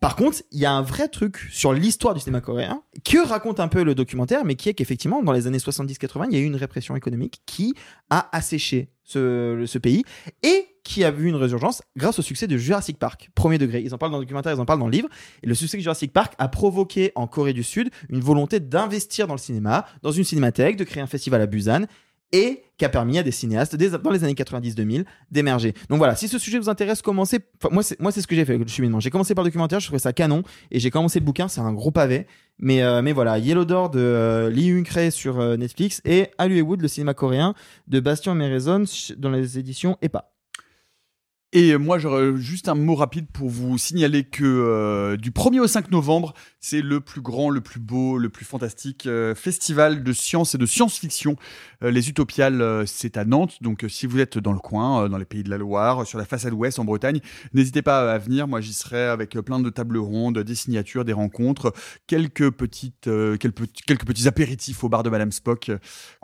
Par contre, il y a un vrai truc sur l'histoire du cinéma coréen que raconte un peu le documentaire, mais qui est qu'effectivement, dans les années 70-80, il y a eu une répression économique qui a asséché ce, ce pays et qui a vu une résurgence grâce au succès de Jurassic Park, premier degré. Ils en parlent dans le documentaire, ils en parlent dans le livre. Et le succès de Jurassic Park a provoqué en Corée du Sud une volonté d'investir dans le cinéma, dans une cinémathèque, de créer un festival à Busan et qui a permis à des cinéastes dès- dans les années 90-2000 d'émerger. Donc voilà, si ce sujet vous intéresse, commencez. moi, c'est moi, c'est ce que j'ai fait le cheminement. J'ai commencé par le documentaire, je trouvais ça canon, et j'ai commencé le bouquin. C'est un gros pavé, mais euh, mais voilà, Yellow Door de euh, Lee Hyun-krae sur euh, Netflix et Hollywood, le cinéma coréen de Bastien Merezon dans les éditions EPA. Et moi, j'aurais juste un mot rapide pour vous signaler que euh, du 1er au 5 novembre, c'est le plus grand, le plus beau, le plus fantastique euh, festival de science et de science-fiction. Euh, les Utopiales, euh, c'est à Nantes. Donc, euh, si vous êtes dans le coin, dans les pays de la Loire, sur la façade ouest en Bretagne, n'hésitez pas à venir. Moi, j'y serai avec plein de tables rondes, des signatures, des rencontres, quelques petites, quelques, quelques petits apéritifs au bar de Madame Spock,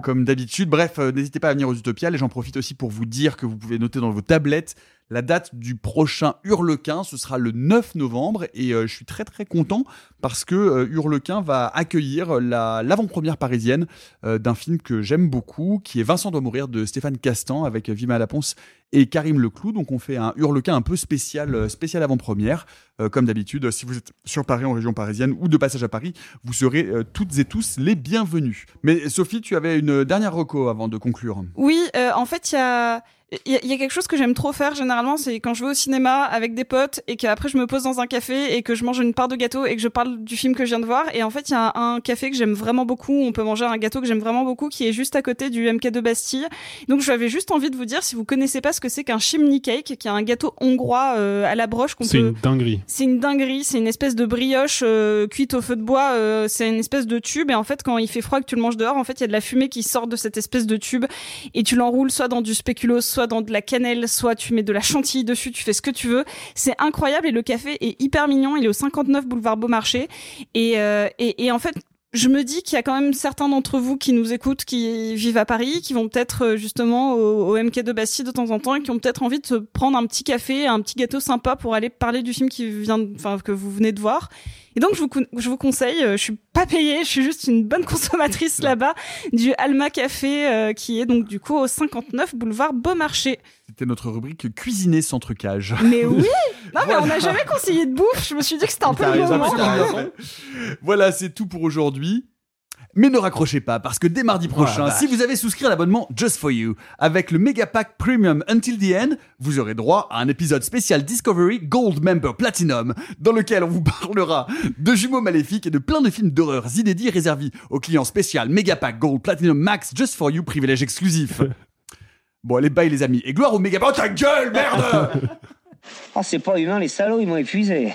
comme d'habitude. Bref, n'hésitez pas à venir aux Utopiales. Et j'en profite aussi pour vous dire que vous pouvez noter dans vos tablettes la date du prochain Hurlequin, ce sera le 9 novembre et euh, je suis très très content parce que euh, Hurlequin va accueillir la- l'avant-première parisienne euh, d'un film que j'aime beaucoup, qui est Vincent doit mourir de Stéphane Castan avec Vima Laponce et Karim Leclou. Donc on fait un Hurlequin un peu spécial, spécial avant-première. Comme d'habitude, si vous êtes sur Paris en région parisienne ou de passage à Paris, vous serez toutes et tous les bienvenus. Mais Sophie, tu avais une dernière reco avant de conclure. Oui, en fait, il y a. Il y, y a quelque chose que j'aime trop faire généralement, c'est quand je vais au cinéma avec des potes et qu'après je me pose dans un café et que je mange une part de gâteau et que je parle du film que je viens de voir. Et en fait, il y a un café que j'aime vraiment beaucoup. On peut manger un gâteau que j'aime vraiment beaucoup qui est juste à côté du MK de Bastille. Donc j'avais juste envie de vous dire, si vous connaissez pas ce que c'est qu'un chimney cake, qui est un gâteau hongrois euh, à la broche qu'on C'est peut. une dinguerie. C'est une dinguerie, c'est une espèce de brioche euh, cuite au feu de bois, euh, c'est une espèce de tube et en fait quand il fait froid que tu le manges dehors, en fait il y a de la fumée qui sort de cette espèce de tube et tu l'enroules soit dans du spéculoos, soit dans de la cannelle, soit tu mets de la chantilly dessus, tu fais ce que tu veux. C'est incroyable et le café est hyper mignon, il est au 59 boulevard Beaumarchais et, euh, et, et en fait je me dis qu'il y a quand même certains d'entre vous qui nous écoutent, qui vivent à Paris, qui vont peut-être euh, justement au, au MK de Bastille de temps en temps et qui ont peut-être envie de se prendre un petit café, un petit gâteau sympa pour aller parler du film qui vient, enfin que vous venez de voir. Et donc je vous, je vous conseille, euh, je suis pas payée, je suis juste une bonne consommatrice là-bas du Alma Café euh, qui est donc du coup au 59 boulevard Beaumarchais. C'était notre rubrique cuisiner sans trucage. Mais oui, non mais on Voilà. n'a jamais conseillé de bouffe. Je me suis dit que c'était un peu le moment. Voilà, c'est tout pour aujourd'hui. Mais ne raccrochez pas, parce que dès mardi prochain, Oh la si vous avez souscrit à l'abonnement Just for You, avec le Mega Pack Premium Until the End, vous aurez droit à un épisode spécial Discovery Gold Member Platinum, dans lequel on vous parlera de jumeaux maléfiques et de plein de films d'horreur inédits réservés aux clients spécial Mega Pack Gold Platinum Max Just for You, privilège exclusif. Bon, allez, bye les amis, et gloire au Mega Pack. Oh ta gueule, merde Ah, c'est pas humain, les salauds, ils m'ont épuisé.